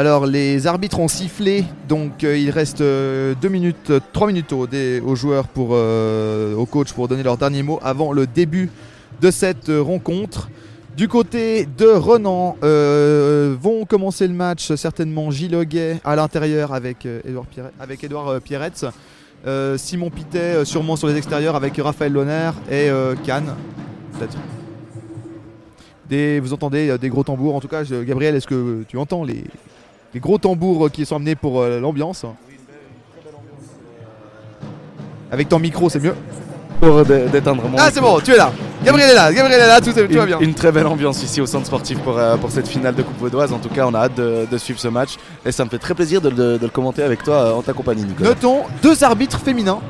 Alors les arbitres ont sifflé, donc euh, il reste 2 minutes, 3 minutes aux, aux joueurs pour, euh, au coach pour donner leur dernier mot avant le début de cette euh, rencontre. Du côté de Renan, euh, vont commencer le match certainement Gilles Hoguet à l'intérieur avec euh, Édouard Pierre- avec Édouard euh, Pierretz. Euh, Simon Pitet euh, sûrement sur les extérieurs avec Raphaël Lonner et euh, Cannes vous entendez euh, des gros tambours. En tout cas, Gabriel, est-ce que tu entends les, les gros tambours euh, qui sont amenés pour euh, l'ambiance Avec ton micro, c'est mieux. Pour d'éteindre mon Ah, c'est bon, tu es là. Gabriel est là. Gabriel est là. Tout, tout va bien. une très belle ambiance ici au centre sportif pour, euh, pour cette finale de Coupe Vaudoise. En tout cas, on a hâte de, de suivre ce match et ça me fait très plaisir de, le- de le commenter avec toi euh, en ta compagnie, Nicolas. Notons deux arbitres féminins.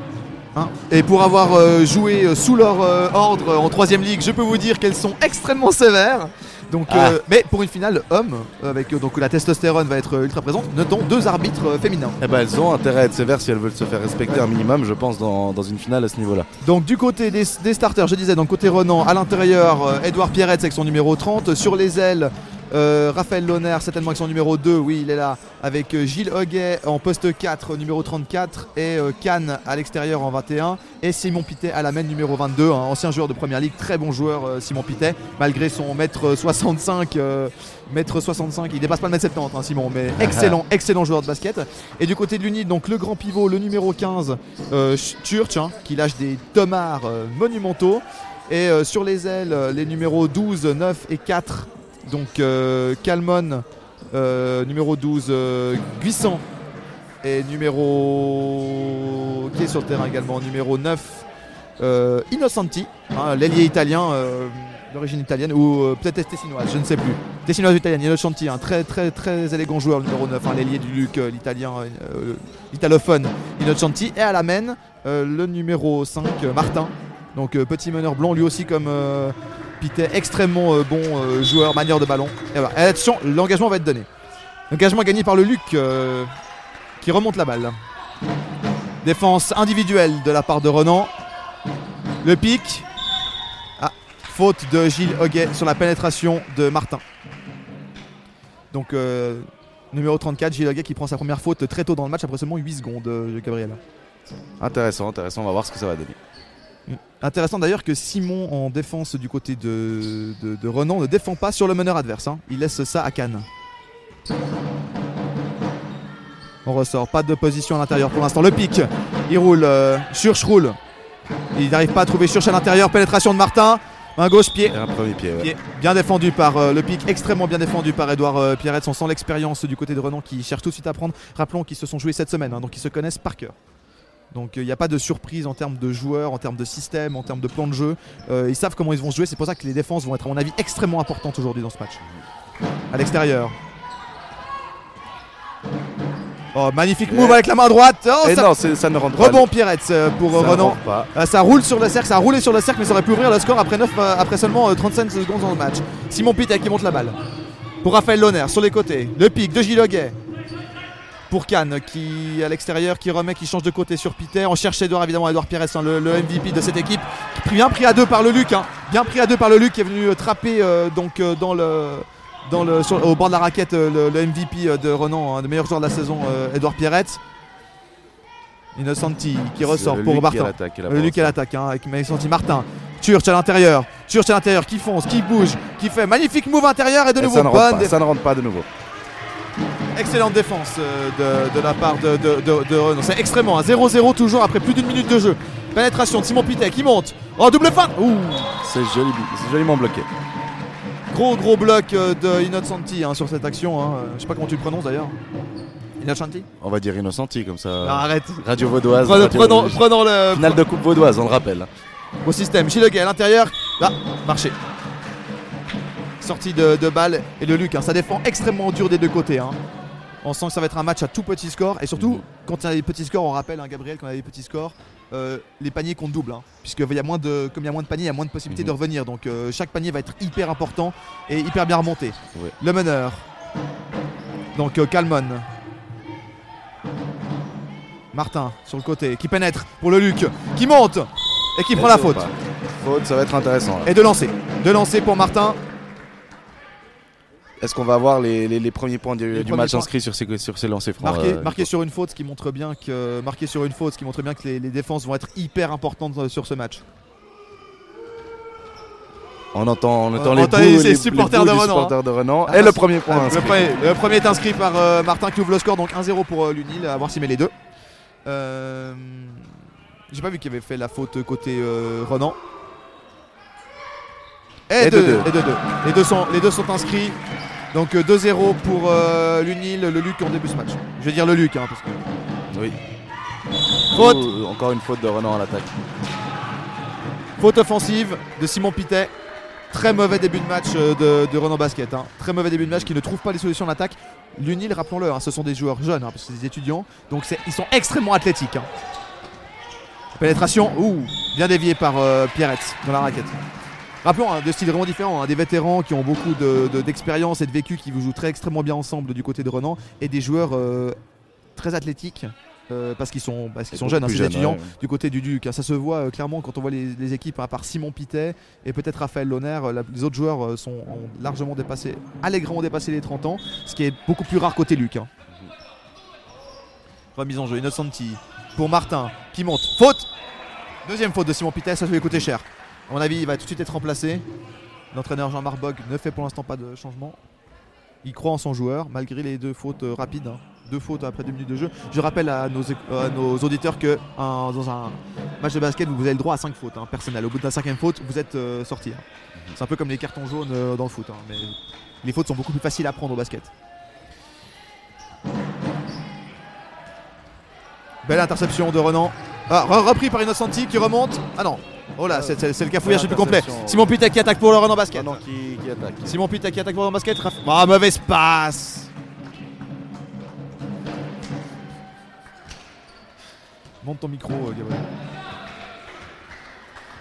hein. et pour avoir euh, joué sous leur ordre en troisième ligue, je peux vous dire qu'elles sont extrêmement sévères. Donc, euh, mais pour une finale homme, avec euh, donc la testostérone va être euh, ultra présente, notons deux arbitres euh, féminins. Eh ben, elles ont intérêt à être sévères si elles veulent se faire respecter un minimum, je pense, dans, dans une finale à ce niveau-là. Donc du côté des, des starters, je disais, donc côté Renan, à l'intérieur, euh, Edouard Pierretz avec son numéro 30. Sur les ailes, euh, Raphaël Lonner, certainement avec son numéro 2, oui, il est là, avec euh, Gilles Hoguet en poste 4, numéro 34, et euh, Cannes à l'extérieur en 21, et Simon Pitet à la main, numéro 22, un ancien joueur de première ligue, très bon joueur, euh, Simon Pitet, malgré son mètre 65. euh, mètre 65, il dépasse pas le mètre 70 hein, Simon, mais excellent, excellent joueur de basket. Et du côté de l'Uni, donc le grand pivot, le numéro 15, euh, Church, hein, qui lâche des tomards monumentaux. Et sur les ailes, les numéros 12, 9 et 4. Donc euh, Calmon, euh, numéro 12, euh, Guissant. Et numéro. qui est sur terrain également, numéro 9, euh, Innocenti, hein, l'ailier italien. euh, d'origine italienne ou euh, peut-être tessinoise, je ne sais plus. Tessinoise italienne, Innocenti, un très très très élégant joueur, numéro 9, hein, l'ailier du Luc, euh, l'italien, euh, l'italophone Innocenti. Et à la main, euh, le numéro 5, euh, Martin. Donc euh, petit meneur blond, lui aussi comme euh, Pitet, extrêmement euh, bon euh, joueur, manière de ballon. Attention, l'engagement va être donné. Engagement gagné par le Luc euh, qui remonte la balle. Défense individuelle de la part de Renan. Le pic. Ah, faute de Gilles Hoguet sur la pénétration de Martin. Donc numéro 34, Gilles Hoguet qui prend sa première faute très tôt dans le match après seulement 8 secondes, euh, Gabriel. Intéressant, intéressant, on va voir ce que ça va donner. Intéressant d'ailleurs que Simon en défense du côté de, de, de Renan ne défend pas sur le meneur adverse. hein. Il laisse ça à Cannes. On ressort, pas de position à l'intérieur pour l'instant. Le pic, il roule, euh, Church roule. Il n'arrive pas à trouver Church à l'intérieur. Pénétration de Martin. Main gauche, pied. Et un premier pied, ouais. Pied bien défendu par euh, le pic, extrêmement bien défendu par Edouard euh, Pierretz. On sent l'expérience du côté de Renan qui cherche tout de suite à prendre. Rappelons qu'ils se sont joués cette semaine, hein, donc ils se connaissent par cœur. Donc il n'y a pas de surprise en termes de joueurs, en termes de système, en termes de plan de jeu. Euh, ils savent comment ils vont se jouer. C'est pour ça que les défenses vont être, à mon avis, extrêmement importantes aujourd'hui dans ce match. À l'extérieur. Oh, magnifique move avec la main droite. Oh, Et ça- non, ça ne rentre pas. Rebond Pierretz euh, pour euh, Ça Renan. pas. Euh, ça roule sur le cercle, ça a roulé sur le cercle, mais ça aurait pu ouvrir le score après, 9, euh, après seulement euh, 35 secondes dans le match. Simon Pitet qui monte la balle. Pour Raphaël Lonner sur les côtés. Le pic de Gilles Hoguet. Pour Cannes qui à l'extérieur qui remet, qui change de côté sur Pitet. On cherche Edouard évidemment, Edouard Pires, hein, le, le MVP de cette équipe. Bien pris à deux par le Luc. hein. Bien pris à deux par le Luc qui est venu euh, trapper euh, donc euh, dans le. Dans le, sur- au bord de la raquette, le, le MVP de Renan, hein, le meilleur joueur de la saison, Edouard Pierret. Innocenti qui ressort Le pour Luc à Martin. Le Luc à l'attaque hein, avec Maxenti Martin. Church à l'intérieur. Church à l'intérieur qui fonce, qui bouge, qui fait magnifique move intérieur et de Et nouveau ça ne rentre bonne pas, défense. ça ne rentre pas de nouveau. Excellente défense euh, de, de la part de, de, de- de Renault. C'est extrêmement. hein. 0-0 toujours après plus d'une minute de jeu. Pénétration de Simon Pitet qui monte. Oh, double fin C'est joli, c'est joliment bloqué. Gros gros bloc euh, de Innocenti hein, sur cette action. hein. Je sais pas comment tu le prononces d'ailleurs. Innocenti On va dire Innocenti comme ça. Non, arrête. Radio Vaudoise. Prenons, radio- prenons- prenons le Finale de Coupe Vaudoise, on le rappelle. au système. Gilles Leguet à l'intérieur. Là, marché. Sortie de, de balle et le Luc. hein. Ça défend extrêmement dur des deux côtés. hein. On sent que ça va être un match à tout petit score. Et surtout, Mhm. quand il y a des petits scores, on rappelle, hein, Gabriel, quand il y a des petits scores, euh, les paniers comptent double. hein. Puisque il y a moins de, comme il y a moins de paniers, il y a moins de possibilités Mhm. de revenir. Donc euh, chaque panier va être hyper important et hyper bien remonté. Ouais. Le meneur. Donc euh, Calmon. Martin sur le côté qui pénètre pour le Luc qui monte et qui prend la faute. Faute, ça va être intéressant. là. Et de lancer. De lancer pour Martin. Est-ce qu'on va avoir les, les- les premiers points du, match points. inscrits sur ces, sur ces lancers francs Marqué, euh, marqué sur une faute, ce qui montre bien que marqué sur une faute, ce qui montre bien que les, les défenses vont être hyper importantes euh, sur ce match. On entend, on entend les bouts, les- les, les supporters bouts de Renan, supporter de Renan. Ah, et le premier point inscrit. le, premier, le premier est inscrit par euh, Martin qui ouvre le score, donc 1-0 pour euh, l'Unil, à voir s'il met les deux. J'ai pas vu qu'il avait fait la faute côté Renan. Et, Et deux, et deux. Les deux sont, les deux sont inscrits. Donc euh, 2-0 pour euh, l'Unil, le Luc en début de ce match. Je vais dire le Luc, hein, parce que. Oui. Faute. Encore une faute de Renan à l'attaque. Faute offensive de Simon Pitet. Très mauvais début de match euh, de, de Renan Basket. hein. Très mauvais début de match qui ne trouve pas les solutions d'attaque. L'Unil, rappelons-le, hein, ce sont des joueurs jeunes, hein, parce que c'est des étudiants. Donc ils sont extrêmement athlétiques. Pénétration, ouh, bien dévié par euh, Pierrette dans la raquette. Rappelons, hein, deux styles vraiment différents. hein, des vétérans qui ont beaucoup de- de- d'expérience et de vécu qui jouent très extrêmement bien ensemble du côté de Renan. Et des joueurs euh, très athlétiques. euh, parce qu'ils sont, parce qu'ils sont jeunes, hein, étudiants ouais. du côté du Duc. hein. Ça se voit euh, clairement quand on voit les, les équipes, hein, à part Simon Pitet et peut-être Raphaël Lonner, la- les autres joueurs sont, ont largement dépassé, allègrement dépassé les 30 ans, ce qui est beaucoup plus rare côté Luc. hein. Remise en jeu, Innocenti pour Martin qui monte. Faute Deuxième faute de Simon Pitet, ça lui coûter cher. À mon avis, il va tout de suite être remplacé. L'entraîneur Jean-Marc Bog ne fait pour l'instant pas de changement. Il croit en son joueur, malgré les deux fautes euh, rapides. hein. Deux fautes après deux minutes de jeu. Je rappelle à nos, euh, à nos auditeurs que un- dans un match de basket, vous avez le droit à 5 fautes hein, personnelles. Au bout de la cinquième faute, vous êtes euh, sorti. hein. C'est un peu comme les cartons jaunes euh, dans le foot. mais les fautes sont beaucoup plus faciles à prendre au basket. Belle interception de Renan. Ah, re- repris par Innocenti qui remonte. Ah non. Oh là, c'est le cafouillage le plus complet. Simon Pitet qui attaque pour le Renan basket. Renan qui, qui attaque. Simon Pitet qui attaque pour le basket. Raph- Ah, mauvaise passe. Monte ton micro, euh, Gabriel.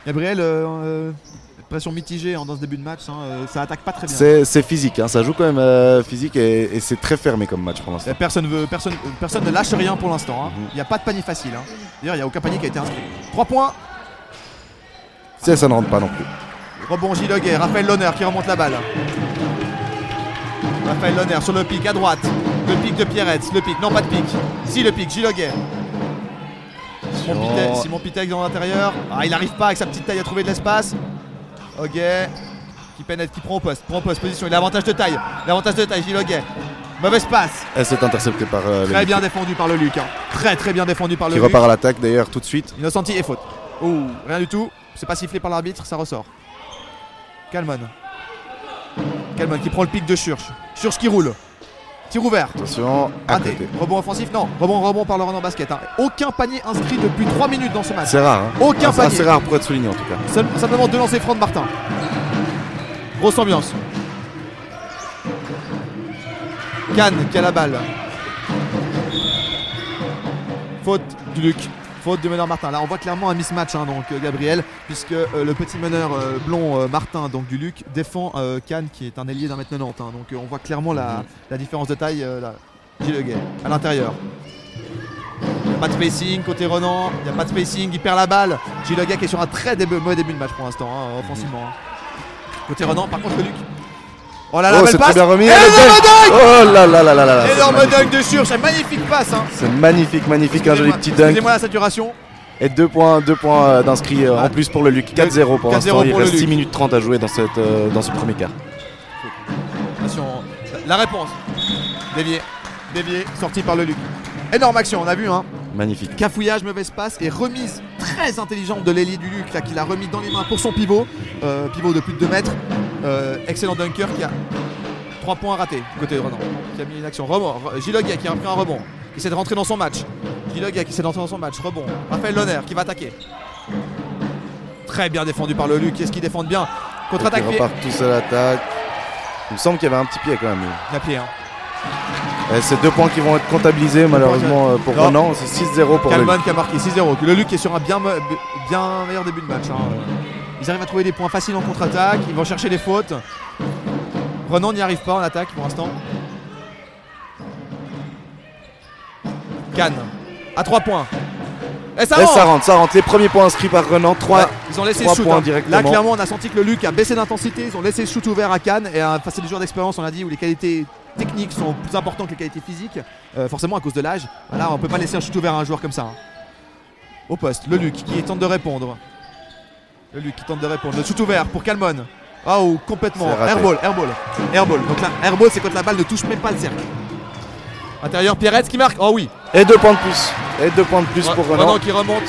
Gabriel, euh, euh, pression mitigée hein, dans ce début de match. hein, ça attaque pas très bien. C'est physique, hein, ça joue quand même euh, physique et, et c'est très fermé comme match pour l'instant. Personne, veut, personne, personne ne lâche rien pour l'instant. hein. Il Mhm. n'y a pas de panier facile. hein. D'ailleurs, il n'y a aucun panier qui a été inscrit. 3 points. Ça, ça ne rentre pas non plus. Rebond Giloguet, Raphaël Lonner qui remonte la balle. Raphaël Lonner sur le pic à droite. Le pic de Pierretz, le pic, non pas de pic. Si le pic, Giloguet. Simon Pitet, Simon Pitet dans l'intérieur. Ah, il n'arrive pas avec sa petite taille à trouver de l'espace. Hoguet qui pénètre, qui prend au poste, prend au poste, position. Il a l'avantage de taille. L'avantage de taille, Giloguet. Mauvaise passe. Elle s'est interceptée par euh, le Très bien défendu par le Luc. hein. Très très bien défendu par le qui Luc. repart à l'attaque d'ailleurs tout de suite. Innocenti et faute. Ouh, rien du tout. C'est pas sifflé par l'arbitre, ça ressort. Calmon. Calmon qui prend le pic de Church. Church qui roule. Tir ouvert. Attention, à Raté. côté. Rebond offensif, non. Rebond, rebond par le Renan Basket. hein. Aucun panier inscrit depuis 3 minutes dans ce match. C'est rare. Hein. Aucun Ah, ça, panier. C'est rare pour être souligné en tout cas. Seul- simplement deux lancers francs de Martin. Grosse ambiance. Cannes qui a la balle. Faute du Luc. Faute du meneur Martin. Là, on voit clairement un mismatch, hein, donc euh, Gabriel, puisque euh, le petit meneur euh, blond euh, Martin, donc du Luc, défend Cannes qui est un ailier d'un mètre 90. hein. donc on voit clairement la, la différence de taille. Là. Gilles Leguet, à l'intérieur. Il n'y a pas de spacing côté Renan, il n'y a pas de spacing, il perd la balle. Gilles qui est sur un très début, mauvais début de match pour l'instant, hein, offensivement. Côté Renan, par contre, le Luc. Oh là là, oh, belle passe bien remis. Énorme dunk. Oh là là là là là Énorme dunk de Sur, c'est magnifique passe. Hein. C'est magnifique, magnifique, un joli petit dunk. Excusez-moi la saturation. Et deux points, deux points euh, d'inscrits euh, en plus pour le Luc. 4-0 pour 4-0 l'instant. Il reste Luc. 6 minutes 30 à jouer dans, cette, euh, dans ce premier quart. Attention, la réponse. Dévié, dévié, sorti par le Luc. Énorme action, on a vu, hein. Magnifique. Cafouillage, mauvaise passe et remise très intelligente de l'ailier du Luc là, qui l'a remis dans les mains pour son pivot. Euh, pivot de plus de 2 mètres. Euh, excellent dunker qui a 3 points ratés côté de Renan. Qui a mis une action. Rebond. Re- Giloguet qui a repris un rebond. Qui essaie de rentrer dans son match. Giloguet qui essaie d'entrer dans son match. Rebond. Raphaël Lonner qui va attaquer. Très bien défendu par le Luc. Qu'est-ce qu'il défend bien? Contre-attaque Ils repartent tous à l'attaque. Il me semble qu'il y avait un petit pied quand même. Il a pied, hein. Et c'est deux points qui vont être comptabilisés malheureusement euh, pour Non. Renan. C'est 6-0 pour le Calman qui a marqué 6-0. Le Luc est sur un bien meilleur début de match. hein. Ils arrivent à trouver des points faciles en contre-attaque. Ils vont chercher les fautes. Renan n'y arrive pas en attaque pour l'instant. Cannes à 3 points. Et ça Et rentre ça rentre, ça rentre. Les premiers points inscrits par Renan. 3 Ouais, Ils ont laissé shoot. points hein. directement. Là, clairement, on a senti que le Luc a baissé d'intensité. Ils ont laissé le shoot ouvert à Cannes. Et euh, face à des joueurs d'expérience, on a dit, où les qualités techniques sont plus importantes que les qualités physiques. Euh, forcément, à cause de l'âge. Voilà, on peut pas laisser un shoot ouvert à un joueur comme ça. hein. Au poste, le Luc qui tente de répondre. Le Luc qui tente de répondre. Le shoot ouvert pour Calmon. Oh, complètement. Airball, airball. Airball. Donc là, airball, c'est quand la balle ne touche même pas le cercle. Intérieur, Pierrette qui marque. Oh oui. Et 2 points de plus. Et 2 points de plus pour Renan. Renan qui remonte.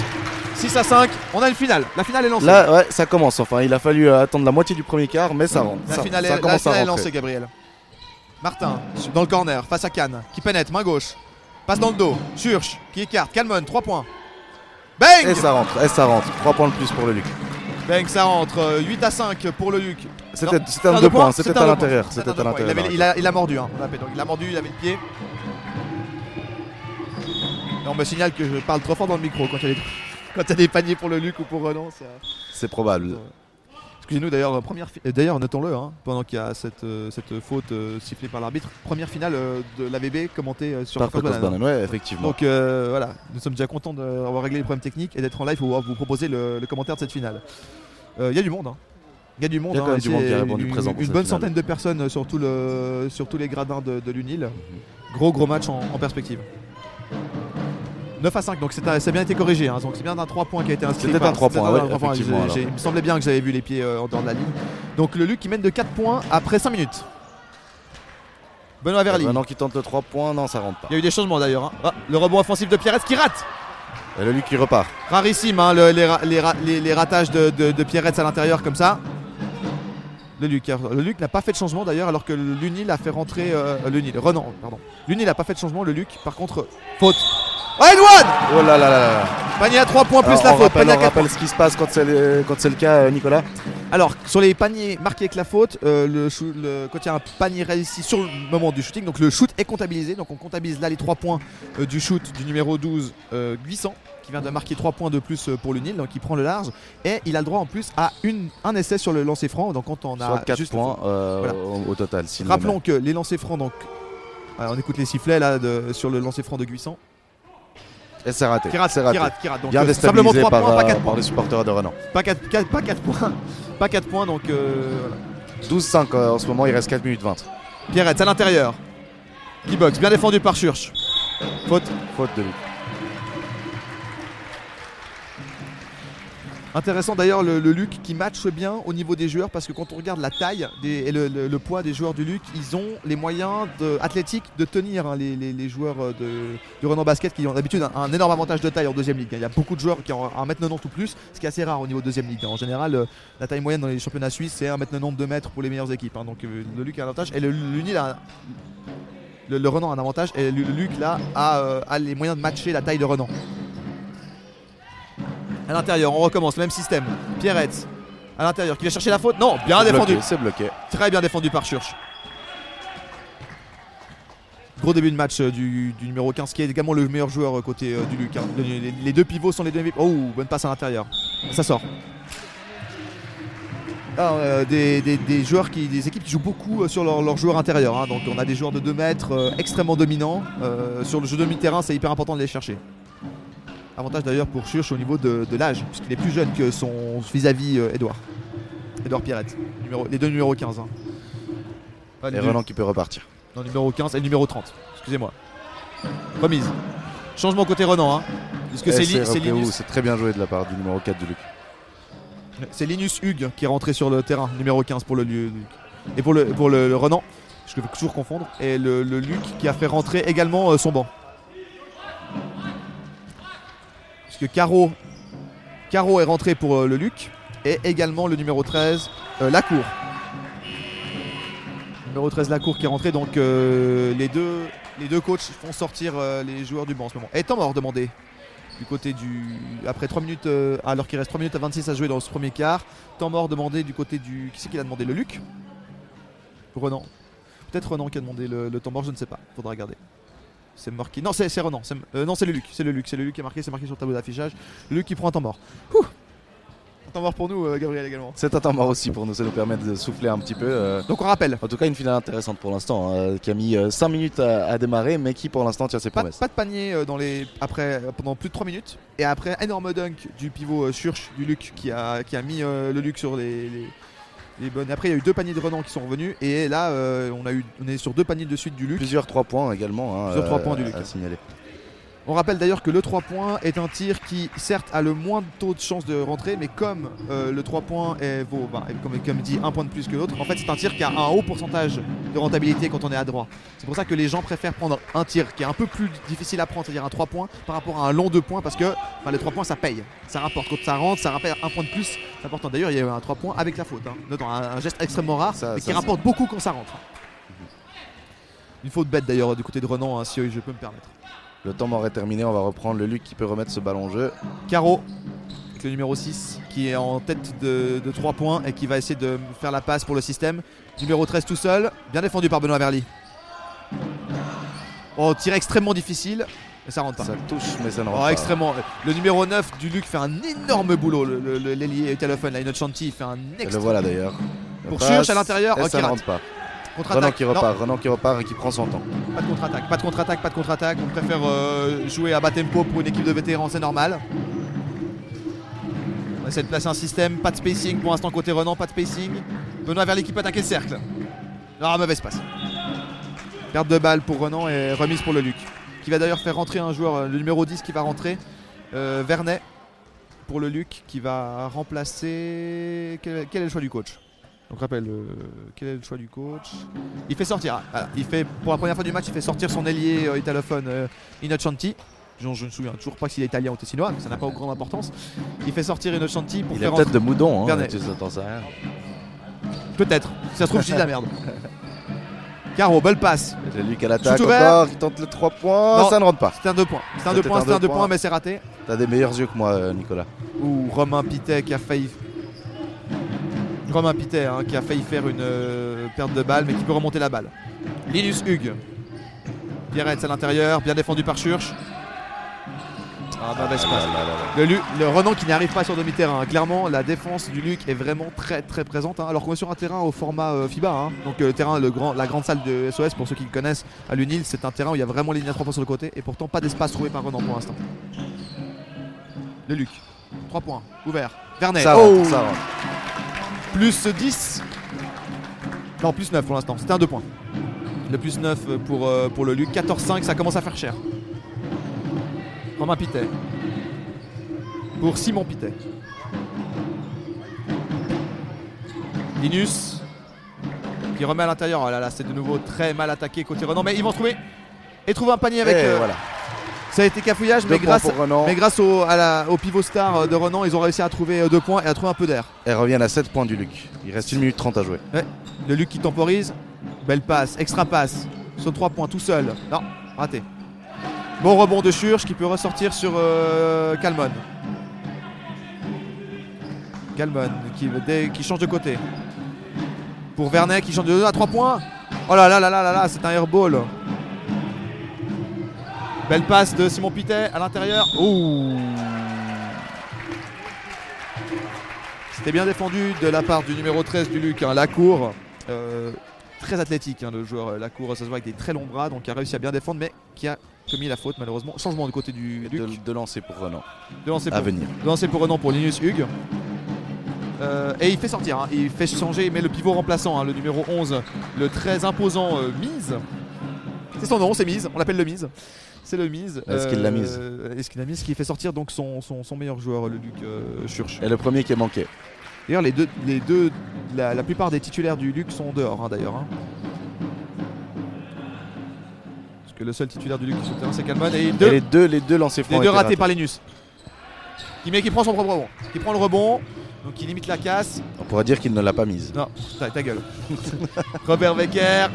6 à 5. On a une finale. La finale est lancée. Là, ouais, ça commence. Enfin, il a fallu euh, attendre la moitié du premier quart, mais ça rentre. La ça, finale, est, ça la finale à est lancée, Gabriel. Martin, dans le corner, face à Cannes, qui pénètre, main gauche. Passe dans le dos. Church, qui écarte. Calmon, 3 points. Bang Et ça rentre, et ça rentre. 3 points de plus pour le Luc. Bang, ça rentre. euh, 8 à 5 pour le Luc. C'était un deux 2 points, c'était à l'intérieur. C'était à. Il, l'intérieur. avait- il a, il a mordu. Hein, il a mordu, il avait le pied. On me signale que je parle trop fort dans le micro quand il y a des, paniers pour le Luc ou pour Renan. C'est probable. Excusez-nous d'ailleurs, euh, première euh, d'ailleurs notons-le, hein, pendant qu'il y a cette, euh, cette faute euh, sifflée par l'arbitre, première finale euh, de l'AVB commentée euh, sur Par. Banana, ouais, effectivement. Donc voilà, nous sommes déjà contents d'avoir réglé les problèmes techniques et d'être en live pour vous proposer le, le commentaire de cette finale. Il y a du monde, hein. Il y a du monde, Il y a hein, du monde qui a c'est répondu une, présent pour une bonne finale. centaine de personnes sur, tout le, sur tous les gradins de, de l'UNIL. Gros gros match en, en perspective. 9 à 5, donc c'est ça a bien été corrigé. hein, donc c'est bien un 3 points qui a été inscrit. C'était par- un trois c'était points, un ouais, trois points. Il me semblait bien que j'avais vu les pieds euh, en dehors de la ligne. Donc le Luc qui mène de 4 points après 5 minutes. Benoît Verly. Renan qui tente le 3 points, non, ça rentre pas. Il y a eu des changements d'ailleurs. hein. Ah, le rebond offensif de Pierrette qui rate. Et le Luc qui repart. Rarissime hein, le- les, ra- les ra- les- les ratages de, de, de Pierrette à l'intérieur comme ça. Le Luc, le Luc n'a pas fait de changement d'ailleurs alors que l'Unil a fait rentrer euh, l'Unil. Renan, pardon. L'Unil n'a pas fait de changement, le Luc par contre faute. Oh Edouard Oh là là là là. Panier à 3 points plus Alors, la on faute. rappelle, Panier on rappelle ce qui se passe quand c'est le, quand c'est le cas, euh, Nicolas. Alors, sur les paniers marqués avec la faute, euh, le quand il y a un panier réussi sur le moment du shooting, donc le shoot est comptabilisé. Donc on comptabilise là les 3 points euh, du shoot du numéro 12, euh, Guissant, qui vient de marquer 3 points de plus euh, pour l'UNIL, donc il prend le large. Et il a le droit en plus à une, un essai sur le lancer franc. Donc quand on a Soit 4 juste points euh, Voilà. au, au total. Rappelons que les lancers francs, donc. on écoute les sifflets là de- sur le lancer franc de Guissant. Et c'est raté. Qui rate, c'est qui raté. rate, qui rate. Donc Bien euh, simplement déstabilisé 3 par, points, pas euh, 4 par points. les supporters de Renan. Pas 4, pas 4 points. Pas 4 points, donc euh, voilà. 12-5 euh, en ce moment, il reste 4 minutes 20. Pierrette à l'intérieur. Qui boxe, bien défendu par Church. Faute. Faute de Luc. Intéressant d'ailleurs le, Luc qui matche bien au niveau des joueurs parce que quand on regarde la taille et le, poids des joueurs du Luc, ils ont les moyens de, athlétiques de tenir hein, les, les- joueurs euh, de, du Renan Basket qui ont d'habitude un, énorme avantage de taille en deuxième ligue. Il y a beaucoup de joueurs qui ont 1m90 ou plus, ce qui est assez rare au niveau deuxième ligue. En général, euh, la taille moyenne dans les championnats suisses c'est 1m90 2 mètres pour les meilleures équipes. hein. Donc euh, le Luc a un avantage et le, l'Unil a le, Renan a un avantage et le, Luc là a, a les moyens de matcher la taille de Renan. À l'intérieur, on recommence, le même système. Pierrette, à l'intérieur, qui va chercher la faute. Non, bien défendu. C'est bloqué. Très bien défendu par Church. Gros début de match euh, du, du numéro 15, qui est également le meilleur joueur euh, côté euh, du Luc. hein. Le- les, les deux pivots sont les deux. Oh, bonne passe à l'intérieur. Ça sort. Ah, euh, des, des- des joueurs qui, des équipes qui jouent beaucoup euh, sur leurs leurs joueurs intérieurs. hein. Donc on a des joueurs de 2 mètres extrêmement dominants. Sur le jeu de mi-terrain, c'est hyper important de les chercher. Avantage d'ailleurs pour Church au niveau de, de l'âge, puisqu'il est plus jeune que son vis-à-vis euh, Edouard. Edouard Pierrette, numéro- les deux numéros 15. hein. Et Renan qui peut repartir. non, numéro 15 et numéro 30. Excusez-moi. Remise. Changement côté Renan. Hein. Que Et c'est Linus, C'est très bien joué de la part du numéro 4 du Luc. c'est Linus Hugues qui est rentré sur le terrain, numéro 15 pour le Luc. Et pour le, pour le, le Renan, je vais toujours confondre. Et le, le Luc qui a fait rentrer également euh, son banc. Caro, est rentré pour euh, le Luc. Et également le numéro 13, euh, Lacour. Numéro 13 Lacour qui est rentré. Donc euh, les, deux, les coachs font sortir les joueurs du banc en ce moment. Et temps mort demandé du côté du. Après 3 minutes, alors qu'il reste 3 minutes à 26 à jouer dans ce premier quart. Temps mort demandé du côté du. Qui c'est qui l'a demandé? Le Luc? Renan. Peut-être Renan qui a demandé le, le temps je ne sais pas. Faudra regarder. C'est marqué. Non, c'est Renan. c'est- euh, non, c'est le Luc. C'est le Luc. C'est le Luc qui est marqué. C'est marqué sur le tableau d'affichage. Luc qui prend un temps mort. Ouh. temps mort pour nous, euh, Gabriel également. C'est un temps mort aussi pour nous, ça nous permet de souffler un petit peu. euh. Donc on rappelle, En tout cas, une finale intéressante pour l'instant, hein, qui a mis 5 minutes à, à démarrer, mais qui pour l'instant tient ses pas, promesses. pas de panier dans les, après, pendant plus de 3 minutes. Et après, énorme dunk du pivot Schurch, du Luc, qui a, qui a mis le Luc sur les, les, Après, il y a eu deux paniers de Renan qui sont revenus. Et là, euh, on, a eu, on est sur deux paniers de suite du Luc. Plusieurs 3 points également hein, Plusieurs trois points du Luc. à signaler. On rappelle d'ailleurs que le 3 points est un tir qui certes a le moins de taux de chance de rentrer, mais comme euh, le 3 points est, vaut, bah, comme, comme dit, un point de plus que l'autre, en fait c'est un tir qui a un haut pourcentage de rentabilité quand on est à droit. C'est pour ça que les gens préfèrent prendre un tir qui est un peu plus difficile à prendre, c'est-à-dire un 3 points, par rapport à un long 2 points, parce que bah, les 3 points ça paye, ça rapporte. Quand ça rentre, ça rappelle un point de plus, c'est important. D'ailleurs il y a eu un 3 points avec la faute, hein. Un, un geste extrêmement rare, Ça- mais ça, qui rapporte beaucoup quand ça rentre. Une faute bête d'ailleurs du côté de Renan, hein, si je peux me permettre. Le temps est terminé, on va reprendre le Luc qui peut remettre ce ballon en jeu. Caro, avec le numéro 6, qui est en tête de, 3 points et qui va essayer de faire la passe pour le système. Numéro 13 tout seul, bien défendu par Benoît Verly. Oh, tir extrêmement difficile, mais ça rentre pas. Ça touche, mais ça ne rentre Oh, pas. extrêmement. Le numéro 9 du Luc fait un énorme boulot. Le- le- le- L'ailier téléphone, là, Chanty fait un Et le voilà d'ailleurs. Pour à l'intérieur, et ça ne rentre pas. Renan qui repart, Renan qui repart et qui prend son temps. Pas de contre-attaque, pas de contre-attaque, pas de contre-attaque. On préfère euh, jouer à bas tempo pour une équipe de vétérans, c'est normal. On essaie de placer un système, pas de spacing pour l'instant côté Renan, pas de spacing. Benoît vers l'équipe attaquer le cercle. Ah, mauvaise passe. Perte de balle pour Renan et remise pour le Luc. Qui va d'ailleurs faire rentrer un joueur, euh, le numéro 10 qui va rentrer, euh, Vernet, pour le Luc, qui va remplacer. Quel, quel est le choix du coach? Donc rappelle, euh, quel est le choix du coach? Il fait sortir, voilà, il fait pour la première fois du match, il fait sortir son ailier euh, italophone euh. Je, je ne me souviens toujours pas s'il est italien ou tessinois, mais ça n'a pas grande importance. Il fait sortir Innocenti pour Il faire est peut-être rentrer- de Moudon, hein, tu. Peut-être. Si ça se trouve, je dis de la merde. Caro, belle passe. Le Luc à l'attaque encore, il tente le 3 points, Non. ça ne rentre pas. C'était un 2 points. C'était un 2 C'était points, un c'était un deux 2 points, points. mais c'est raté. T'as des meilleurs yeux que moi, euh, Nicolas. Ou Romain Pitet qui a failli. Romain Pitet hein, qui a failli faire une euh, perte de balle, mais qui peut remonter la balle. Linus Hugues. Pierretz à l'intérieur, bien défendu par Schurch. Ah, mauvaise Ah passe. là là là là. Le, le Renan qui n'arrive pas sur demi-terrain. Clairement, la défense du Luc est vraiment très très présente. hein. Alors qu'on est sur un terrain au format euh, FIBA. hein. Donc euh, terrain, le grand, la grande salle de SOS, pour ceux qui le connaissent, à l'UNIL, c'est un terrain où il y a vraiment les lignes à 3 points sur le côté. Et pourtant, pas d'espace trouvé par Renan pour l'instant. Le Luc. 3 points. Ouvert. Vernet. Ça Oh ça rentre. Plus 10. Non, plus 9 pour l'instant. C'était un 2 points. Le plus 9 pour, euh, pour le Luc. 14-5, ça commence à faire cher. Romain Pitet. Pour Simon Pitet. Linus. Qui remet à l'intérieur. Oh là là, c'est de nouveau très mal attaqué côté Renan. Mais ils vont se trouver. Et trouver un panier avec. Et euh, voilà. Ça a été cafouillage, Deux mais grâce, mais au, à la- au pivot star euh, de Renan, ils ont réussi à trouver 2 points et à trouver un peu d'air. Elles reviennent à 7 points du Luc. Il reste 1 minute 30 à jouer. Le Luc qui temporise. Belle passe, extra passe. Sur 3 points tout seul. Non, raté. Bon rebond de Schurch qui peut ressortir sur euh, Calmon. Calmon qui, dès- qui change de côté. Pour Vernet qui change de 2 à 3 points. Oh là là là là là là, c'est un airball. Belle passe de Simon Pitet à l'intérieur. Ouh. C'était bien défendu de la part du numéro 13 du Luc, hein, Lacour. Euh, très athlétique hein, le joueur euh, Lacour, ça se voit avec des très longs bras, donc qui a réussi à bien défendre, mais qui a commis la faute malheureusement. Changement du côté du Luc. de lancer pour Renan. De lancer À pour, venir. de lancer pour Renan pour Linus Hugues. Euh, et il fait sortir, hein, il fait changer, mais le pivot remplaçant, le numéro 11, le très imposant euh, Mise. C'est son nom, c'est Mise, on l'appelle le Mise. C'est le Mise. Est-ce qu'il l'a mise Est-ce qu'il l'a mise Qui fait sortir donc son, son, son meilleur joueur, le Luc euh, Schurch. Et le premier qui est manqué. D'ailleurs, les deux, les deux la, la plupart des titulaires du Luc sont dehors, hein, d'ailleurs. hein. Parce que le seul titulaire du Luc qui est sur le terrain, c'est Calman. Et Et deux, les deux, les deux lancers les francs. deux étaient ratés par Linus. Qui, qui prend son propre rebond. Qui prend le rebond, donc qui limite la casse. On pourrait dire qu'il ne l'a pas mise. Non, ta, ta gueule. Robert Wecker,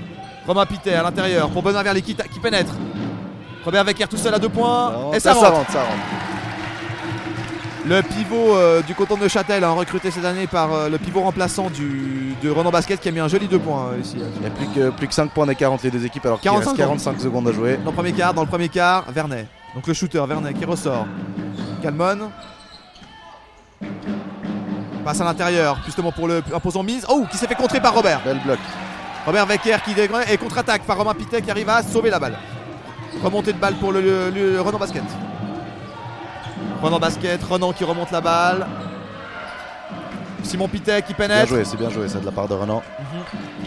Romain Pitet à l'intérieur pour Benoît Verly qui, qui pénètre. Robert Wecker tout seul à deux points. Non, et ça, ça, rentre. ça rentre. Le pivot euh, du canton de Châtel, hein, recruté cette année par euh, le pivot remplaçant du, de Renan Basket qui a mis un joli deux points euh, ici. Il n'y a plus que, plus que 5 points d'écart entre les deux équipes alors qu'il 45 reste 45 secondes à jouer. Dans le premier quart, dans le premier quart, Vernet. Donc le shooter Vernet qui ressort. Calmon. Passe à l'intérieur, justement pour le imposant mise. Oh, qui s'est fait contrer par Robert. Bel bloc. Robert Wecker qui et contre-attaque par Romain Pitet qui arrive à sauver la balle. Remontée de balle pour le, le- le Renan Basket. Renan Basket, Renan qui remonte la balle. Simon Pitet qui Bien pénètre. joué, c'est bien joué ça de la part de Renan.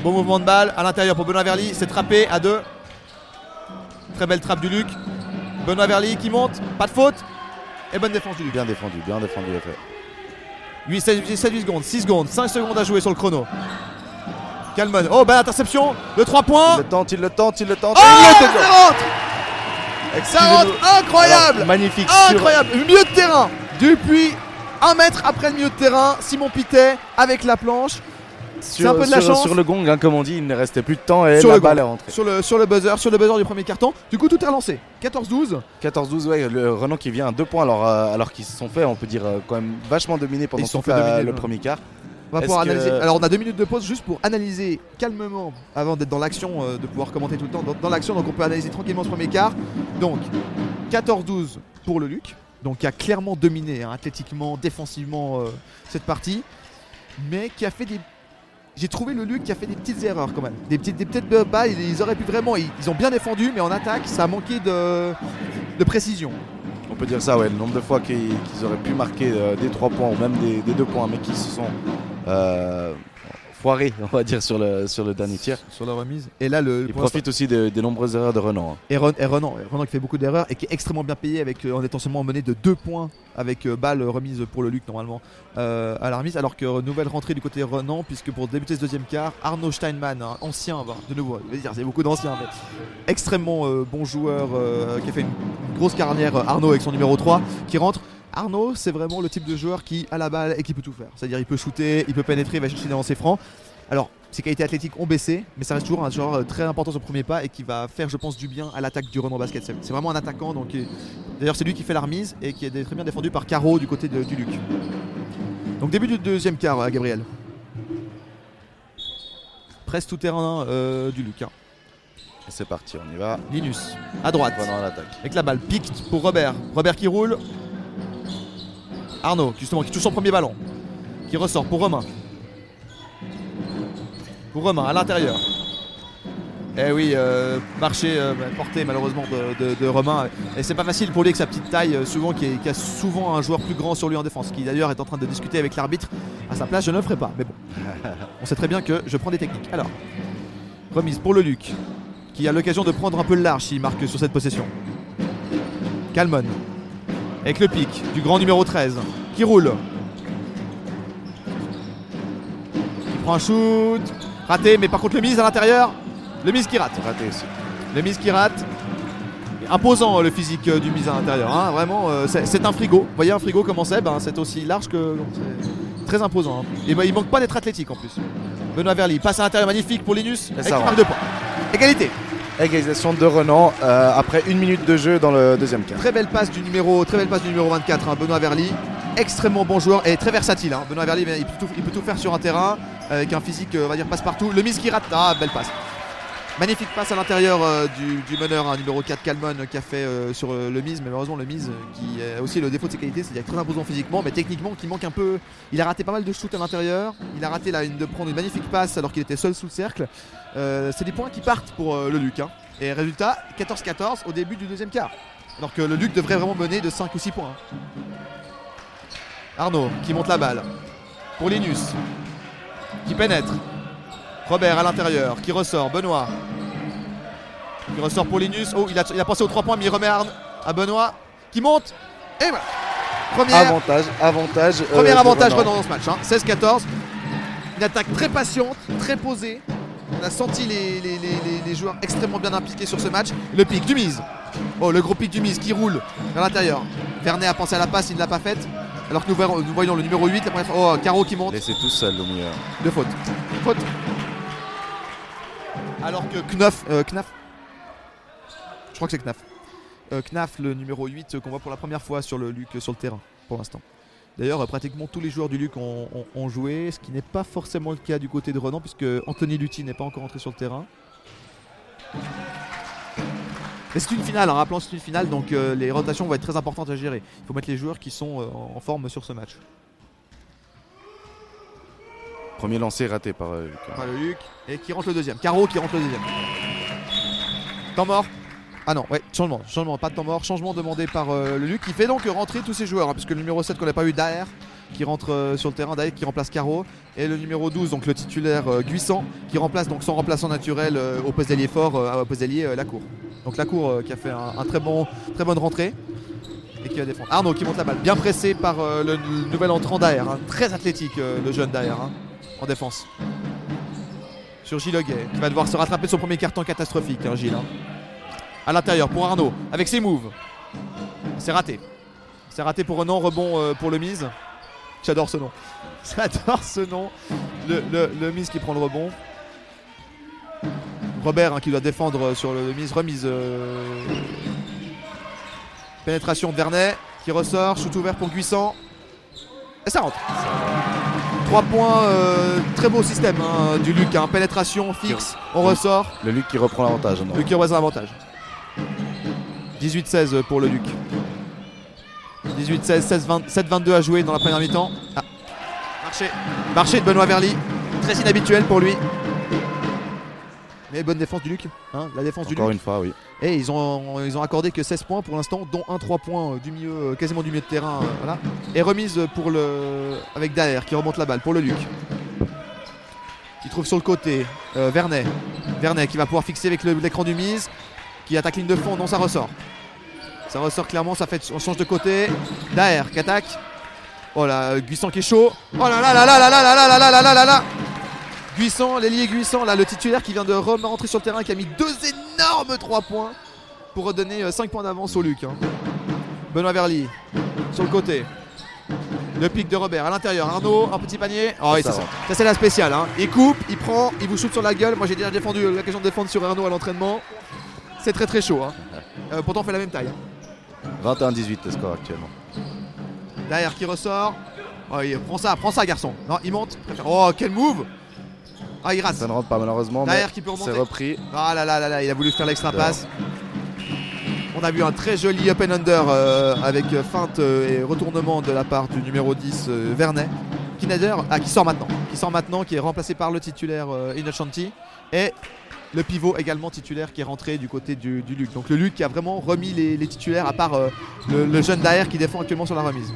Bon mouvement de balle à l'intérieur pour Benoît Verly. C'est trappé à deux. Très belle trappe du Luc. Benoît Verly qui monte. Pas de faute. Et bonne défense du Luc. Bien défendu, bien défendu. fait. 8, 7, 7, 8 secondes, 6 secondes, 5 secondes à jouer sur le chrono. Calmon. Oh, belle interception. Le 3 points. Il le tente, il le tente, il le tente. Oh, il le ça rentre Incroyable Alors, magnifique. sur- Incroyable Milieu de terrain Depuis un mètre après le milieu de terrain, Simon Pitet avec la planche Sur, un peu de la sur- chance. sur le gong, hein, comme on dit, il ne restait plus de temps et Sur la le balle est rentrée. sur le, sur le buzzer, sur le buzzer du premier carton. Du coup, tout est relancé. 14-12. 14-12, ouais, le Renan qui vient à deux points alors, euh, alors qu'ils se sont fait, on peut dire, euh, quand même vachement dominés pendant Ils sont fait la- dominer, le ouais. premier quart. On va que-. Alors, on a deux minutes de pause juste pour analyser calmement avant d'être dans l'action, euh, de pouvoir commenter tout le temps dans, dans l'action. Donc, on peut analyser tranquillement ce premier quart. Donc, 14-12 pour le Luc. Donc, qui a clairement dominé hein, athlétiquement, défensivement euh, cette partie. Mais qui a fait des. J'ai trouvé le Luc qui a fait des petites erreurs quand même. Des petites, des petites balles. Ils, auraient pu vraiment. Ils, ils ont bien défendu, mais en attaque, ça a manqué de, de précision. On peut dire ça, ouais, le nombre de fois qu'ils qu'ils auraient pu marquer euh, des 3 points ou même des, des 2 points, mais qui se sont euh, foirés, on va dire, sur le, sur le dernier tir. Sur la remise. Et là, le. Il profite aussi de- des nombreuses erreurs de Renan. hein. Et, Ren- et Renan, Renan qui fait beaucoup d'erreurs et qui est extrêmement bien payé avec, euh, en étant seulement mené de 2 points avec euh, balle remise pour le Luc normalement euh, à la remise. Alors que nouvelle rentrée du côté Renan, puisque pour débuter ce deuxième quart, Arnaud Steinmann, un ancien, bah, de nouveau, c'est beaucoup d'anciens, mais extrêmement euh, bon joueur qui a fait une, une grosse carrière, Arnaud avec son numéro 3, qui rentre. Arnaud, c'est vraiment le type de joueur qui a la balle et qui peut tout faire. C'est-à-dire, il peut shooter, il peut pénétrer, il va chercher dans ses francs. Alors, ses qualités athlétiques ont baissé, mais ça reste toujours un joueur euh, très important sur le premier pas et qui va faire, je pense, du bien à l'attaque du Renan Basket. C'est vraiment un attaquant, donc euh, d'ailleurs, c'est lui qui fait la remise et qui est très bien défendu par Caro du côté de- du Luc. Donc, début du deuxième quart, euh, Gabriel. Presse tout terrain euh, du Luc. hein. C'est parti, on y va. Linus, à droite, l'attaque. avec la balle. Pique pour Robert. Robert qui roule. Arnaud, justement, qui touche son premier ballon. Qui ressort pour Romain. Pour Romain, à l'intérieur. Eh oui, euh, marché euh, porté malheureusement de, de- de Romain. Et c'est pas facile pour lui avec sa petite taille, euh, souvent qui, est- qui a souvent un joueur plus grand sur lui en défense, qui d'ailleurs est en train de discuter avec l'arbitre. À sa place, je ne le ferai pas. Mais bon, on sait très bien que je prends des techniques. Alors, remise pour le Luc, qui a l'occasion de prendre un peu le large s'il marque sur cette possession. Calmon, avec le pic du grand numéro 13, qui roule. Qui prend un shoot, raté, mais par contre le mise à l'intérieur, le mise qui rate. Raté aussi. Le mise qui rate. Imposant euh, le physique euh, du mise à l'intérieur. hein. Vraiment, euh, c'est un frigo. Vous voyez un frigo comment c'est? Ben, C'est aussi large que. Très imposant. hein. Et ben, il manque pas d'être athlétique en plus. Benoît Verly passe à l'intérieur magnifique pour Linus. Et ça marque deux points. Égalité. Égalisation de Renan euh, après une minute de jeu dans le deuxième quart. Très belle passe du numéro, très belle passe du numéro 24, hein, Benoît Verly. Extrêmement bon joueur et très versatile. hein. Benoît Verly, il peut, tout, il peut tout faire sur un terrain avec un physique, euh, on va dire, passe partout. Le mise qui rate. Ah, belle passe. Magnifique passe à l'intérieur euh, du, meneur, hein, numéro 4, Calmon, euh, qui a fait euh, sur euh, le mise. Mais malheureusement, le mise, euh, qui a aussi le défaut de ses qualités, c'est-à-dire très imposant physiquement, mais techniquement, qui manque un peu. Il a raté pas mal de shoots à l'intérieur. Il a raté de prendre une magnifique passe alors qu'il était seul sous le cercle. Euh, c'est des points qui partent pour euh, le Luc. hein. Et résultat, 14-14 au début du deuxième quart. Alors que le Luc devrait vraiment mener de 5 ou 6 points. hein. Arnaud qui monte la balle. Pour Linus. Qui pénètre. Robert à l'intérieur. Qui ressort. Benoît. Qui ressort pour Linus. Oh, il a, il a pensé aux 3 points, mais il remet à, Arn- à Benoît. Qui monte. Et voilà. Première, Avantage, avantage. euh, premier avantage. Renan dans ce match. hein. 16-14. Une attaque très patiente, très posée. On a senti les, les- les- les- les joueurs extrêmement bien impliqués sur ce match. Le pic du mise. Oh, le gros pic du mise qui roule vers l'intérieur. Vernet a pensé à la passe, il ne l'a pas faite. Alors que nous, voyons- nous voyons le numéro 8, la première fois. Oh, Caro qui monte. Laissé tout seul au milieu. De faute. Faute. Alors que Knaf. euh, Knaf. Je crois que c'est Knaf. Euh, Knaf, le numéro 8 euh, qu'on voit pour la première fois sur le Luc sur le terrain pour l'instant. D'ailleurs, pratiquement tous les joueurs du Luc ont, ont- ont joué, ce qui n'est pas forcément le cas du côté de Renan, puisque Anthony Lutti n'est pas encore entré sur le terrain. Mais c'est une finale, hein, rappelons c'est une finale, donc euh, les rotations vont être très importantes à gérer. Il faut mettre les joueurs qui sont euh, en forme sur ce match. Premier lancé raté par euh, Luc. Par le Luc. Et qui rentre le deuxième. Caro qui rentre le deuxième. Temps mort. Ah non, ouais, changement, changement, pas de temps mort, changement demandé par euh, le Luc qui fait donc rentrer tous ses joueurs, hein, puisque le numéro 7 qu'on n'a pas eu Daer qui rentre euh, sur le terrain, Daer qui remplace Caro, et le numéro 12, donc le titulaire euh, Guissant, qui remplace donc son remplaçant naturel euh, au poste d'ailier fort, euh, au poste Lacour. Donc Lacour qui a fait un, très bon, très bonne rentrée et qui va défendre. Arnaud qui monte la balle, bien pressé par le, nouvel entrant Daer, hein, très athlétique le jeune Daer hein, en défense. Sur Gilles Hoguet, qui va devoir se rattraper de son premier carton catastrophique, hein, Gilles. À l'intérieur pour Arnaud, avec ses moves. C'est raté. C'est raté pour Renan, rebond euh, pour le mise. J'adore ce nom. J'adore ce nom. Le, le, le mise qui prend le rebond. Robert hein, qui doit défendre euh, sur le mise, remise. euh, Pénétration de Vernet qui ressort, shoot ouvert pour Guissant. Et ça rentre. 3 points, euh, très beau système hein, du Luc. hein. Pénétration fixe, on ressort. Le Luc qui reprend l'avantage. Luc qui représente l'avantage. 18-16 pour le Luc. 18-16, 7-22 à jouer dans la première mi-temps. Ah. Marché. Marché de Benoît Verly. Très inhabituel pour lui. Mais bonne défense du Luc. hein, la défense du Encore Luc. une fois, oui. Et ils ont, ils ont accordé que 16 points pour l'instant, dont un 3 points euh, du milieu, euh, quasiment du milieu de terrain. euh, voilà. Et remise pour le, avec Daer qui remonte la balle pour le Luc. Qui trouve sur le côté euh, Vernet. Vernet qui va pouvoir fixer avec l'écran du mise. Qui attaque ligne de fond. Non, ça ressort. Ça ressort clairement. Ça fait, on change de côté. Daer qui attaque. Oh là, euh, Guissant qui est chaud. Oh là là là là là là là là là là là là là là Guissant, l'ailier Guissant, là, le titulaire qui vient de re- rentrer sur le terrain, qui a mis deux énormes 3 points pour redonner 5 points d'avance au Luc. hein. Benoît Verly sur le côté. Le pic de Robert à l'intérieur. Arnaud, un petit panier. Oh, oui, Ça c'est ça. c'est la spéciale. hein. Il coupe, il prend, il vous shoot sur la gueule. Moi, j'ai déjà défendu euh, l'occasion de défendre sur Arnaud à l'entraînement. C'est très très chaud. hein. Euh, pourtant, on fait la même taille. hein. 21-18 le score actuellement. Derrière qui ressort? Oh, il prend ça, prends ça, garçon. Non, il monte. Oh, quel move Ah, il rate. Ça ne rentre pas malheureusement, Derrière qui peut remonter. c'est repris. Ah là là là là, il a voulu faire l'extra passe. On a vu un très joli up and under euh, avec feinte euh, et retournement de la part du numéro 10 euh, Vernet. Qui ah, qui sort maintenant, qui sort maintenant, qui est remplacé par le titulaire Innocenti et le pivot également titulaire qui est rentré du côté du, du Luc. Donc le Luc qui a vraiment remis les, les titulaires à part euh, le, le jeune derrière qui défend actuellement sur la remise.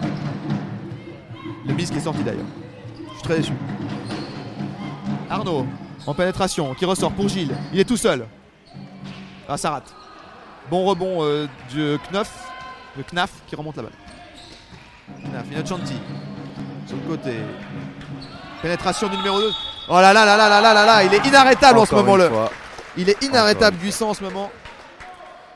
Le mise qui est sorti d'ailleurs. Je suis très déçu. Arnaud en pénétration qui ressort pour Gilles. Il est tout seul. Ah ça rate. Bon rebond euh, du Knaf, le Knaf qui remonte la balle. Knaf, Innocenti sur le côté. Pénétration du numéro 2. Oh là là là là là là là là, il est inarrêtable en ce Encore Il est inarrêtable Guissant en ce moment.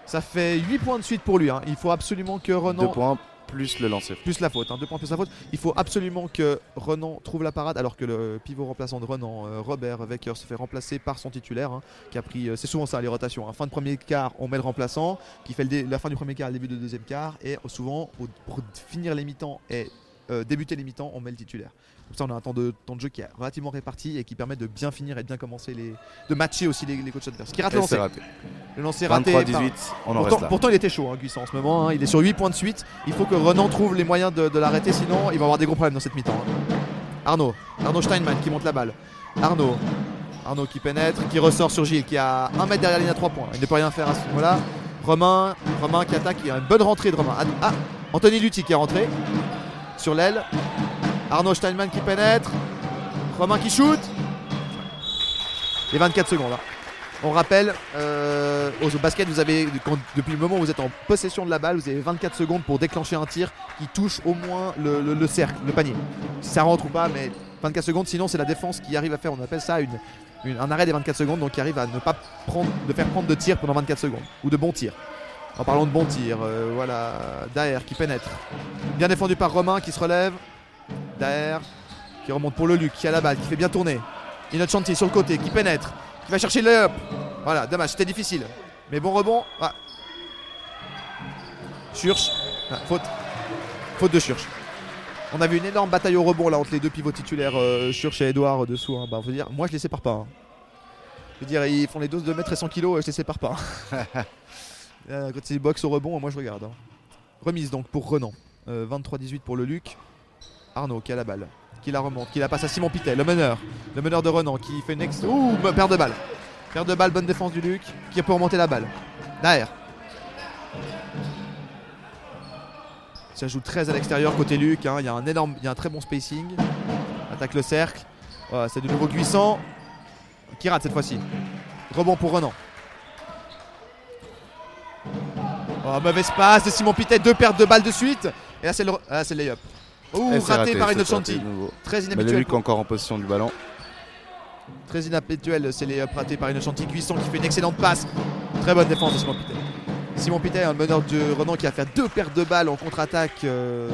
Ça fait 8 points de suite pour lui. hein. Il faut absolument que Renan Deux points plus le lancer. plus la faute, hein, deux points plus la faute. Il faut absolument que Renan trouve la parade alors que le pivot remplaçant de Renan, euh, Robert Wecker, se fait remplacer par son titulaire hein, qui a pris. euh, c'est souvent ça les rotations. hein. Fin de premier quart, on met le remplaçant qui fait le la fin du premier quart, le début du deuxième quart et souvent pour finir les mi-temps et euh, débuter les mi-temps, on met le titulaire. Comme ça, on a un temps de, temps de jeu qui est relativement réparti et qui permet de bien finir et de bien commencer les. de matcher aussi les, les coachs adverses. Qui rate le c'est lancer. raté. Le lancer raté. par- 23-18, on en Pourtant, reste là. pourtant, il était chaud, hein, Guissant, en ce moment. hein. Il est sur 8 points de suite. Il faut que Renan trouve les moyens de, de l'arrêter, sinon il va avoir des gros problèmes dans cette mi-temps. hein. Arnaud, Arnaud Steinman qui monte la balle. Arnaud, Arnaud qui pénètre, qui ressort sur Gilles, qui a un mètre derrière la ligne à 3 points. Il ne peut rien faire à ce moment-là. Romain, Romain qui attaque, il y a une bonne rentrée de Romain. Ah, ah, Anthony Lutti qui est rentré sur l'aile. Arnaud Steinman qui pénètre. Romain qui shoot. Les 24 secondes. hein. On rappelle, euh, au basket, vous avez, depuis le moment où vous êtes en possession de la balle, vous avez 24 secondes pour déclencher un tir qui touche au moins le, le- le cercle, le panier. Si ça rentre ou pas, mais 24 secondes, sinon c'est la défense qui arrive à faire, on appelle ça un arrêt des 24 secondes, donc qui arrive à ne pas prendre, de faire prendre de tir pendant 24 secondes, ou de bons tirs. En parlant de bons tirs, euh, voilà, Daer qui pénètre. Bien défendu par Romain qui se relève. Daer qui remonte pour le Luc, qui a la balle, qui fait bien tourner. Innocenti sur le côté, qui pénètre, qui va chercher le up. Voilà, dommage, c'était difficile. Mais bon rebond. Ah. Ah, faute. Faute de Church. On a vu une énorme bataille au rebond là entre les deux pivots titulaires, euh, et Edouard euh, dessous. hein. Bah, dire, moi je les sépare pas. hein. Je veux dire, ils font les doses de mètres et 100 kg, je les sépare pas. hein. Euh, quand ils boxent au rebond, moi je regarde. hein. Remise donc pour Renan. Euh, 23-18 pour le Luc. Arnaud qui a la balle. qui la remonte, qui la passe à Simon Pitet, le meneur. Le meneur de Renan qui fait une ex. Ouh, perte de balle. Perte de balle, bonne défense du Luc qui peut remonter la balle. Derrière. Ça joue très à l'extérieur côté Luc. hein. Il y a un énorme, il y a un très bon spacing. Attaque le cercle. C'est de nouveau Guissant qui rate cette fois-ci. Rebond pour Renan. Oh, mauvais passe de Simon Pitet, deux pertes de balles de suite. Et là c'est le, ah, c'est le lay-up. C'est raté, par Innocenti. Très Mais inhabituel. Luc encore en possession du ballon. Très inhabituel, c'est les ratés par Innocenti. Guisson qui fait une excellente passe. Très bonne défense de Simon Pitet. Simon Pitet, un meneur de Renan qui a fait deux pertes de balles en contre-attaque. euh,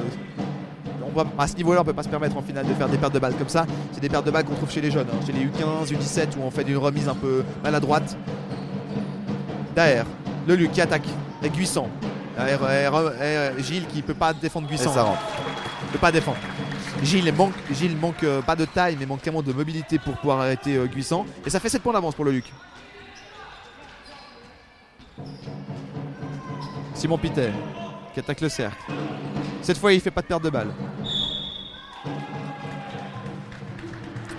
à ce niveau-là, on peut pas se permettre en finale de faire des pertes de balles comme ça. C'est des pertes de balles qu'on trouve chez les jeunes, hein, chez les U15, U17 où on fait une remise un peu maladroite. Derrière, le Luc qui attaque avec Guisson. Derrière, euh, euh, Gilles qui peut pas défendre Et Guisson. ça rentre. Peut pas défendre. Gilles manque, Gilles manque euh, pas de taille, mais manque clairement de mobilité pour pouvoir arrêter euh, Guissant. Et ça fait 7 points d'avance pour le Luc. Simon Pitet qui attaque le cercle. Cette fois, il fait pas de perte de balle.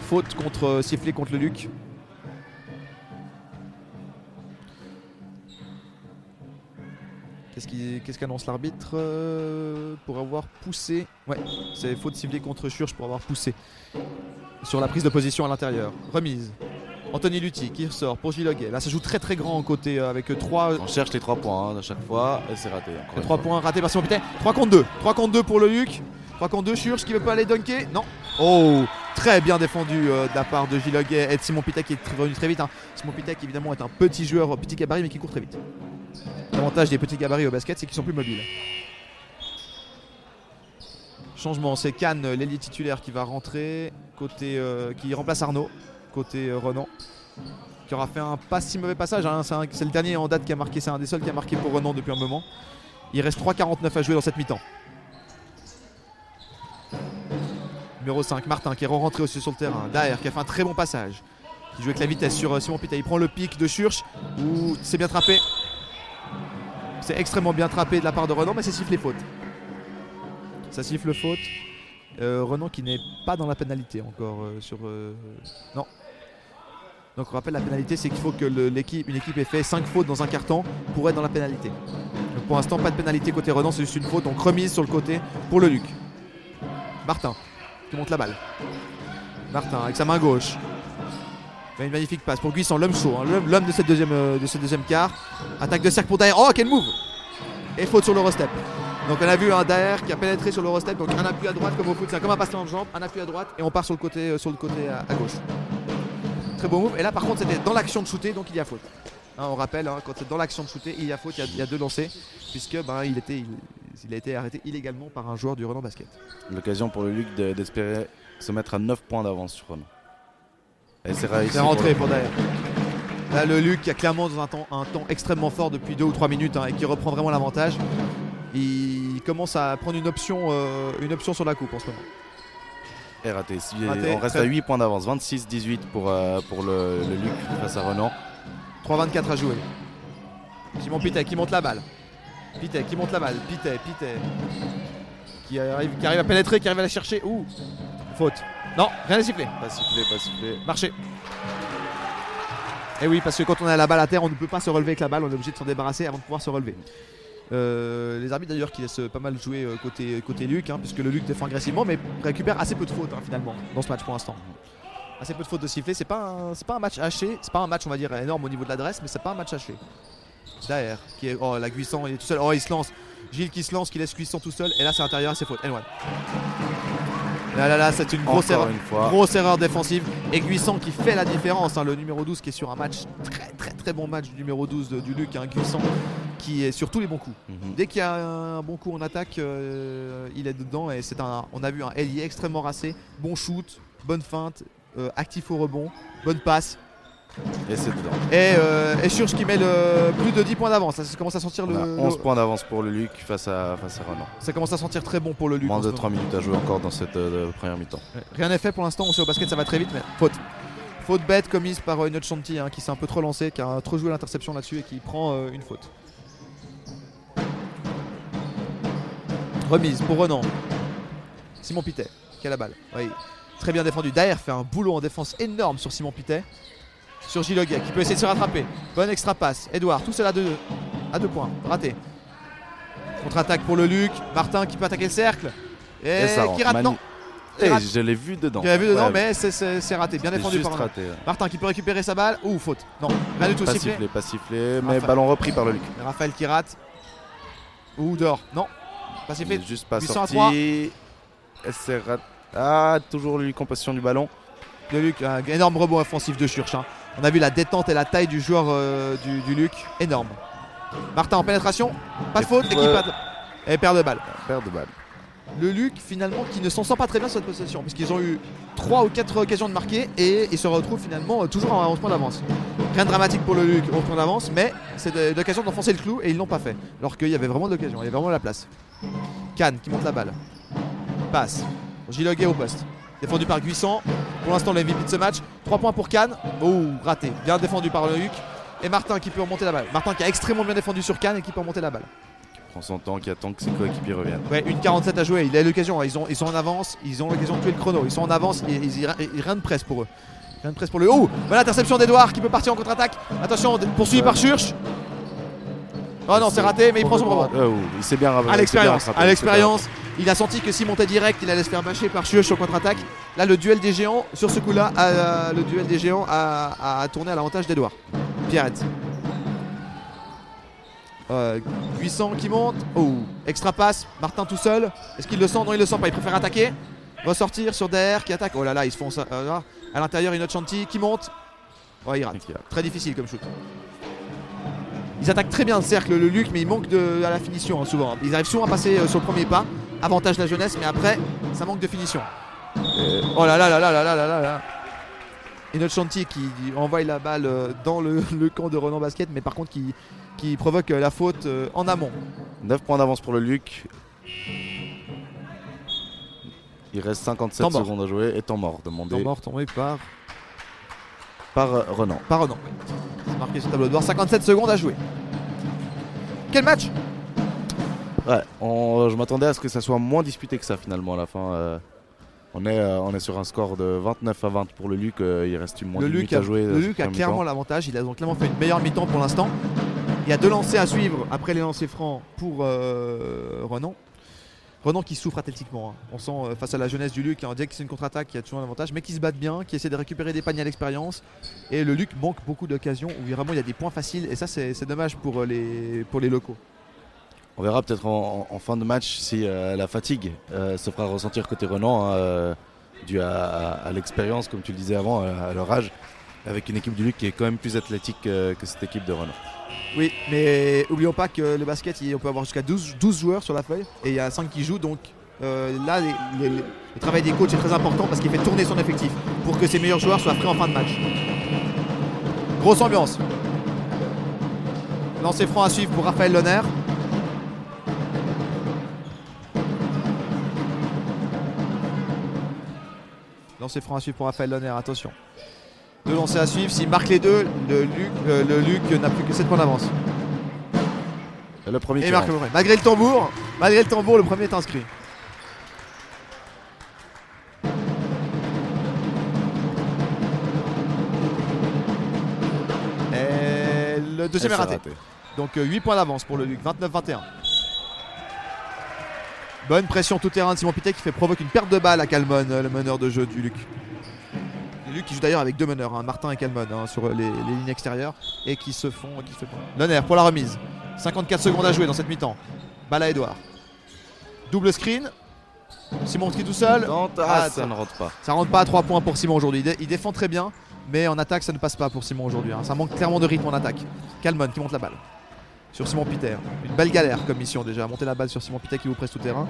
Faute contre euh, sifflet contre le Luc. Qu'est-ce qu'annonce l'arbitre euh, pour avoir poussé Ouais, c'est faute sifflée contre Church pour avoir poussé sur la prise de position à l'intérieur. Remise. Anthony Lutti qui ressort pour Gilles Hoguet. Là, ça joue très très grand en côté euh, avec 3 On cherche les 3 points hein, à chaque fois et c'est raté. une 3 fois. points ratés par Simon Pitet. 3 contre 2. 3 contre 2 pour le Luc. 3 contre 2. Church qui veut pas aller dunker. Non. Oh, très bien défendu euh, de la part de Gilles Hoguet et de Simon Pitet qui est revenu très vite. hein. Simon Pitet qui évidemment est un petit joueur, petit gabarit mais qui court très vite. L'avantage des petits gabarits au basket, c'est qu'ils sont plus mobiles. Changement, c'est Cannes, l'ailier titulaire qui va rentrer, côté, euh, qui remplace Arnaud, côté euh, Renan, qui aura fait un pas si mauvais passage. hein. C'est le dernier en date qui a marqué, c'est un des seuls qui a marqué pour Renan depuis un moment. Il reste 3,49 à jouer dans cette mi-temps. Numéro 5, Martin qui est rentré aussi sur le terrain. Derrière, qui a fait un très bon passage. Qui joue avec la vitesse sur euh, Simon Pita. Il prend le pic de Church. Ouh, c'est bien trappé. C'est extrêmement bien trappé de la part de Renan, mais c'est sifflé faute. Ça siffle faute. Euh, Renan qui n'est pas dans la pénalité encore euh, sur. euh, Non. Donc on rappelle la pénalité c'est qu'il faut que l'équipe, une équipe ait fait 5 fautes dans un carton pour être dans la pénalité. Donc pour l'instant pas de pénalité côté Renan, c'est juste une faute, donc remise sur le côté pour le Luc. Martin qui monte la balle. Martin avec sa main gauche. Une magnifique passe pour Guisson, l'homme chaud, hein, l'homme- de cette deuxième, euh, de ce deuxième quart. Attaque de cercle pour Daer. Oh, quel move Et faute sur l'Eurostep. Donc on a vu un Daer qui a pénétré sur l'Eurostep. Donc un appui à droite comme au foot, c'est comme un passe en jambe, un appui à droite et on part sur le côté, euh, sur le côté à, à gauche. Très beau move. Et là par contre c'était dans l'action de shooter, donc il y a faute. Hein, on rappelle, hein, quand c'est dans l'action de shooter, il y a faute, il y a, deux lancers, puisque ben, il, a été arrêté illégalement par un joueur du Renan Basket. L'occasion pour le Luc de- d'espérer se mettre à 9 points d'avance sur Renan. C'est rentré pour Daer. Là, le Luc qui a clairement dans un temps, un temps extrêmement fort depuis 2 ou 3 minutes hein, et qui reprend vraiment l'avantage. Il commence à prendre une option, euh, une option sur la coupe en ce moment. Et raté. Si- Raté, on reste à 8 points d'avance. 26-18 pour, euh, pour le, le Luc face à Renan. 3-24 à jouer. Simon Pitet qui monte la balle. Pitet qui monte la balle. Pitet, Pitet. Qui arrive, qui arrive à pénétrer, qui arrive à la chercher. Ouh Faute. Non, rien n'est sifflé. Pas sifflé, pas sifflé. Marché. Et oui, parce que quand on a la balle à terre, on ne peut pas se relever avec la balle, on est obligé de s'en débarrasser avant de pouvoir se relever. Euh, les arbitres d'ailleurs qui laissent pas mal jouer euh, côté, côté Luc, hein, puisque le Luc défend agressivement, mais récupère assez peu de fautes hein, finalement dans ce match pour l'instant. Assez peu de fautes de siffler, c'est pas, un- c'est pas un match haché, c'est pas un match on va dire énorme au niveau de l'adresse, mais c'est pas un match haché. Derrière, qui est, oh la Guisson, il est tout seul, oh il se lance, Gilles qui se lance, qui laisse Guisson tout seul, et là c'est intérieur, c'est faute. N1. Là là là, c'est une grosse Encore erreur. une fois. Grosse erreur défensive. Et qui fait la différence. hein, le numéro 12 qui est sur un match très très très bon match du numéro 12 de- du Luc. Hein, qui est sur tous les bons coups. Mhm. Dès qu'il y a un bon coup en attaque, euh, il est dedans. Et c'est un, on a vu un ailier extrêmement racé. Bon shoot, bonne feinte, euh, actif au rebond, bonne passe. Et c'est dedans. Et, euh, et Church qui met le plus de 10 points d'avance. Ça, commence à sentir On le, a 11 le- points d'avance pour le Luc face à, face à Renan. ça commence à sentir très bon pour le Luc. Moins de ce 3 minutes à jouer encore dans cette euh, première mi-temps. Rien n'est fait pour l'instant, on sait au basket ça va très vite, mais faute. Faute bête commise par euh, Nochanti hein, qui s'est un peu trop lancé, qui a trop joué l'interception là-dessus et qui prend euh, une faute. Remise pour Renan. Simon Pitet qui a la balle. Oui. Très bien défendu. Daer fait un boulot en défense énorme sur Simon Pitet. Sur Giloguet qui peut essayer de se rattraper. Bonne extra passe. Edouard, tout seul à deux, à deux points. Raté. Contre-attaque pour le Luc. Martin qui peut attaquer le cercle. Et, Et ça qui rate. Non, Eh, rate. je l'ai vu dedans. qui avait vu dedans, Ouais, mais c'est- raté. Bien défendu par raté. ouais. Martin qui peut récupérer sa balle. Ouh, faute. Non, rien du tout. Pas Sifflé. sifflé, pas sifflé, mais Raphaël. ballon repris par le Luc. Raphaël qui rate. Ouh, dehors. Non, pas sifflé. juste pas 800 à sorti. Elle s'est rat- Ah, toujours lui compassion du ballon. de Luc, un énorme rebond offensif de Church. hein. On a vu la détente et la taille du joueur euh, du, du Luc, énorme. Martin en pénétration, pas de faute, ouais. équipe ad- et perd de balle. De balle. Le Luc finalement qui ne s'en sort pas très bien sur cette possession, puisqu'ils ont eu 3 ou 4 occasions de marquer et ils se retrouvent finalement euh, toujours à 11 points d'avance. Rien de dramatique pour le Luc, 11 points d'avance, mais c'est l'occasion d'enfoncer le clou et ils l'ont pas fait. Alors qu'il y avait vraiment de l'occasion, il y avait vraiment la place. Cannes qui monte la balle. Passe. Giloguet au poste. Défendu par Guissant. Pour l'instant, le MVP de ce match. 3 points pour Cannes. Oh, raté. Bien défendu par le Luc. Et Martin qui peut remonter la balle. Martin qui a extrêmement bien défendu sur Cannes et qui peut remonter la balle. Prend son temps, qui attend que ses coéquipiers reviennent. Ouais, une 47 à jouer. Il a l'occasion. Ils, ont, ils sont en avance. Ils ont l'occasion de tuer le chrono. Ils sont en avance. Et, rien de presse pour eux. Rien de presse pour le. Oh Voilà l'interception d'Edouard qui peut partir en contre-attaque. Attention, poursuivi par Church. Oh non, c'est raté, mais il prend son rebond. Euh, oui, il s'est bien À l'expérience, à l'expérience, il a senti que s'il montait direct, il allait se faire bâcher par Church sur contre-attaque. Là, le duel des géants, sur ce coup-là, le duel des géants a, a tourné à l'avantage d'Edouard. Pierrette. Euh, Guissant qui monte. Oh, extra passe. Martin tout seul. Est-ce qu'il le sent? Non, il le sent pas. Il préfère attaquer. Ressortir sur DR qui attaque. Oh là là, ils se font ça. euh, à l'intérieur, une autre chantier qui monte. Ouais, il rate. Très difficile comme shoot. Ils attaquent très bien le cercle, le Luc, mais il manque de, à la finition hein, souvent. Ils arrivent souvent à passer euh, sur le premier pas. Avantage la jeunesse, mais après, ça manque de finition. Et- Oh là là là là là là là là là. Et notre chantier qui envoie la balle euh, dans le, le camp de Renan Basket, mais par contre qui, qui provoque euh, la faute euh, en amont. 9 points d'avance pour le Luc. Il reste 57 Temps mort. secondes à jouer et temps mort demandé Temps mort tombé par, par euh, Renan. par Renan. C'est marqué sur le tableau de bord. 57 secondes à jouer. Quel match? Ouais, on- je m'attendais à ce que ça soit moins disputé que ça finalement à la fin. euh, on, est, euh, on est sur un score de 29 à 20 pour le Luc. euh, il reste une moins Le de Luc, a, à jouer. le Luc a clairement l'avantage. Il a donc clairement fait une meilleure mi-temps pour l'instant. Il y a deux lancers à suivre après les lancers francs pour euh, Renan. Renan qui souffre athlétiquement. hein. On sent euh, face à la jeunesse du Luc, on dirait que c'est une contre-attaque qui a toujours un avantage, mais qui se battent bien, qui essaie de récupérer des paniers à l'expérience. Et le Luc manque beaucoup d'occasions où vraiment il y a des points faciles. Et ça, c'est dommage pour euh, les, pour les locaux. On verra peut-être en, fin de match si euh, la fatigue se fera ressentir côté Renan, hein, dû à, à- l'expérience, comme tu le disais avant, à leur âge, avec une équipe du Luc qui est quand même plus athlétique que cette équipe de Renan. Oui, mais oublions pas que le basket, on peut avoir jusqu'à 12, 12 joueurs sur la feuille et il y a 5 qui jouent. Donc euh, là, le travail des coachs est très important parce qu'il fait tourner son effectif pour que ses meilleurs joueurs soient prêts en fin de match. Grosse ambiance. Lancer franc à suivre pour Raphaël Lonner. Lancer franc à suivre pour Raphaël Lonner, attention. Deux lancers à suivre, s'il marque les deux, le Luc, euh, le Luc n'a plus que 7 points d'avance. Le premier Et qui marque rentre. le. Malgré le tambour, malgré le tambour, le premier est inscrit. Et le deuxième Et est raté. Donc 8 points d'avance pour le Luc, 29-21. Bonne pression tout terrain de Simon Pité qui fait provoque une perte de balle à Calmon, euh, le meneur de jeu du Luc. Luc qui joue d'ailleurs avec deux meneurs, hein, Martin et Calmon, hein, sur les, les lignes extérieures et qui se font. Qui se font. Lonner pour la remise. 54 secondes à jouer dans cette mi-temps. Balle à Edouard. Double screen. Simon qui tout seul. Non, Ah, ah, ça- ça ne rentre pas. Ça rentre pas à 3 points pour Simon aujourd'hui. Il, dé- il défend très bien, mais en attaque, ça ne passe pas pour Simon aujourd'hui. hein. Ça manque clairement de rythme en attaque. Calmon qui monte la balle. Sur Simon Piter. Une belle galère comme mission déjà. Monter la balle sur Simon Piter qui vous presse tout terrain.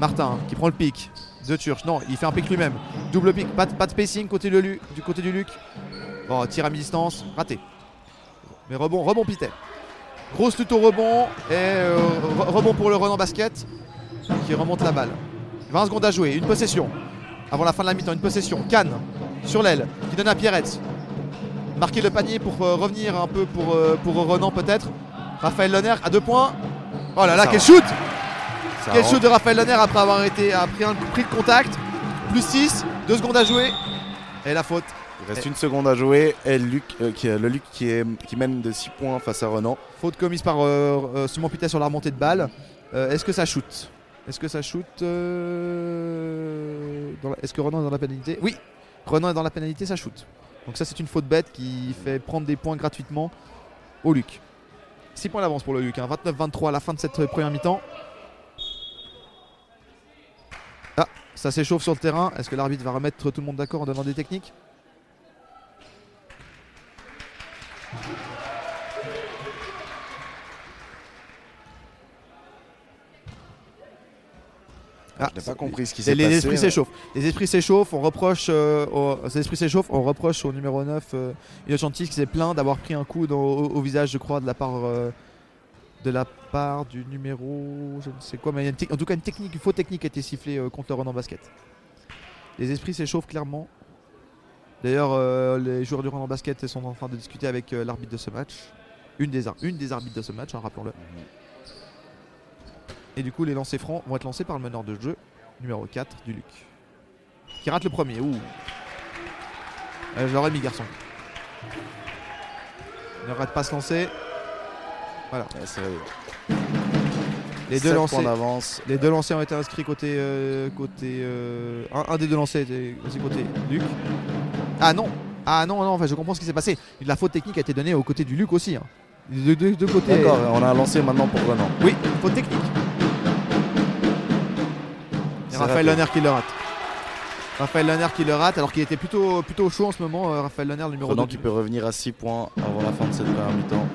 Martin qui prend le pic. The Church. Non, il fait un pic lui-même. Double pic. Pas, de- pas de spacing côté du côté du Luc. Bon, tir à mi-distance. Raté. Mais rebond, rebond Piter. Grosse au rebond. Et euh, re- rebond pour le Renan Basket qui remonte la balle. 20 secondes à jouer. Une possession avant la fin de la mi-temps. Une possession. Cannes sur l'aile qui donne à Pierrette. Marquer le panier pour euh, revenir un peu pour, euh, pour Renan peut-être. Raphaël Lonner à deux points. Oh là là, Ça quel va. shoot Ça Quel rentre. shoot de Raphaël Lonner après avoir été, a pris, un, pris le contact. Plus 6. Deux secondes à jouer. Et la faute. Il reste une seconde à jouer. Et Luc, euh, qui, le Luc qui, est, qui mène de 6 points face à Renan. Faute commise par euh, euh, Simon Pitet sur la remontée de balle. Euh, Est-ce que ça shoot? Est-ce que ça shoot la- Est-ce que Renan est dans la pénalité? Oui, Renan est dans la pénalité, ça shoot. Donc ça c'est une faute bête qui fait prendre des points gratuitement au Luc. 6 points d'avance pour le Luc, hein. 29-23 à la fin de cette euh, première mi-temps. Ah, ça s'échauffe sur le terrain. Est-ce que l'arbitre va remettre tout le monde d'accord en donnant des techniques? Ah, Je n'ai pas compris ce qui les, s'est les passé. esprits s'échauffent. Les esprits s'échauffent. On reproche, euh, au, les esprits s'échauffent. On reproche au numéro 9 euh, Innocenti qui s'est plaint d'avoir pris un coup dans- au, au visage, je crois, de la part euh, de la part du numéro, je ne sais quoi, mais il y a une tec- en tout cas une technique, une faute technique a été sifflée euh, contre le Renan Basket. Les esprits s'échauffent clairement. D'ailleurs, les joueurs du Renan Basket sont en train de discuter avec l'arbitre de ce match, une des, une des arbitres de ce match, hein, rappelons-le. Et du coup, les lancers francs vont être lancés par le meneur de jeu, numéro 4 du Luc. Qui rate le premier. Ouh. Euh, je l'aurais mis, garçon. Ne rate pas se lancer. Ouais, c'est vrai. Les deux lancers. d'avance. Les deux lancers ont été inscrits côté. euh, côté euh, un, un des deux lancers était aussi côté Luc. Ah non Ah non, non, enfin, je comprends ce qui s'est passé. La faute technique a été donnée au côté du Luc aussi. hein. De deux de côtés. D'accord, on a un lancé maintenant pour Renan. Oui, faute technique. Et Raphaël. Lanner qui le rate. Raphaël Lanner qui le rate alors qu'il était plutôt, plutôt chaud en ce moment. euh, Raphaël Lanner, numéro Renan 2. qui peut revenir à 6 points avant la fin de cette première mi-temps.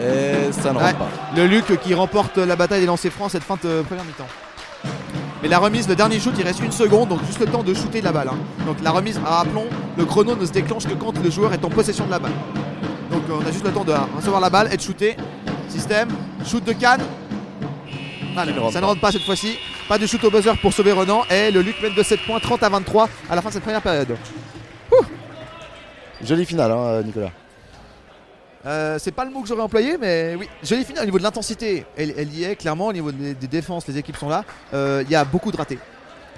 Et ça ne Ouais. rentre pas. Le Luc qui remporte la bataille des lancers francs cette fin de première mi-temps. Mais la remise, le dernier shoot, il reste une seconde, donc juste le temps de shooter la balle. hein. Donc la remise, rappelons, le chrono ne se déclenche que quand le joueur est en possession de la balle. Donc euh, on a juste le temps de recevoir la balle et de shooter. Système, shoot de canne. Ne rentre ça ne rentre pas cette fois-ci. Pas de shoot au buzzer pour sauver Renan. Et le Luc mène de 7 points, 30 à 23 à la fin de cette première période. Jolie finale, hein, Nicolas. Euh, c'est pas le mot que j'aurais employé, mais oui. Jolie finale au niveau de l'intensité. Elle, elle y est clairement au niveau des, des défenses. Les équipes sont là. Euh, Il y a beaucoup de ratés.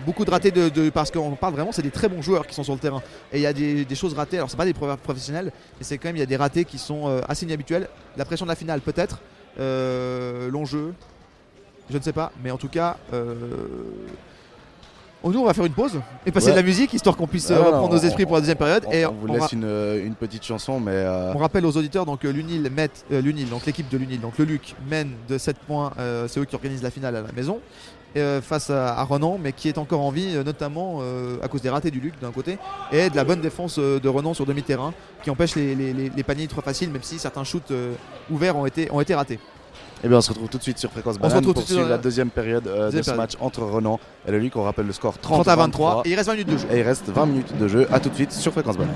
Beaucoup de ratés de, de- parce qu'on parle vraiment, c'est des très bons joueurs qui sont sur le terrain. Et il y a des, des choses ratées. Alors c'est pas des pro- professionnels, mais c'est quand même il y a des ratés qui sont euh, assez inhabituels. La pression de la finale peut-être, long jeu, je ne sais pas, mais en tout cas. Euh... oh, Nous, on va faire une pause et passer Ouais. de la musique histoire qu'on puisse euh, Ah, reprendre on- nos esprits pour la deuxième période. On, et on vous on laisse une, euh, une petite chanson, mais euh, on rappelle aux auditeurs donc euh, l'Unil met euh, l'Unil, donc l'équipe de l'Unil, donc le Luc mène de 7 points, euh, c'est eux qui organisent la finale à la maison euh, face à, à Renan, mais qui est encore en vie, euh, notamment euh, à cause des ratés du Luc d'un côté et de la bonne défense euh, de Renan sur demi-terrain qui empêche les, les- les- les paniers trop faciles, même si certains shoots euh, ouverts ont été, ont été ratés. Eh bien, on se retrouve tout de suite sur Fréquence se Banane retrouve pour tout de suite suivre la deuxième période euh, de ce période. match entre Renan et le Luc. On rappelle le score 30, 30 à 23 et il reste 20 minutes de jeu. Et il reste 20 minutes de jeu. A tout de suite sur Fréquence Banane.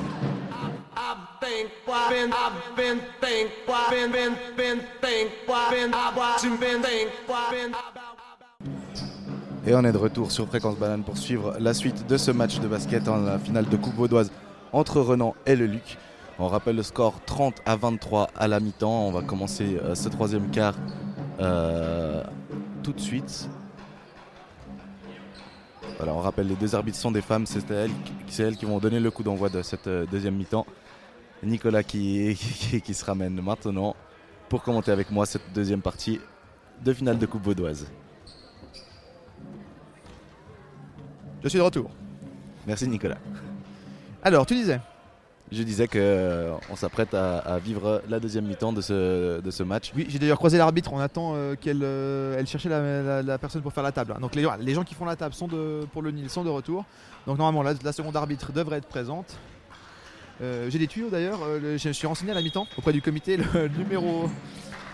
Et on est de retour sur Fréquence Banane pour suivre la suite de ce match de basket en la finale de Coupe Vaudoise entre Renan et le Luc. On rappelle le score 30 à 23 à la mi-temps. On va commencer euh, ce troisième quart euh, tout de suite. Voilà, on rappelle les deux arbitres sont des femmes, c'est elles, elles qui vont donner le coup d'envoi de cette euh, deuxième mi-temps. Nicolas qui, qui, qui se ramène maintenant pour commenter avec moi cette deuxième partie de finale de Coupe Vaudoise. Je suis de retour. Merci Nicolas. Alors, tu disais Je disais que euh, on s'apprête à, à vivre la deuxième mi-temps de ce, de ce match. Oui, j'ai d'ailleurs croisé l'arbitre. On attend euh, qu'elle euh, elle cherchait la, la- la personne pour faire la table. hein. Donc les, les gens qui font la table sont de, pour le Nil sont de retour. Donc normalement la, la seconde arbitre devrait être présente. Euh, j'ai des tuyaux d'ailleurs. le- je me suis renseigné à la mi-temps auprès du comité. Le numéro,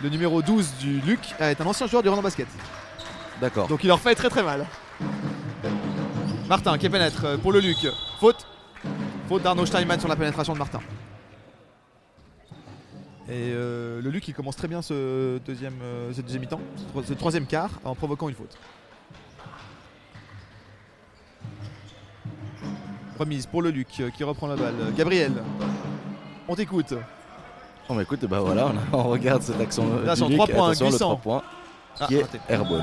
le numéro 12 du Luc est un ancien joueur du Renan Basket. D'accord. Donc il leur fait très très mal. Martin qui pénètre pour le Luc. Faute. Faute d'Arnaud Steinman sur la pénétration de Martin. Et euh, le Luc il commence très bien ce deuxième, euh, ce deuxième mi-temps, ce tro- ce troisième quart en provoquant une faute. Remise pour le Luc euh, qui reprend la balle. Gabriel, on t'écoute. Oh, bah écoute, bah voilà, on, on regarde cette action. Là, sur Luc. trois points, Attention, le glissant. trois points. Ah, qui est airball.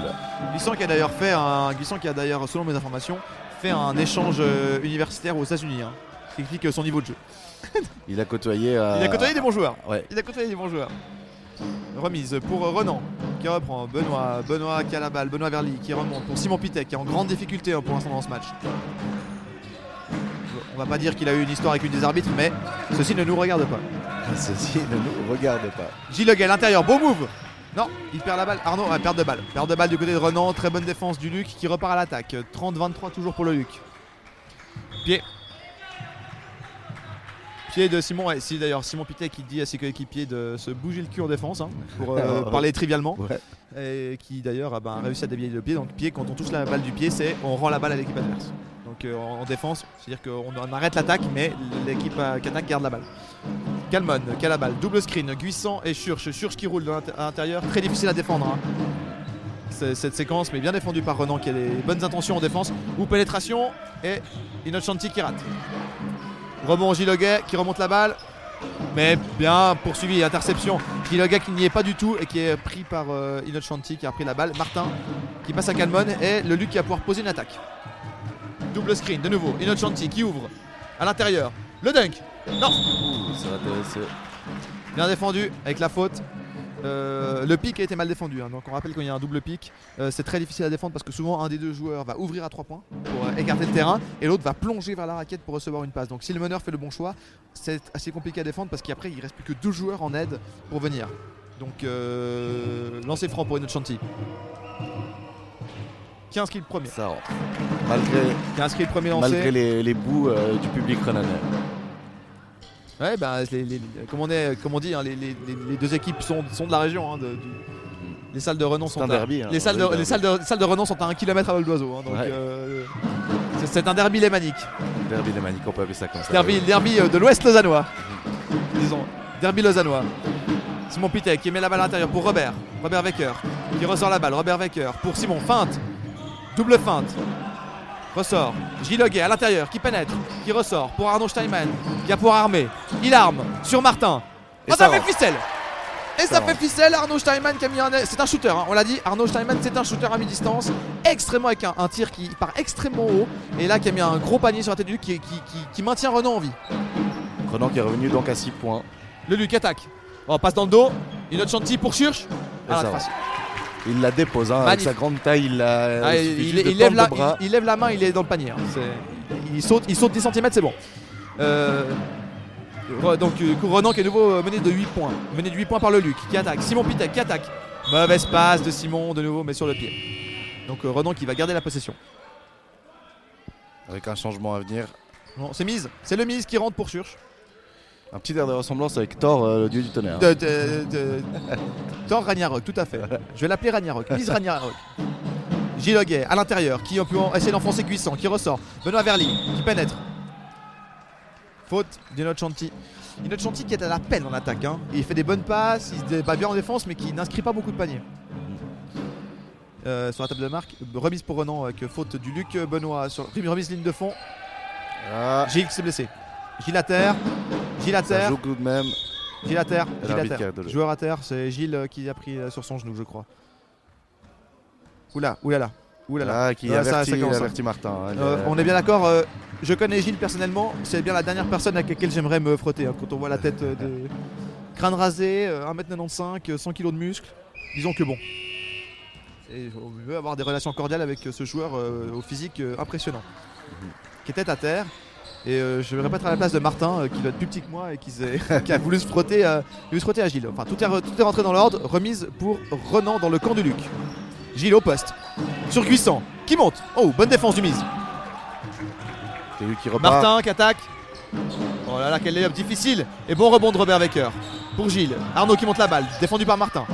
Qui a d'ailleurs fait un. Qui a d'ailleurs, selon mes informations, fait un échange universitaire aux États-Unis. Hein, qui explique euh, son niveau de jeu. Il a côtoyé. euh, Il a côtoyé des bons joueurs. Ouais. Il a côtoyé des bons joueurs. Remise pour Renan qui reprend. Benoît, Benoît qui a la balle. Benoît Verly qui remonte pour Simon Pitek qui est en grande difficulté hein, pour l'instant dans ce match. On va pas dire qu'il a eu une histoire avec une des arbitres, mais ceci ne nous regarde pas. Ceci ne nous regarde pas. Gilles Leguet à l'intérieur, beau move Non, il perd la balle. Arnaud, ouais, perte de balle. Perte de balle du côté de Renan, très bonne défense du Luc qui repart à l'attaque. 30-23 toujours pour le Luc. Pied. Pied de Simon, ouais, si d'ailleurs Simon Pitet qui dit à ses coéquipiers de se bouger le cul en défense, hein, pour euh, parler trivialement, Ouais. et qui d'ailleurs a ben, réussi à dévier le pied. Donc pied, quand on touche la balle du pied, c'est on rend la balle à l'équipe adverse. Donc euh, en, en défense, c'est-à-dire qu'on on arrête l'attaque, mais l'équipe euh, qui attaque garde la balle. Calmon, qui a la balle, double screen, Guissant et Church. Church qui roule à l'intérieur, très difficile à défendre. hein. Cette séquence, mais bien défendue par Renan qui a des bonnes intentions en défense. Ou pénétration et Innocenti qui rate. Rebond Giloguet qui remonte la balle. Mais bien poursuivi, interception. Giloguet qui n'y est pas du tout et qui est pris par euh, Innocenti qui a pris la balle. Martin qui passe à Calmon et le Luc qui va pouvoir poser une attaque. Double screen de nouveau. Innocenti qui ouvre à l'intérieur. Le dunk. Non, Ouh, ça va intéresser. Bien défendu avec la faute. Euh, le pic a été mal défendu. hein. Donc on rappelle quand il y a un double pic, euh, c'est très difficile à défendre parce que souvent un des deux joueurs va ouvrir à 3 points pour euh, écarter le terrain et l'autre va plonger vers la raquette pour recevoir une passe. Donc si le meneur fait le bon choix, c'est assez compliqué à défendre parce qu'après il reste plus que deux joueurs en aide pour venir. Donc lancer franc pour une chantier. Qui a inscrit le premier Ça rentre. Malgré, Qui a inscrit le premier lancé malgré les, les bouts du public renanais. Ouais, bah, les- les- comme, on est, comme on dit, hein, les, les- les- les deux équipes sont, sont de la région. hein, de- du- les salles de Renan sont un à, derby, hein, les, salles de, les derby. salles de- salles de sont à un kilomètre à vol d'oiseau. hein, donc Ouais. euh, c'est- un derby lémanique. Derby de Manic, on peut appeler ça comme ça. Derby, derby euh, de l'Ouest lausannois. Disons, derby lausannois. Simon Pitek qui met la balle à l'intérieur pour Robert. Robert Wecker qui ressort la balle. Robert Wecker pour Simon. Feinte. Double feinte. Ressort. Gilles Hoguet à l'intérieur qui pénètre. Qui ressort pour Arnaud Steinman. Qui a pour armer. Il arme sur Martin. Et oh, ça ça fait ficelle. Et ça, fait ficelle. Arnaud Steinman qui a mis un. C'est un shooter. hein, on l'a dit. Arnaud Steinman c'est un shooter à mi-distance. Extrêmement avec un, un tir qui part extrêmement haut. Et là qui a mis un gros panier sur la tête du Luc qui, qui, qui- qui maintient Renan en vie. Renan qui est revenu donc à 6 points. Le Luc attaque. On passe dans le dos. Une autre chantier pour Church. Ah, Il la dépose hein, avec sa grande taille. Il, la, Ah, il lève la, le bras. il- il lève la main, il est dans le panier. hein. Il saute, il saute 10 cm, c'est bon. Euh, donc euh, Renan qui est nouveau euh, mené de 8 points. Mené de 8 points par le Luc qui attaque. Simon Pitek qui attaque. Mauvaise passe de Simon de nouveau mais sur le pied. Donc Renan qui va garder la possession. Avec un changement à venir. Bon, c'est mise. C'est le mise qui rentre pour Church. Un petit air de ressemblance avec Thor, euh, le dieu du tonnerre. De, de, de- Thor Ragnarok, tout à fait. Je vais l'appeler Ragnarok. Mise Ragnarok. Gilles Hoguet à l'intérieur qui a pu en- essayer d'enfoncer Cuisson, qui ressort. Benoît Verly qui pénètre. Faute d'Inochanti. Inochanti qui est à la peine en attaque. hein. Il fait des bonnes passes, il se débat bien en défense, mais qui n'inscrit pas beaucoup de paniers. Euh, sur la table de marque, remise pour Renan avec faute du Luc Benoît sur remise ligne de fond. Ah, Gilles qui s'est blessé. Gilles à terre. Gilles à ça terre. joue tout de même. Gilles à terre, Gilles à terre. Joueur à terre, c'est Gilles euh, qui a pris euh, sur son genou, je crois. Oula, oulala, oulala. Ah, qui avertit, ça avertit Martin. hein, Euh, on est bien d'accord, euh, je connais Gilles personnellement, c'est bien la dernière personne avec laquelle j'aimerais me frotter. hein, quand on voit la tête de crâne rasé, euh, 1m95, euh, 100 kg de muscles, disons que bon. Et on veut avoir des relations cordiales avec ce joueur au physique impressionnant, qui était à terre. Et euh, je vais répéter à la place de Martin, euh, qui doit être plus petit que moi et qui, a voulu se frotter, euh, voulu se frotter à Gilles. Enfin, tout est, re- tout est rentré dans l'ordre. Remise pour Renan dans le camp de Luc. Gilles au poste. Sur Guissant, qui monte? Oh, bonne défense du mise. C'est lui qui repart. Martin qui attaque. Oh là là, quel layup difficile. Et bon rebond de Robert Wecker. Pour Gilles. Arnaud qui monte la balle. Défendu par Martin.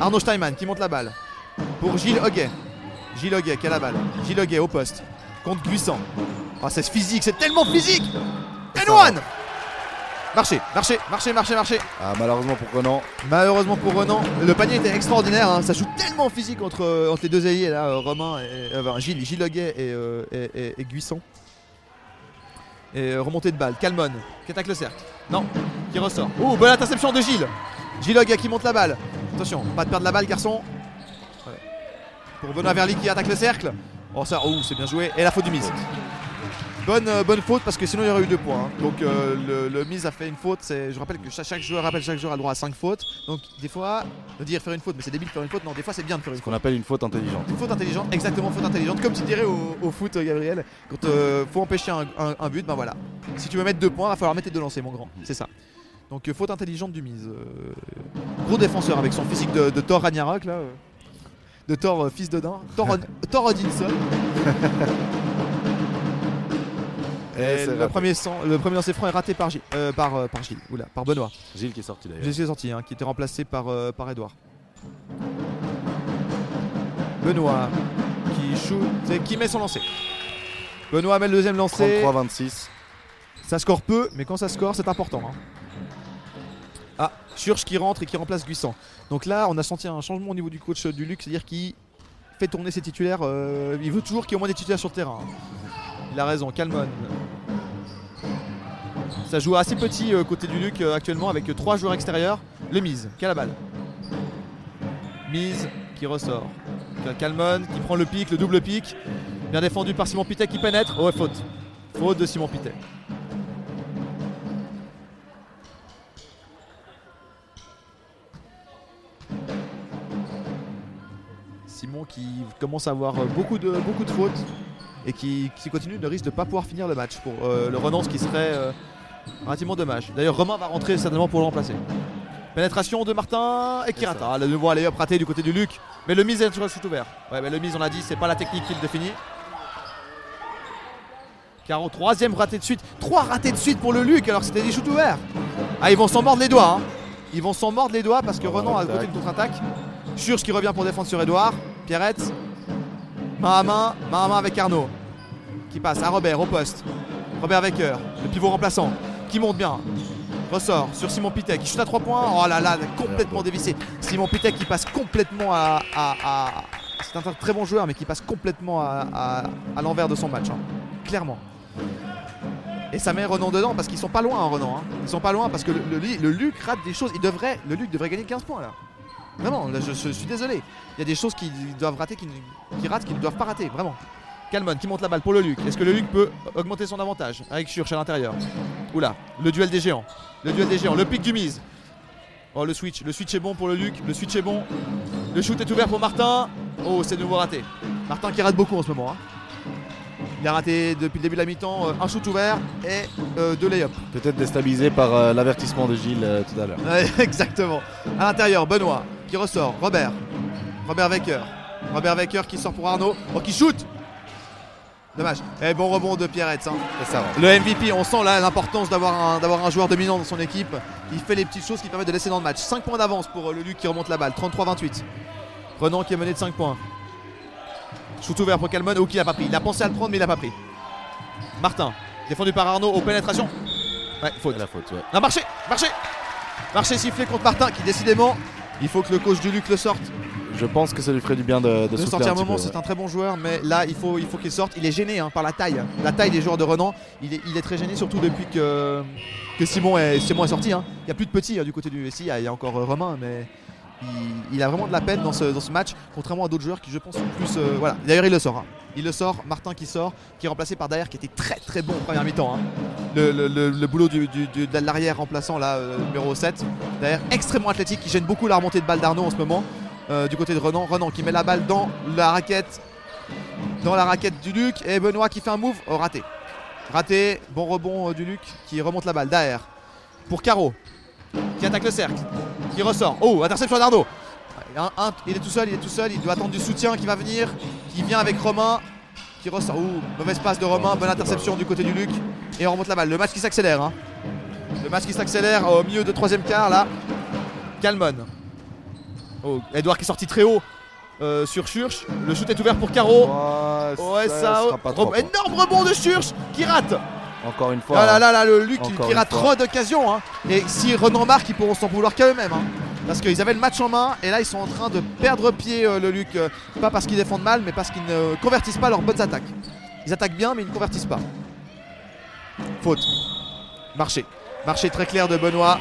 Arnaud Steinman qui monte la balle. Pour Gilles Hoguet. Gilles Hoguet qui a la balle. Gilles Hoguet au poste. Contre Guissant. Oh, c'est physique, c'est tellement physique. And one Marché, marché, marché, marché, marché. Ah, malheureusement pour Renan. Malheureusement pour Renan, le panier était extraordinaire. hein. Ça joue tellement physique entre, euh, entre les deux ailiers là, euh, Romain et euh, enfin, Gilles, Gilles Hoguet et, euh, et, et- et Guisson. Et remontée de balle, Calmon qui attaque le cercle. Non, qui ressort. Oh, bonne interception de Gilles. Gilles Hoguet qui monte la balle. Attention, pas de perdre la balle, garçon. Pour Benoît Verly qui attaque le cercle. Oh ça, oh, c'est bien joué. Et la faute du mise. Bonne, euh, bonne faute parce que sinon il y aurait eu deux points. hein. Donc euh, le, le mise a fait une faute. C'est- Je rappelle que chaque, chaque joueur rappelle chaque joueur a le droit à 5 fautes. Donc des fois, de dire faire une faute, mais c'est débile de faire une faute. Non, des fois c'est bien de faire une faute. qu'on appelle une faute intelligente. Une faute intelligente, exactement faute intelligente, comme tu dirais au, au foot, euh, Gabriel. Quand il faut empêcher un, un- un but, ben voilà. Si tu veux mettre deux points, il va falloir mettre tes deux lancers, mon grand. C'est ça. Donc euh, faute intelligente du mise. Euh, gros défenseur avec son physique de, de Thor Ragnarok là. euh. De Thor euh, fils de. Thor, Thor Odinson. Et c'est le, premier le premier lancer franc est raté par, Gilles, euh, par, euh, par Gilles. Oula, par Benoît. Gilles qui est sorti d'ailleurs. Je suis sorti, hein, qui était remplacé par, euh, par Edouard. Benoît qui shoot et qui met son lancer. Benoît met le deuxième lancer. 33-26. Ça score peu, mais quand ça score, c'est important. hein. Ah, Church qui rentre et qui remplace Guissant. Donc là, on a senti un changement au niveau du coach euh, du Luc, c'est-à-dire qu'il fait tourner ses titulaires. euh, il veut toujours qu'il y ait au moins des titulaires sur le terrain. Il a raison, Calmon. Ça joue assez petit euh, côté du Luc actuellement avec trois joueurs extérieurs. Le mise, qui a la balle. Mise qui ressort. Calmon qui prend le pic, le double pic. Bien défendu par Simon Pitet qui pénètre. Oh, faute. Faute de Simon Pitet. Simon qui commence à avoir euh, beaucoup de, beaucoup de fautes et qui, qui continue ne risque de pas pouvoir finir le match pour euh, le Renans ce qui serait euh, relativement dommage. D'ailleurs Romain va rentrer certainement pour le remplacer. Pénétration de Martin et qui rate. Ah, le nouveau allez hop raté du côté du Luc. Mais le mise est sur le shoot ouvert. Ouais mais le mise on l'a dit c'est pas la technique qui le définit. Caro troisième raté de suite. Trois ratés de suite pour le Luc alors que c'était des shoots ouverts. Ah ils vont s'en mordre les doigts. hein. Ils vont s'en mordre les doigts parce que Oh, Renan a côté une contre-attaque. Church qui revient pour défendre sur Edouard. Pierrette. Main à main. Main à main avec Arnaud. Qui passe à Robert au poste. Robert Wecker, le pivot remplaçant. Qui monte bien. Ressort sur Simon Pitet qui chute à 3 points. Oh là là, complètement dévissé. Simon Pitet qui passe complètement à. C'est un très bon joueur, mais qui passe complètement à, l'envers de son match. hein. Clairement. Et ça met Renan dedans parce qu'ils sont pas loin, hein, Renan. hein. Ils sont pas loin parce que le, le, le Luc rate des choses. Il devrait, le Luc devrait gagner 15 points là. Vraiment, là, je, je suis désolé. Il y a des choses qu'ils doivent rater, qu'ils qui ratent, qu'ils ne doivent pas rater. Vraiment. Calmon qui monte la balle pour le Luc. Est-ce que le Luc peut augmenter son avantage avec Church à l'intérieur? Oula, le duel des géants. Le duel des géants, le pic du mise. Oh le switch, le switch est bon pour le Luc, le switch est bon. Le shoot est ouvert pour Martin. Oh c'est de nouveau raté. Martin qui rate beaucoup en ce moment. hein. Il a raté depuis le début de la mi-temps euh, un shoot ouvert et euh, deux lay-up. Peut-être déstabilisé par euh, l'avertissement de Gilles tout à l'heure. Ouais, exactement. À l'intérieur, Benoît qui ressort. Robert. Robert Wecker. Robert Wecker qui sort pour Arnaud. Oh, qui shoot Dommage. Et bon rebond de Pierrette. hein. Le MVP, on sent là l'importance d'avoir un, d'avoir un joueur dominant dans son équipe. Il fait les petites choses qui permettent de laisser dans le match. 5 points d'avance pour euh, le Luc qui remonte la balle. 33-28. Renan qui est mené de 5 points. Shoot ouvert pour Calmon. Ou qui l'a pas pris. Il a pensé à le prendre, mais il l'a pas pris. Martin, défendu par Arnaud aux pénétrations. Ouais, faute. La faute, ouais. Non, marché, marché Marché sifflé contre Martin qui décidément, il faut que le coach du Luc le sorte. Je pense que ça lui ferait du bien de, de De sortir un moment, c'est ouais. un très bon joueur, mais là il faut, il faut qu'il sorte. Il est gêné hein, par la taille. La taille des joueurs de Renan, il est, il est très gêné, surtout depuis que, que Simon, est, Simon est sorti. hein. Il n'y a plus de petits hein, du côté du SI, il y a- il y a encore euh, Romain, mais il, a vraiment de la peine dans ce, match, contrairement à d'autres joueurs qui, je pense, sont plus. euh, voilà, d'ailleurs, il le sort. hein. Il le sort, Martin qui sort, qui est remplacé par Daher qui était très très bon en première mi-temps. hein. Le, boulot de l'arrière remplaçant, là, euh, numéro 7. Daher extrêmement athlétique, qui gêne beaucoup la remontée de balle d'Arnaud en ce moment. euh, du côté de Renan, Renan qui met la balle dans la raquette dans la raquette du Luc et Benoît qui fait un move oh, raté. Raté, bon rebond du Luc qui remonte la balle Daher pour Caro qui attaque le cercle, qui ressort. Oh, interception d'Arnaud. Un- un- il est tout seul, il est tout seul, il doit attendre du soutien qui va venir, qui vient avec Romain, qui ressort. Ouh, mauvaise passe de Romain, bonne interception du côté du Luc. Et on remonte la balle. Le match qui s'accélère. hein. Le match qui s'accélère au milieu de troisième quart là. Calmon. Oh, Edouard qui est sorti très haut euh, sur Church. Le shoot est ouvert pour Caro. Ouais, ça. sera pas Re- trois points. énorme rebond de Church qui rate. Encore une fois. Ah là hein. là là, le Luc qui, qui rate trop d'occasions. hein. Et si Renan marque, ils pourront s'en vouloir qu'à eux-mêmes. hein. Parce qu'ils avaient le match en main et là ils sont en train de perdre pied euh, le Luc. euh, pas parce qu'ils défendent mal, mais parce qu'ils ne convertissent pas leurs bonnes attaques. Ils attaquent bien, mais ils ne convertissent pas. Faute. Marché. Marché très clair de Benoît.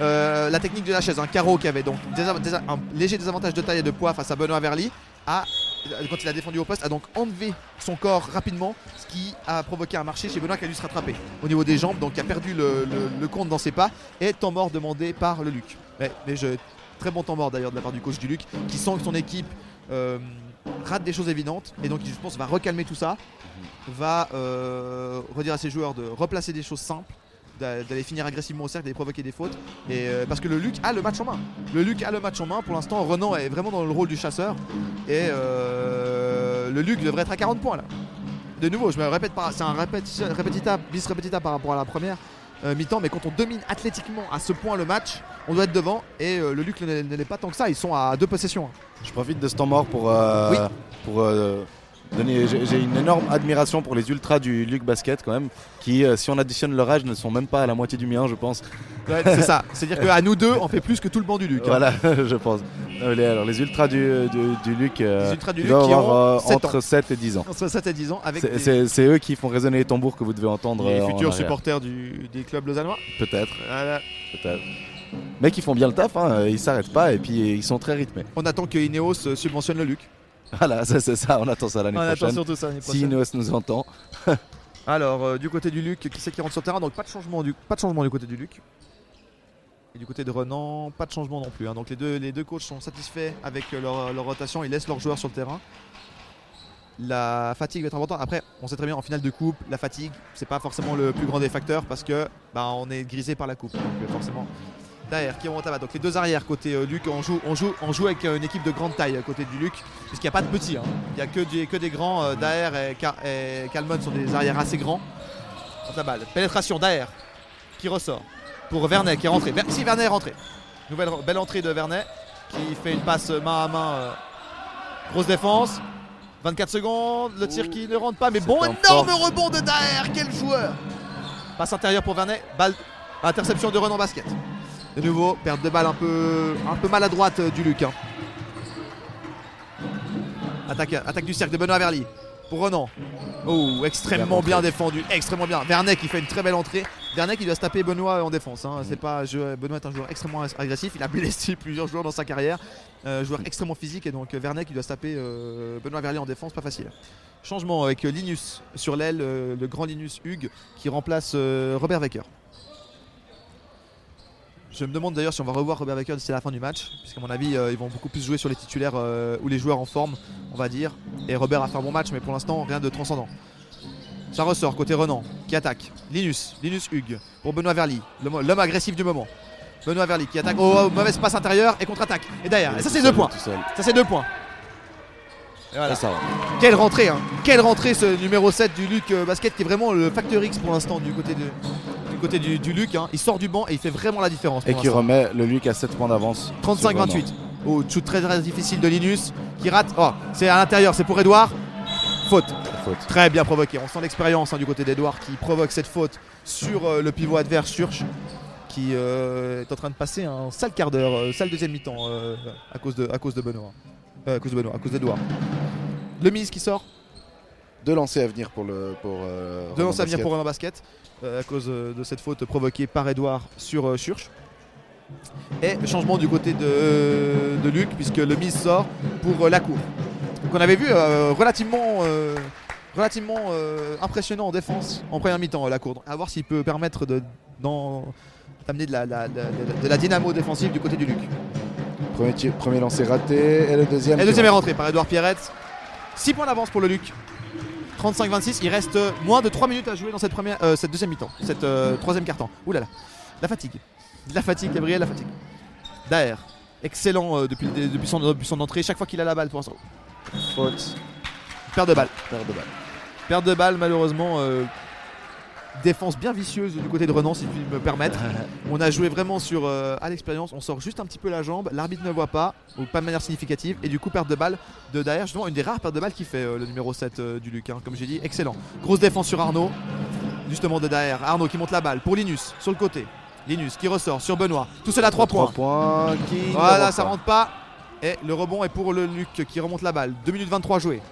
Euh, la technique de la chaise, un carreau qui avait donc un léger désavantage de taille et de poids face à Benoît Verly, a quand il a défendu au poste, a donc enlevé son corps rapidement, ce qui a provoqué un marché chez Benoît qui a dû se rattraper au niveau des jambes, donc a perdu le, compte dans ses pas, et temps mort demandé par le Luc. Mais, je- très bon temps mort d'ailleurs de la part du coach du Luc, qui sent que son équipe euh, rate des choses évidentes, et donc je pense va recalmer tout ça, va euh, redire à ses joueurs de replacer des choses simples, d'aller finir agressivement au cercle, d'aller provoquer des fautes, et, euh, parce que le Luc a le match en main. Le Luc a le match en main. Pour l'instant, Renan est vraiment dans le rôle du chasseur. Et euh, le Luc devrait être à 40 points là. De nouveau, je me répète pas, c'est un répéti- répétita, bis répétita par rapport à la première euh, mi-temps, mais quand on domine athlétiquement à ce point le match, on doit être devant. Et le Luc ne l'est pas tant que ça. Ils sont à deux possessions. hein. Je profite de ce temps mort pour, euh, Oui. pour. J'ai une énorme admiration pour les ultras du Luc Basket quand même, qui, euh, si on additionne leur âge, ne sont même pas à la moitié du mien, je pense. Ouais, c'est ça. C'est-à-dire qu'à nous deux, on fait plus que tout le banc du Luc. hein. Voilà, je pense. Euh, les, alors, les ultras du, du, du Luc, euh, Les ultras du ils Luc doivent qui avoir, ont 7 entre 7 et 10 ans. Entre 7 et 10 ans, avec C'est- des- eux qui font résonner les tambours que vous devez entendre. les euh, futurs supporters du, des clubs lausannois. Peut-être, Voilà. peut-être. Mais qui font bien le taf, hein, ils s'arrêtent pas et puis ils sont très rythmés. On attend que Ineos subventionne le Luc. Voilà, ça, c'est ça, on attend ça l'année On attend prochaine. surtout ça l'année Si prochaine. Ineos nous entend. Alors, euh, du côté du Luc, qui c'est qui rentre sur le terrain Donc, pas de changement du, pas de changement du côté du Luc. Et du côté de Renan, pas de changement non plus. hein. Donc, les deux, les deux coachs sont satisfaits avec euh, leur, leur rotation. Ils laissent leurs joueurs sur le terrain. La fatigue va être importante. Après, on sait très bien en finale de coupe, la fatigue, c'est pas forcément le plus grand des facteurs parce que bah, on est grisé par la coupe. Donc, euh, forcément. Derrière, qui remonte à bas. Donc les deux arrières côté euh, Luc, on joue, on, joue, on joue avec euh, une équipe de grande taille côté du Luc, puisqu'il n'y a pas de petits. hein. Il n'y a que des, que des grands. Euh, Daer et, Kalman sont des arrières assez grands. Contre la balle. Pénétration Daer qui ressort pour Vernet qui est rentré. Ver- si Vernet est rentré. Nouvelle belle entrée de Vernet qui fait une passe main à main. euh, grosse défense. 24 secondes, le tir qui ne rentre pas, mais bon, énorme fort. rebond de Daer, quel joueur Passe intérieure pour Vernet, balle, interception de Renan Basket. De nouveau, perte de balle un peu, un peu maladroite euh, du Luc. hein. Attaque, attaque du cercle de Benoît Verly pour Renan. Oh, extrêmement Bien défendu, extrêmement bien. Vernet qui fait une très belle entrée. Vernet qui doit se taper Benoît en défense. hein. C'est pas, je- Benoît est un joueur extrêmement agressif. Il a blessé plusieurs joueurs dans sa carrière. Euh, joueur extrêmement physique et donc euh, Vernet qui doit se taper euh, Benoît Verly en défense, pas facile. Changement avec euh, Linus sur l'aile, euh, le grand Linus Hugues qui remplace euh, Robert Wecker. Je me demande d'ailleurs si on va revoir Robert Wecker d'ici la fin du match, puisqu'à mon avis, euh, ils vont beaucoup plus jouer sur les titulaires euh, ou les joueurs en forme, on va dire. Et Robert a fait un bon match, mais pour l'instant, rien de transcendant. Ça ressort côté Renan qui attaque. Linus, Linus Hugues pour Benoît Verly, l'homme agressif du moment. Benoît Verly qui attaque. Oh, mauvaise passe intérieure et contre-attaque. Et derrière. Et ça, c'est deux points. Ça, c'est deux points. Et voilà. Et ça va. Quelle rentrée, hein. Quelle rentrée ce numéro 7 du Luc euh, Basket qui est vraiment le facteur X pour l'instant du côté, de, côté du, du Luc. hein. Il sort du banc et il fait vraiment la différence. Et qui remet le Luc à 7 points d'avance. sur 35-28. Renan. Oh, shoot très très difficile de Linus qui rate. Oh, c'est à l'intérieur, c'est pour Edouard. Faute. Faute. Très bien provoqué. On sent l'expérience hein, du côté d'Edouard qui provoque cette faute sur euh, le pivot adverse Church qui euh, est en train de passer un sale quart d'heure, euh, sale deuxième mi-temps à, cause de, à cause de Benoît. À cause de Benoît, à cause d'Edouard. Le mise qui sort, Deux lancers à venir pour le. Pour, de lancer à venir pour Renan Basket à cause euh, de cette faute provoquée par Edouard sur euh, Church. Et changement du côté de, de Luc puisque le mise sort pour euh, la cour. Qu'on avait vu euh, relativement, euh, relativement euh, impressionnant en défense en première mi-temps la cour. À voir s'il peut permettre de, d'amener de la, la- la- de- de la dynamo défensive du côté du Luc. Premier, premier lancer raté et le deuxième. Et le deuxième est rentré par Edouard Pierrette. 6 points d'avance pour le Luc. 35-26. Il reste euh, moins de 3 minutes à jouer dans cette, première, euh, cette deuxième mi-temps. Cette euh, troisième quart-temps. Ouh là là. La fatigue. La fatigue, Gabriel, la fatigue. Daer. Excellent euh, depuis, son, depuis son entrée. Chaque fois qu'il a la balle pour l'instant. Faute. Perte de balle. Perte de balle. Perte de balle, malheureusement. Défense bien vicieuse du côté de Renan, si tu me permettre. On a joué vraiment sur euh, à l'expérience. On sort juste un petit peu la jambe. L'arbitre ne voit pas, ou pas de manière significative. Et du coup, perte de balle de Daer. Justement, une des rares pertes de balle qui fait euh, le numéro 7 euh, du Luc. hein. Comme j'ai dit, excellent. Grosse défense sur Arnaud. Justement de Daer. Arnaud qui monte la balle pour Linus sur le côté. Linus qui ressort sur Benoît. Tout cela à 3 points. 3 points. Qui Voilà, ça rentre pas. Et le rebond est pour le Luc qui remonte la balle. 2 minutes 23 jouées.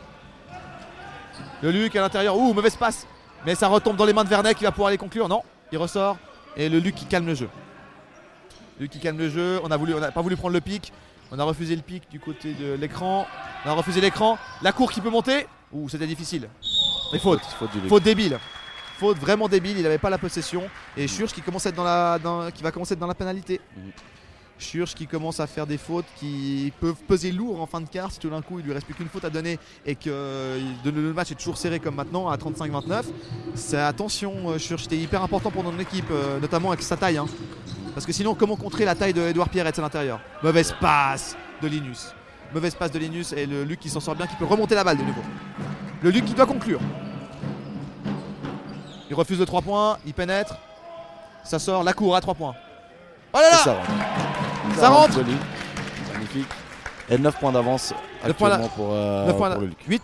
Le Luc à l'intérieur. Ouh, mauvaise passe. Mais ça retombe dans les mains de Vernet qui va pouvoir les conclure. Non, il ressort. Et le Luc qui calme le jeu. Luc qui calme le jeu. On n'a pas voulu prendre le pic. On a refusé le pic du côté de l'écran. On a refusé l'écran. La cour qui peut monter. Ouh, c'était difficile. Mais faute. Faute débile. Faute vraiment débile. Il n'avait pas la possession. Et Schurch qui, commence à être dans la, dans- qui va commencer à être dans la pénalité. Mhm. Schurch qui commence à faire des fautes qui peuvent peser lourd en fin de quart si tout d'un coup il lui reste plus qu'une faute à donner et que euh, le match est toujours serré comme maintenant à 35-29. C'est attention, euh, Schurch, c'était hyper important pour notre équipe, euh, notamment avec sa taille. hein. Parce que sinon, comment contrer la taille de Edouard Pierret à l'intérieur? Mauvaise passe de Linus. Mauvaise passe de Linus et le Luc qui s'en sort bien, qui peut remonter la balle de nouveau. Le Luc qui doit conclure. Il refuse de 3 points, il pénètre. Ça sort, la cour à 3 points. Oh là là ça rentre. Magnifique. Et 9 points d'avance actuellement pour, euh, Neuf points pour là. le Luc. 8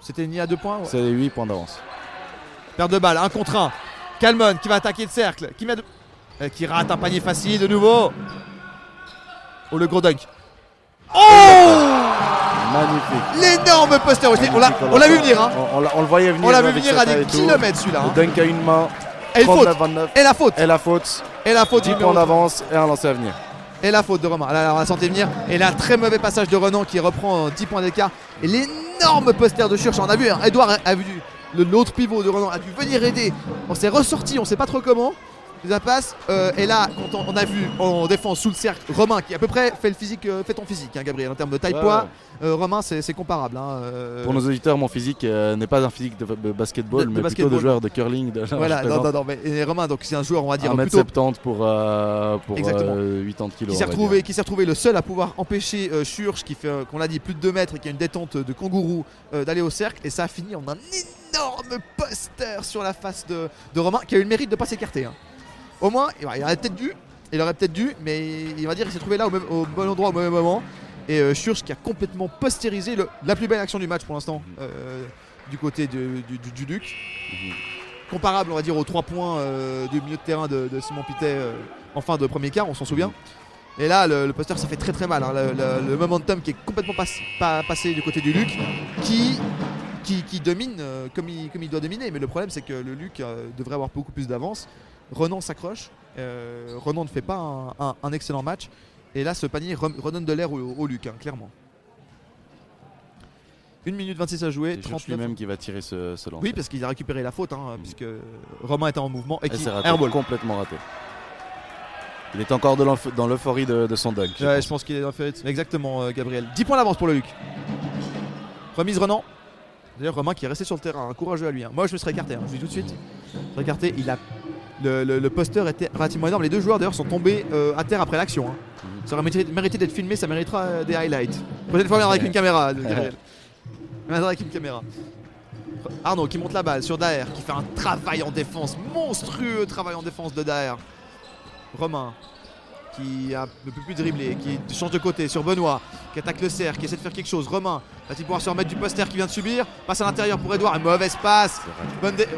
C'était ni à 2 points ouais. C'est 8 points d'avance. Perte de balle, 1 contre 1. Calmon qui va attaquer le cercle, qui, met de- euh, qui rate un panier facile de nouveau. Oh le gros dunk. Oh Magnifique. L'énorme poster aussi. On l'a, vu venir, hein. On, on l'a- on le voyait venir. On l'a vu venir à des kilomètres celui-là. hein. Le dunk à une main. Et faute. 39-29. Et la faute. Et la faute. Et la faute 10 du points d'avance et un lancer à venir. Et la faute de Romain. Là, on la sentait venir. Et là, très mauvais passage de Renan qui reprend euh, 10 points d'écart. Et l'énorme poster de Schurch. On a vu, hein, Edouard a, vu l'autre pivot de Renan a dû venir aider. On s'est ressorti, on sait pas trop comment. Ça passe. euh, et là, quand on, on a vu en défense sous le cercle Romain qui à peu près fait le physique, euh, fait ton physique, hein, Gabriel, en termes de taille poids. ouais. euh, Romain, c'est comparable. hein, euh, Pour nos auditeurs, mon physique n'est pas un physique de, de basketball, De- de mais plutôt de joueur de curling. De, voilà, non, non, non, mais et Romain, donc c'est un joueur, on va dire, 1m70 plutôt pour, pour Exactement. euh, 80 qui kilos. s'est on va retrouvé, dire. qui s'est retrouvé le seul à pouvoir empêcher Schurch, qui fait, qu'on l'a dit, plus de 2 mètres et qui a une détente de kangourou, d'aller au cercle. Et ça a fini en un énorme poster sur la face de, de Romain, qui a eu le mérite de pas s'écarter. hein. Au moins, il aurait peut-être dû, il aurait peut-être dû, mais il va dire qu'il s'est trouvé là au, même- au bon endroit au mauvais moment. Et euh, Schurch qui a complètement postérisé le- la plus belle action du match pour l'instant, euh, du côté de- du, du, du Duc. Comparable, on va dire, aux 3 points euh, du milieu de terrain de, de Simon Pitet euh, en fin de premier quart, on s'en souvient. Et là, le, le poster, ça fait très très mal. hein. Le, le- le momentum qui est complètement pas- pas passé du côté du Luc, qui, qui, qui domine euh, comme, il, comme il doit dominer. Mais le problème, c'est que le Luc euh, devrait avoir beaucoup plus d'avance. Renan s'accroche. Euh, Renan ne fait pas un, un- un excellent match. Et là, ce panier re- redonne de l'air au, au Luc, hein, clairement. 1 minute 26 à jouer. C'est Schurch 39. lui-même qui va tirer ce, ce lancer. Oui, parce qu'il a récupéré la faute, hein, puisque Romain était en mouvement et Et qui airball. complètement raté. Il est encore de dans l'euphorie de, de son dunk. je Ouais, pense. pense qu'il est dans le fait. Exactement, euh, Gabriel. 10 points d'avance pour le Luc. Remise Renan. D'ailleurs, Romain qui est resté sur le terrain, un courageux à lui. hein. Moi, je me serais écarté, hein, je vous dis tout de suite. Je serais écarté. Il a... le, le- le poster était relativement énorme. Les deux joueurs, d'ailleurs, sont tombés euh, à terre après l'action. hein. Ça aurait mérité, mérité d'être filmé, ça méritera euh, des highlights. Prochaine fois, avec une caméra, avec une caméra. Arnaud qui monte la balle sur Daer, qui fait un travail en défense, monstrueux travail en défense de Daer. Romain qui a- ne peut plus dribbler, qui change de côté sur Benoît, qui attaque le cercle, qui essaie de faire quelque chose. Romain va-t-il pouvoir se remettre du poster qui vient de subir? Passe à l'intérieur pour Edouard, une mauvaise passe. Bonne dé-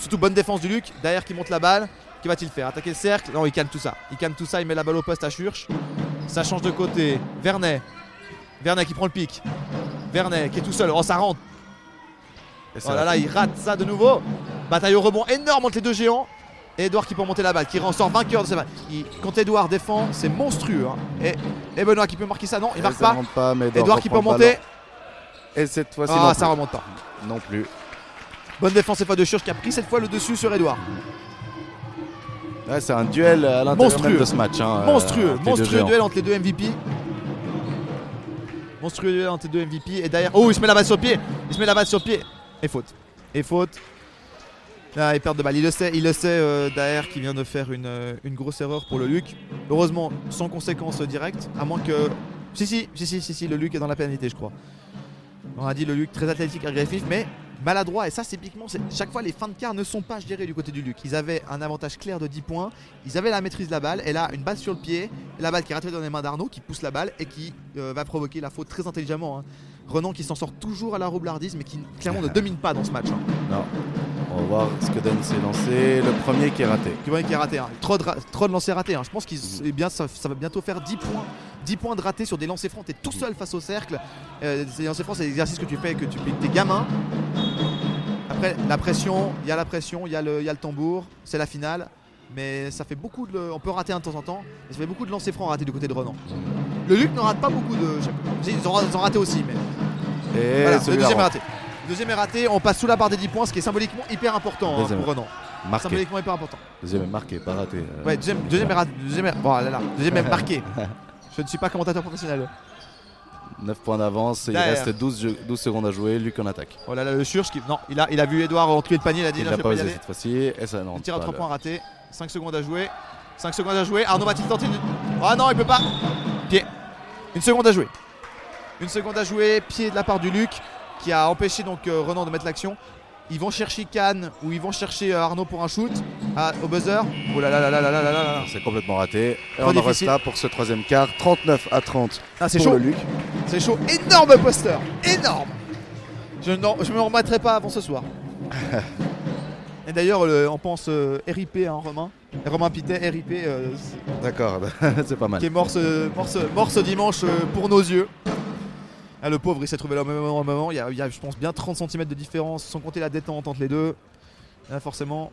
Surtout bonne défense du Luc, derrière qui monte la balle. Que va-t-il faire? Attaquer le cercle? Non, il calme tout ça. Il calme tout ça, il met la balle au poste à Schurch. Ça change de côté. Vernet. Vernet qui prend le pic. Vernet qui est tout seul. Oh, ça rentre. Et Oh là là, il rate ça de nouveau. Bataille au rebond énorme entre les deux géants. Et Edouard qui peut remonter la balle, qui en sort vainqueur de cette balle. Il- quand Edouard défend, c'est monstrueux. hein. Et, et Benoît qui peut marquer ça, non, il Et marque pas. Edouard qui peut ballon. Et cette fois-ci, Ah, ça remonte pas. non plus. Bonne défense cette fois de Schurch qui a pris cette fois le dessus sur Edouard. Ouais, c'est un duel à l'intérieur même de ce match. hein, euh, monstrueux, deux monstrueux duel entre les deux MVP. Monstrueux duel entre les deux MVP. Et derrière, oh, il se met la balle sur pied. Il se met la balle sur pied. Et faute. Et faute. Ah, il perd de balle. Il le sait, il le sait, euh, Daer qui vient de faire une, euh, une grosse erreur pour le Luc. Heureusement, sans conséquence directe. À moins que. Si, si, si, si, si, si, le Luc est dans la pénalité, je crois. On a dit le Luc très athlétique, agressif, mais maladroit. Et ça, c'est typiquement. Chaque fois, les fins de quart ne sont pas gérées du côté du Luc. Ils avaient un avantage clair de 10 points. Ils avaient la maîtrise de la balle. Et là, une balle sur le pied. La balle qui est ratée dans les mains d'Arnaud, qui pousse la balle et qui euh, va provoquer la faute très intelligemment. hein. Renan qui s'en sort toujours à la roublardise, mais qui clairement ne domine pas dans ce match. hein. Non. On va voir ce que donne ces lancers. Le premier qui est raté. Qui voit qui est raté. hein. Trop de, ra- trop de lancers ratés. hein. Je pense que ça, ça va bientôt faire 10 points. 10 points de ratés sur des lancers francs. T'es tout seul face au cercle. Euh, ces lancers francs, c'est l'exercice que tu fais, que tu fais avec tes gamins. Après, la pression, il y a la pression, il y, a le- il y a le tambour. C'est la finale. Mais ça fait beaucoup de. On peut rater un de temps en temps. Mais ça fait beaucoup de lancers francs ratés du côté de Renan. Le Luc ne rate pas beaucoup de Ils ont, ils raté aussi, mais. Et Voilà, le deuxième est raté. Le deuxième est raté, on passe sous la barre des 10 points, ce qui est symboliquement hyper important hein, pour Renan. marqué. Symboliquement hyper important. Deuxième est marqué, pas raté. Euh, Ouais, deuxième, deuxième est raté. Deuxième est, bon, là, là, deuxième est marqué. Je ne suis pas commentateur professionnel. 9 points d'avance, il reste 12, jeux- 12 secondes à jouer, Luc en attaque. Oh là là, le Surge qui. Non, il a, il a vu Edouard entuer le panier, il a dit Il n'a pas osé cette fois-ci, et ça non. Il tire à pas 3 le- points raté. 5 secondes à jouer. 5 secondes à jouer. Arnaud va-t-il tenter une. Ah non, il peut pas. Pied. Une seconde à jouer. Une seconde à jouer. Pied de la part du Luc qui a empêché donc euh, Renan de mettre l'action. Ils vont chercher Cannes ou ils vont chercher euh, Arnaud pour un shoot à- au buzzer. Oh là là là là là là là là là. C'est complètement raté. Et on en reste là pour ce troisième quart, 39 à 30 Ah, c'est chaud. le Luc. C'est chaud. Énorme poster. Énorme. Je ne je me remettrai pas avant ce soir. Et d'ailleurs, le- on pense euh, RIP, hein, Romain. Romain Pitet, RIP, euh, D'accord, c'est pas mal. qui est mort ce, mort ce- mort ce dimanche euh, pour nos yeux. Ah, le pauvre, il s'est trouvé là au même moment. au même moment. Il, y a, il y a, je pense, bien 30 cm de différence, sans compter la détente entre les deux. Là, forcément,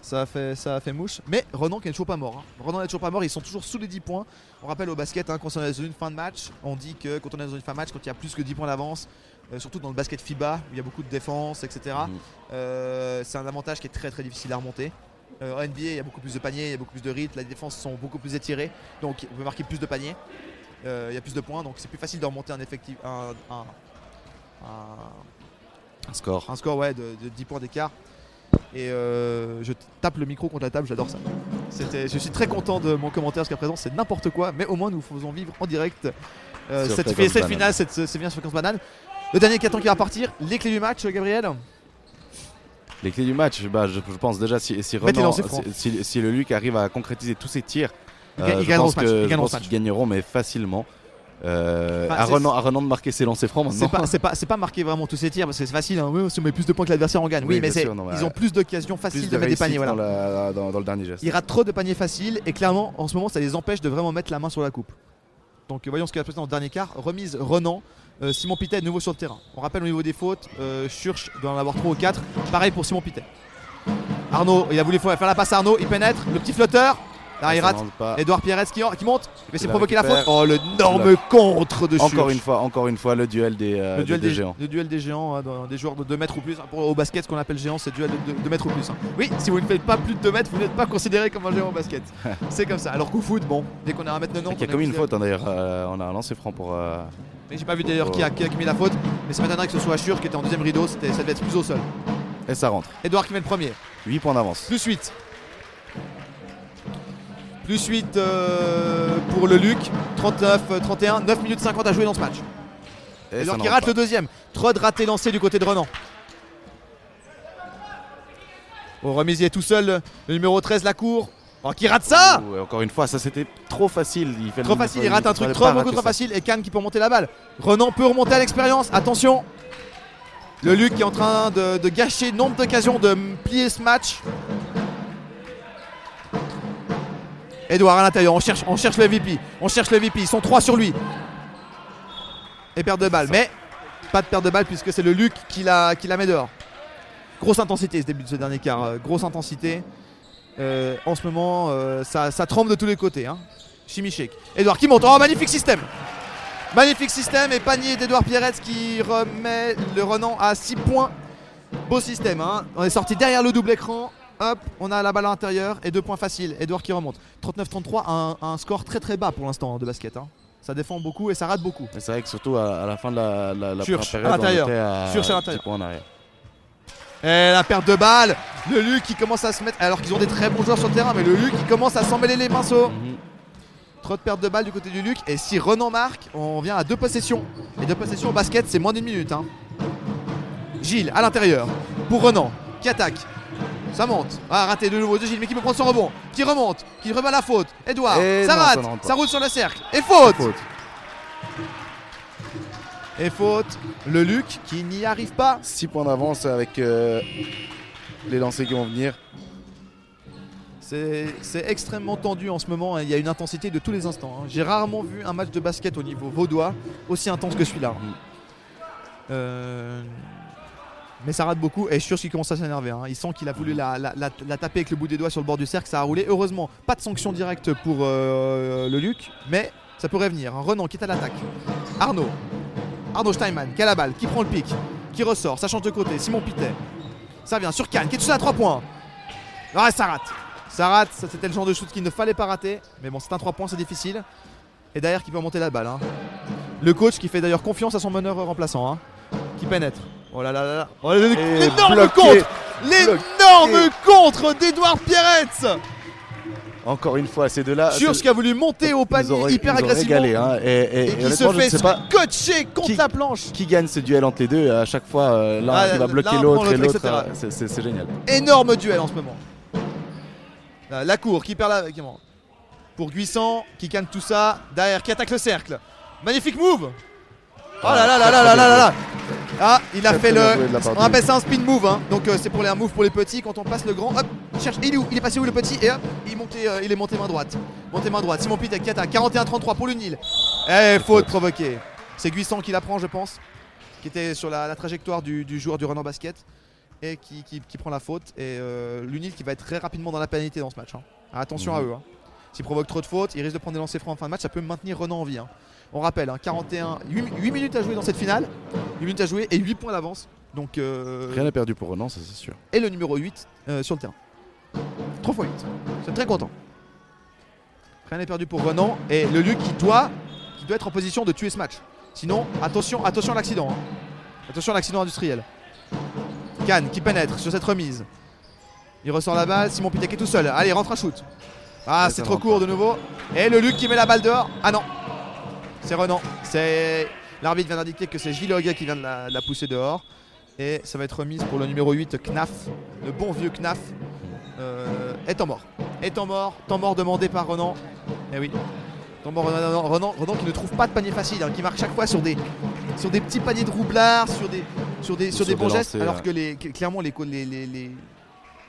ça a, fait, ça a fait mouche. Mais Renan qui n'est toujours pas mort. hein. Renan n'est toujours pas mort, ils sont toujours sous les 10 points. On rappelle au basket, hein, quand on est dans une fin de match, on dit que quand on est dans une fin de match, quand il y a plus que 10 points d'avance, euh, surtout dans le basket FIBA, où il y a beaucoup de défense, etc., Mhm. euh, c'est un avantage qui est très très difficile à remonter. Euh, en NBA, il y a beaucoup plus de paniers, il y a beaucoup plus de rythme, les défenses sont beaucoup plus étirées, donc on peut marquer plus de paniers, il y a plus de points, donc c'est plus facile de remonter un effectif, un, un- un- Un score. un score ouais, de, de 10 points d'écart. Et je tape le micro contre la table, j'adore ça. C'était- Je suis très content de mon commentaire jusqu'à présent, c'est n'importe quoi, mais au moins nous faisons vivre en direct euh, cette, cette finale, cette, c'est bien sur Fréquence Banane. Le dernier carton qui va partir, les clés du match, Gabriel Les clés du match, bah, je, je pense déjà si, si, Renan- ses si, si- si le Luc arrive à concrétiser tous ses tirs, Ils ga- ils je gagneront pense qu'ils mais facilement. Euh, Enfin, à, Renan, à Renan de marquer ses lancers francs C'est maintenant. pas, c'est pas, pas marqué vraiment tous ces tirs parce que c'est facile. Hein. Oui, si on met plus de points que l'adversaire, on gagne. Oui, Oui, mais sûr, non, ils ont plus d'occasions faciles de, de mettre des paniers. Voilà. dans, la- dans- dans le dernier geste. Ils ratent trop de paniers faciles et clairement, en ce moment, ça les empêche de vraiment mettre la main sur la coupe. Donc, euh, voyons ce qui va se passer dans le dernier quart. Remise Renan. Euh, Simon Pitet est nouveau sur le terrain. On rappelle au niveau des fautes, euh, Schurch doit en avoir 3 ou 4. Pareil pour Simon Pitet. Arnaud, il a voulu faire la passe à Arnaud, il pénètre, le petit flotteur. Là, il rate. Edouard Pierre qui, qui monte, mais c'est provoquer la faute. Oh, le énorme contre de Schurch. Encore une fois, encore une fois, le duel des, euh, Le duel des des, géants. le duel des géants, hein, dans- des joueurs de 2 mètres ou plus. Pour- au basket, ce qu'on appelle géant, c'est duel de 2 mètres ou plus. hein. Oui, si vous ne faites pas plus de 2 mètres, vous n'êtes pas considéré comme un géant au basket. c'est comme ça. Alors qu'au foot, bon, dès qu'on est à 1m90, Il y a comme une considéré- faute hein, d'ailleurs. euh, on a un lancer franc pour. euh, Mais j'ai pas vu d'ailleurs qui, a, qui a la faute. Mais ça m'étonnerait que ce soit Schur qui était en deuxième rideau. C'était, ça devait être plus au sol. Et ça rentre. Edouard qui met le premier. 8 points d'avance. Plus 8. Plus 8 euh, pour le Luc. 39, euh, 31. 9 minutes 50 à jouer dans ce match. Et Edouard qui rate pas. le deuxième. Trod raté lancé du côté de Renan. Au remisier tout seul, le numéro 13 la cour. Oh, qui rate ça Ouh, encore une fois, ça c'était trop facile. Il fait Trop le- facile, il rate un truc trop beaucoup trop facile et Cannes qui peut remonter la balle. Renan peut remonter à l'expérience, attention Le Luc qui est en train de, de gâcher nombre d'occasions de plier ce match. Edouard à l'intérieur, on cherche, on cherche le MVP, on cherche le MVP, ils sont trois sur lui. Et perte de balle, mais pas de perte de balle puisque c'est le Luc qui la, qui la met dehors. Grosse intensité ce début de ce dernier quart, euh, grosse intensité. Euh, en ce moment, euh, ça, ça tremble de tous les côtés. Hein. Chimichek. Edouard qui monte. Oh, magnifique système. Magnifique système et panier d'Edouard Pierretz qui remet le Renan à 6 points. Beau système. hein. On est sorti derrière le double écran. Hop, on a la balle à l'intérieur et deux points faciles. Edouard qui remonte. 39-33, un, un score très très bas pour l'instant hein, de basket. hein. Ça défend beaucoup et ça rate beaucoup. C'est vrai que surtout à, à la fin de la, la, première période, à Schurch à 10 l'intérieur. Et la perte de balle. Le Luc qui commence à se mettre. Alors qu'ils ont des très bons joueurs sur le terrain, mais le Luc qui commence à s'emmêler les pinceaux. Mhm. Trop de perte de balle du côté du Luc. Et si Renan marque, on vient à deux possessions. Et deux possessions au basket, c'est moins d'une minute. hein. Gilles à l'intérieur pour Renan qui attaque. Ça monte. Ah, raté de nouveau de Gilles, mais qui peut prendre son rebond. Qui remonte, qui remet la faute. Edouard, Et ça non, rate. Ça, roule sur le cercle. Et faute. Faute. Et faute. Le Luc qui n'y arrive pas. 6 points d'avance avec euh, les lancers qui vont venir. C'est extrêmement tendu en ce moment. hein. Il y a une intensité de tous les instants. hein. J'ai rarement vu un match de basket au niveau vaudois aussi intense que celui-là. Mhm. Euh, Mais ça rate beaucoup et Schurz qui commence à s'énerver. hein. Il sent qu'il a voulu la, la- la- la taper avec le bout des doigts sur le bord du cercle. Ça a roulé. Heureusement, pas de sanction directe pour euh, le Luc. Mais Ça pourrait venir. Renan qui est à l'attaque. Arnaud. Arnaud Steinman qui a la balle, qui prend le pic, qui ressort, ça change de côté. Simon Pitet. Ça vient sur Cannes qui est tout à 3 points. Ouais, ça rate. Ça rate, ça c'était le genre de shoot qu'il ne fallait pas rater. Mais bon, c'est un 3 points, c'est difficile. Et derrière qui peut monter la balle. hein. Le coach qui fait d'ailleurs confiance à son meneur remplaçant. hein, qui pénètre. Oh là là là là. Oh, L'énorme bloqué. contre L'énorme contre d'Edouard Pierretz Encore une fois, ces deux-là. Sur ce qui a voulu monter au panier ont- hyper agressivement. régalé, hein. Et, et- Et et qui se fait coacher contre qui- la planche. qui gagne ce duel entre les deux. À chaque fois, euh, l'un Ah, qui va bloquer l'autre et l'autre, euh, c'est- génial. Énorme duel en ce moment. La cour qui perd la. Pour Guissant qui calme tout ça. Derrière qui attaque le cercle. Magnifique move Oh là là là là là là là là Ah, il a Très, fait très le. On appelle ça un spin move, hein. donc euh, c'est pour les un move pour les petits. Quand on passe le grand, hop, il cherche. Il est où? Il est passé où le petit? Et hop, il est monté, euh, il est monté main droite. Monté main droite. Simon Pitek qui attaque. 41-33 pour le Nil. Eh, faute provoquée. C'est Guissant qui la prend, je pense. Qui était sur la, la trajectoire du, du joueur du Renan Basket. Et qui, qui- qui prend la faute. Et euh, l'Unil qui va être très rapidement dans la pénalité dans ce match. hein. Attention à Mhm. eux. hein. S'ils provoquent trop de fautes, ils risquent de prendre des lancers francs en fin de match. Ça peut maintenir Renan en vie. Hein. On rappelle, hein, 41, 8, minutes à jouer dans cette finale. 8 minutes à jouer et 8 points d'avance. Donc, euh, Rien n'est perdu pour Renan, ça c'est sûr. et le numéro 8 euh, sur le terrain. 3 fois 8. C'est très content. Rien n'est perdu pour Renan. Et le Luc qui doit, qui doit être en position de tuer ce match. Sinon, attention, attention à l'accident. hein. Attention à l'accident industriel. Cannes qui pénètre sur cette remise. Il ressort la balle. Simon Pitek est tout seul. Allez, rentre un shoot. Ah, Ouais, c'est trop court pas. de nouveau. Et le Luc qui met la balle dehors. Ah non. C'est Renan. C'est L'arbitre vient d'indiquer que c'est Gilles Hoguet qui vient de la, de la pousser dehors. Et ça va être remise pour le numéro 8, Knaf. Le bon vieux Knaf. Euh, est en mort. Est en mort. Temps mort demandé par Renan. Eh oui. Temps mort Renan, Renan, Renan qui ne trouve pas de panier facile, hein, qui marque chaque fois sur des, sur des petits paniers de roublards, sur des, sur des, sur Sur des des bons gestes. alors ouais. que les, clairement, les, les, les,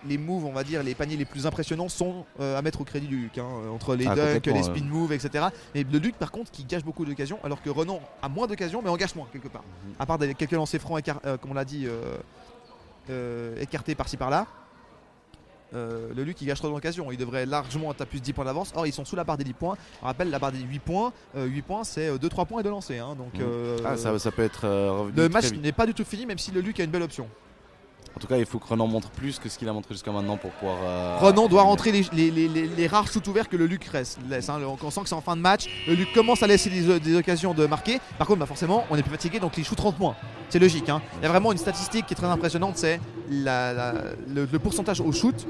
les, moves, on va dire, les paniers les plus impressionnants sont euh, à mettre au crédit du Luc. hein, euh, entre les Ah, dunks, les spin moves, etc. Et le Luc, par contre, qui gâche beaucoup d'occasions, alors que Renan a moins d'occasions, mais en gâche moins quelque part. Mhm. À part des, quelques lancers francs, euh, comme on l'a dit, euh, écartés par-ci par-là. Le Luc il gâche trop d'occasions, il devrait largement être à plus de 10 points d'avance. Or ils sont sous la barre des 10 points. On rappelle la barre des 8 points. Euh, 8 points c'est 2-3 points et de lancer. hein. Donc Mhm. Ah, ça, ça peut être revenu le match n'est pas du tout fini même si le Luc a une belle option. En tout cas, il faut que Renan montre plus que ce qu'il a montré jusqu'à maintenant pour pouvoir. euh, Renan doit rentrer les, les- les- les- les rares shoots ouverts que le Luc reste, laisse. hein. On sent que c'est en fin de match. Le Luc commence à laisser des, des occasions de marquer. Par contre, bah forcément, on est plus fatigué donc les shoots 30 moins. C'est logique. hein. Il y a vraiment une statistique qui est très impressionnante c'est le, le pourcentage au shoot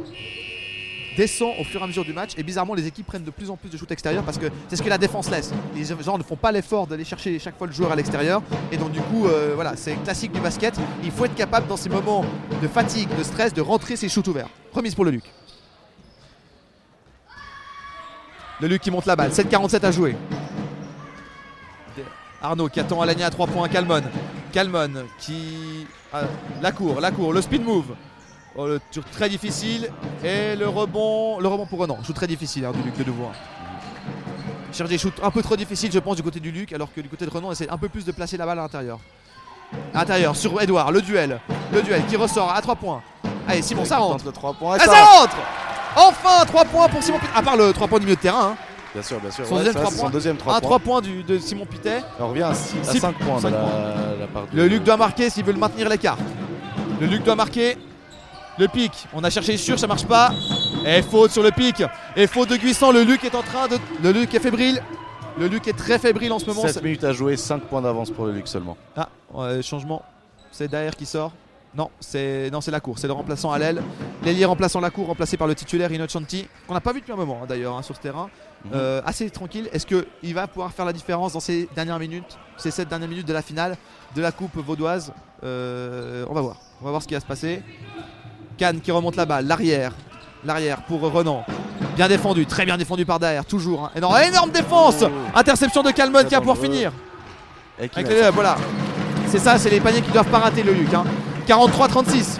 descend au fur et à mesure du match et bizarrement les équipes prennent de plus en plus de shoots extérieurs parce que c'est ce que la défense laisse. Les gens ne font pas l'effort d'aller chercher chaque fois le joueur à l'extérieur et donc du coup euh, voilà c'est classique du basket. Il faut être capable dans ces moments de fatigue, de stress, de rentrer ses shoots ouverts. Remise pour le Luc. Le Luc qui monte la balle, 7-47 à jouer. Arnaud qui attend Alagna à 3 points, Calmon. Calmon qui. ah, la cour, la cour, le speed move. Oh, le tir très difficile. Et le rebond. Le rebond pour Renan. Shoot très difficile hein, du Luc de nouveau. hein. Cherche des shoots un peu trop difficiles, je pense, du côté du Luc, alors que du côté de Renan, on essaie un peu plus de placer la balle à l'intérieur. À l'intérieur, sur Edouard, le duel. Le duel qui ressort à 3 points. Allez, Simon, ça rentre. Tente le 3 points. et ça ça rentre Enfin 3 points pour Simon Pitet. À part le 3 points du milieu de terrain. hein. Bien sûr, bien sûr. Son Ouais, deuxième c'est vrai, trois c'est points. son deuxième 3 Un points. 3 points du- de Simon Pitet. On revient à, 5 Six- points de cinq la, points. la part de- Le Luc doit marquer s'il veut le maintenir l'écart. Le Luc doit marquer. Le pic, on a cherché sûr, ça marche pas. Et faute sur le pic. Et faute de Guissant. Le Luc est en train de. Le Luc est fébrile. Le Luc est très fébrile en ce moment. 7 minutes à jouer, 5 points d'avance pour le Luc seulement. Ah, changement. C'est derrière qui sort. Non, c'est non, c'est la cour. C'est le remplaçant à l'aile. L'ailier remplaçant la cour, remplacé par le titulaire Innocenti, qu'on n'a pas vu depuis un moment hein, d'ailleurs hein, sur ce terrain. Mhm. Euh, assez tranquille. Est-ce qu'il va pouvoir faire la différence dans ces dernières minutes, ces 7 dernières minutes de la finale de la Coupe vaudoise? Euh, On va voir. On va voir ce qui va se passer. Cannes qui remonte la balle, l'arrière. L'arrière pour Renan. Bien défendu, très bien défendu par derrière, toujours. hein. Énorme, énorme défense Oh. Interception de Calmon qui a pour finir. Avec les- voilà. C'est ça, c'est les paniers qui doivent pas rater le Luc. hein. 43-36.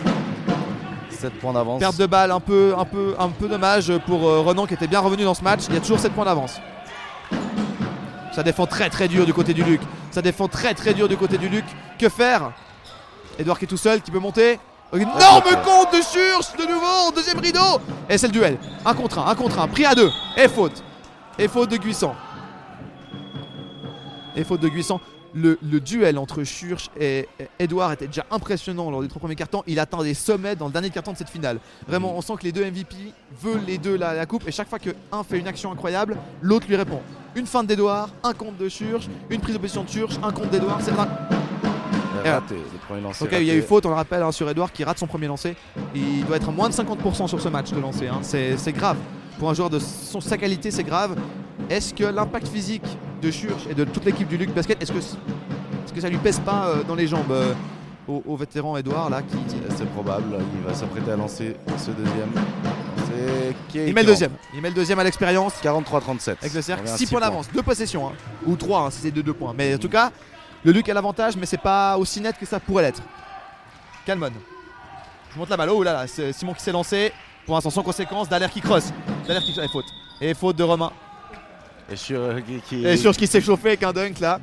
7 points d'avance. Perte de balle un peu, un peu, un peu dommage pour euh, Renan qui était bien revenu dans ce match. Il y a toujours 7 points d'avance. Ça défend très très dur du côté du Luc. Ça défend très très dur du côté du Luc. Que faire? Edouard qui est tout seul, qui peut monter. Énorme compte de Church de nouveau, deuxième rideau. Et c'est le duel. Un contre un, un contre un, pris à deux. Et faute. Et faute de Guissant. Et faute de Guissant. Le, le duel entre Church et Edouard était déjà impressionnant lors des trois premiers cartons. Il atteint des sommets dans le dernier carton de cette finale. Vraiment, on sent que les deux MVP veulent les deux la, la coupe. Et chaque fois qu'un fait une action incroyable, l'autre lui répond. Une feinte d'Edouard, un compte de Church, une prise de position de Church, un compte d'Edouard. C'est premier lancer. Ok, il y a eu faute, on le rappelle, hein, sur Edouard qui rate son premier lancer. Il doit être à moins de 50% sur ce match de lancer. hein. C'est grave. Pour un joueur de son- sa qualité, c'est grave. Est-ce que l'impact physique de Church et de toute l'équipe du Luc Basket, est-ce que, est-ce que ça lui pèse pas euh, dans les jambes euh, au, au vétéran Edouard là qui... C'est probable, il va s'apprêter à lancer ce deuxième. Est Il met le deuxième. Il met le deuxième à l'expérience. 43-37. Avec le cercle, On revient à 6 six points d'avance, 2 possessions, hein. ou 3 si c'est de 2 points. Mais en tout cas, le Luc a l'avantage, mais c'est pas aussi net que ça pourrait l'être. Calmon. Je monte la balle. Oh là là, c'est Simon qui s'est lancé. Pour l'instant, sans conséquence, Dallaire qui crosse. Dallaire qui et faute. Et faute de Romain. Et sur, euh, qui- qui- Et sur qui s'est chauffé avec un dunk là.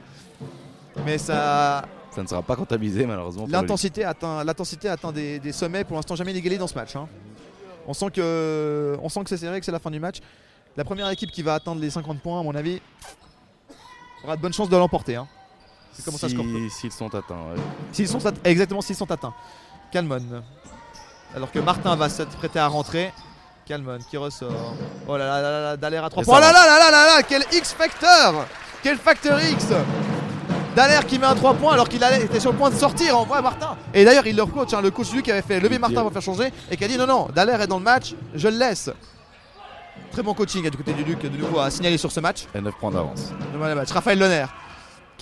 Mais ça. Ça ne sera pas comptabilisé malheureusement. L'intensité atteint, l'intensité atteint des, des sommets pour l'instant jamais inégalés dans ce match. hein. On sent que, on sent que c'est serré, que c'est la fin du match. La première équipe qui va atteindre les 50 points, à mon avis, aura de bonnes chances de l'emporter. hein. C'est comment ça score. S'ils sont atteints. ouais. S'ils sont at- exactement s'ils sont atteints. Calmon. Alors que Martin va se prêter à rentrer. Calmon qui ressort. Oh là là là là, là Dallaire à 3 Et points. Oh là là là là là là Quel X Factor Quel Factor X Dallaire qui met un 3 points alors qu'il était sur le point de sortir en vrai Martin. Et d'ailleurs il leur coach, hein, le coach lui qui avait fait lever Martin pour faire changer et qui a dit non non, Dallaire est dans le match, je le laisse. Très bon coaching du côté du Duc de nouveau à signaler sur ce match. Et 9 points d'avance. Le match. Raphaël Lonner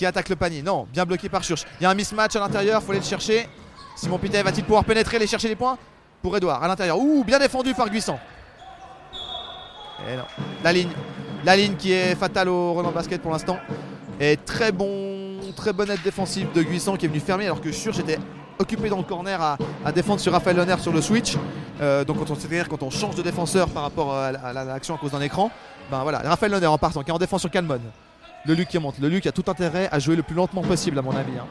qui attaque le panier. Non, bien bloqué par Church. Il y a un mismatch à l'intérieur, faut aller le chercher. Simon Pité va-t-il pouvoir pénétrer, aller chercher les points Pour Edouard à l'intérieur. Ouh, bien défendu par Guissant. Et non. La ligne. La ligne qui est fatale au Roland Basket pour l'instant. Et très bon, très bonne aide défensive de Guissant qui est venu fermer alors que Church était occupé dans le corner à, défendre sur Raphaël Lonner sur le switch. Euh, donc quand on, c'est-à-dire quand on change de défenseur par rapport à, la- à la- à l'action à cause d'un écran, ben voilà, Raphaël Lonner en partant, qui est en défense sur Calmon. Le Luc qui monte. Le Luc a tout intérêt à jouer le plus lentement possible à mon avis. hein.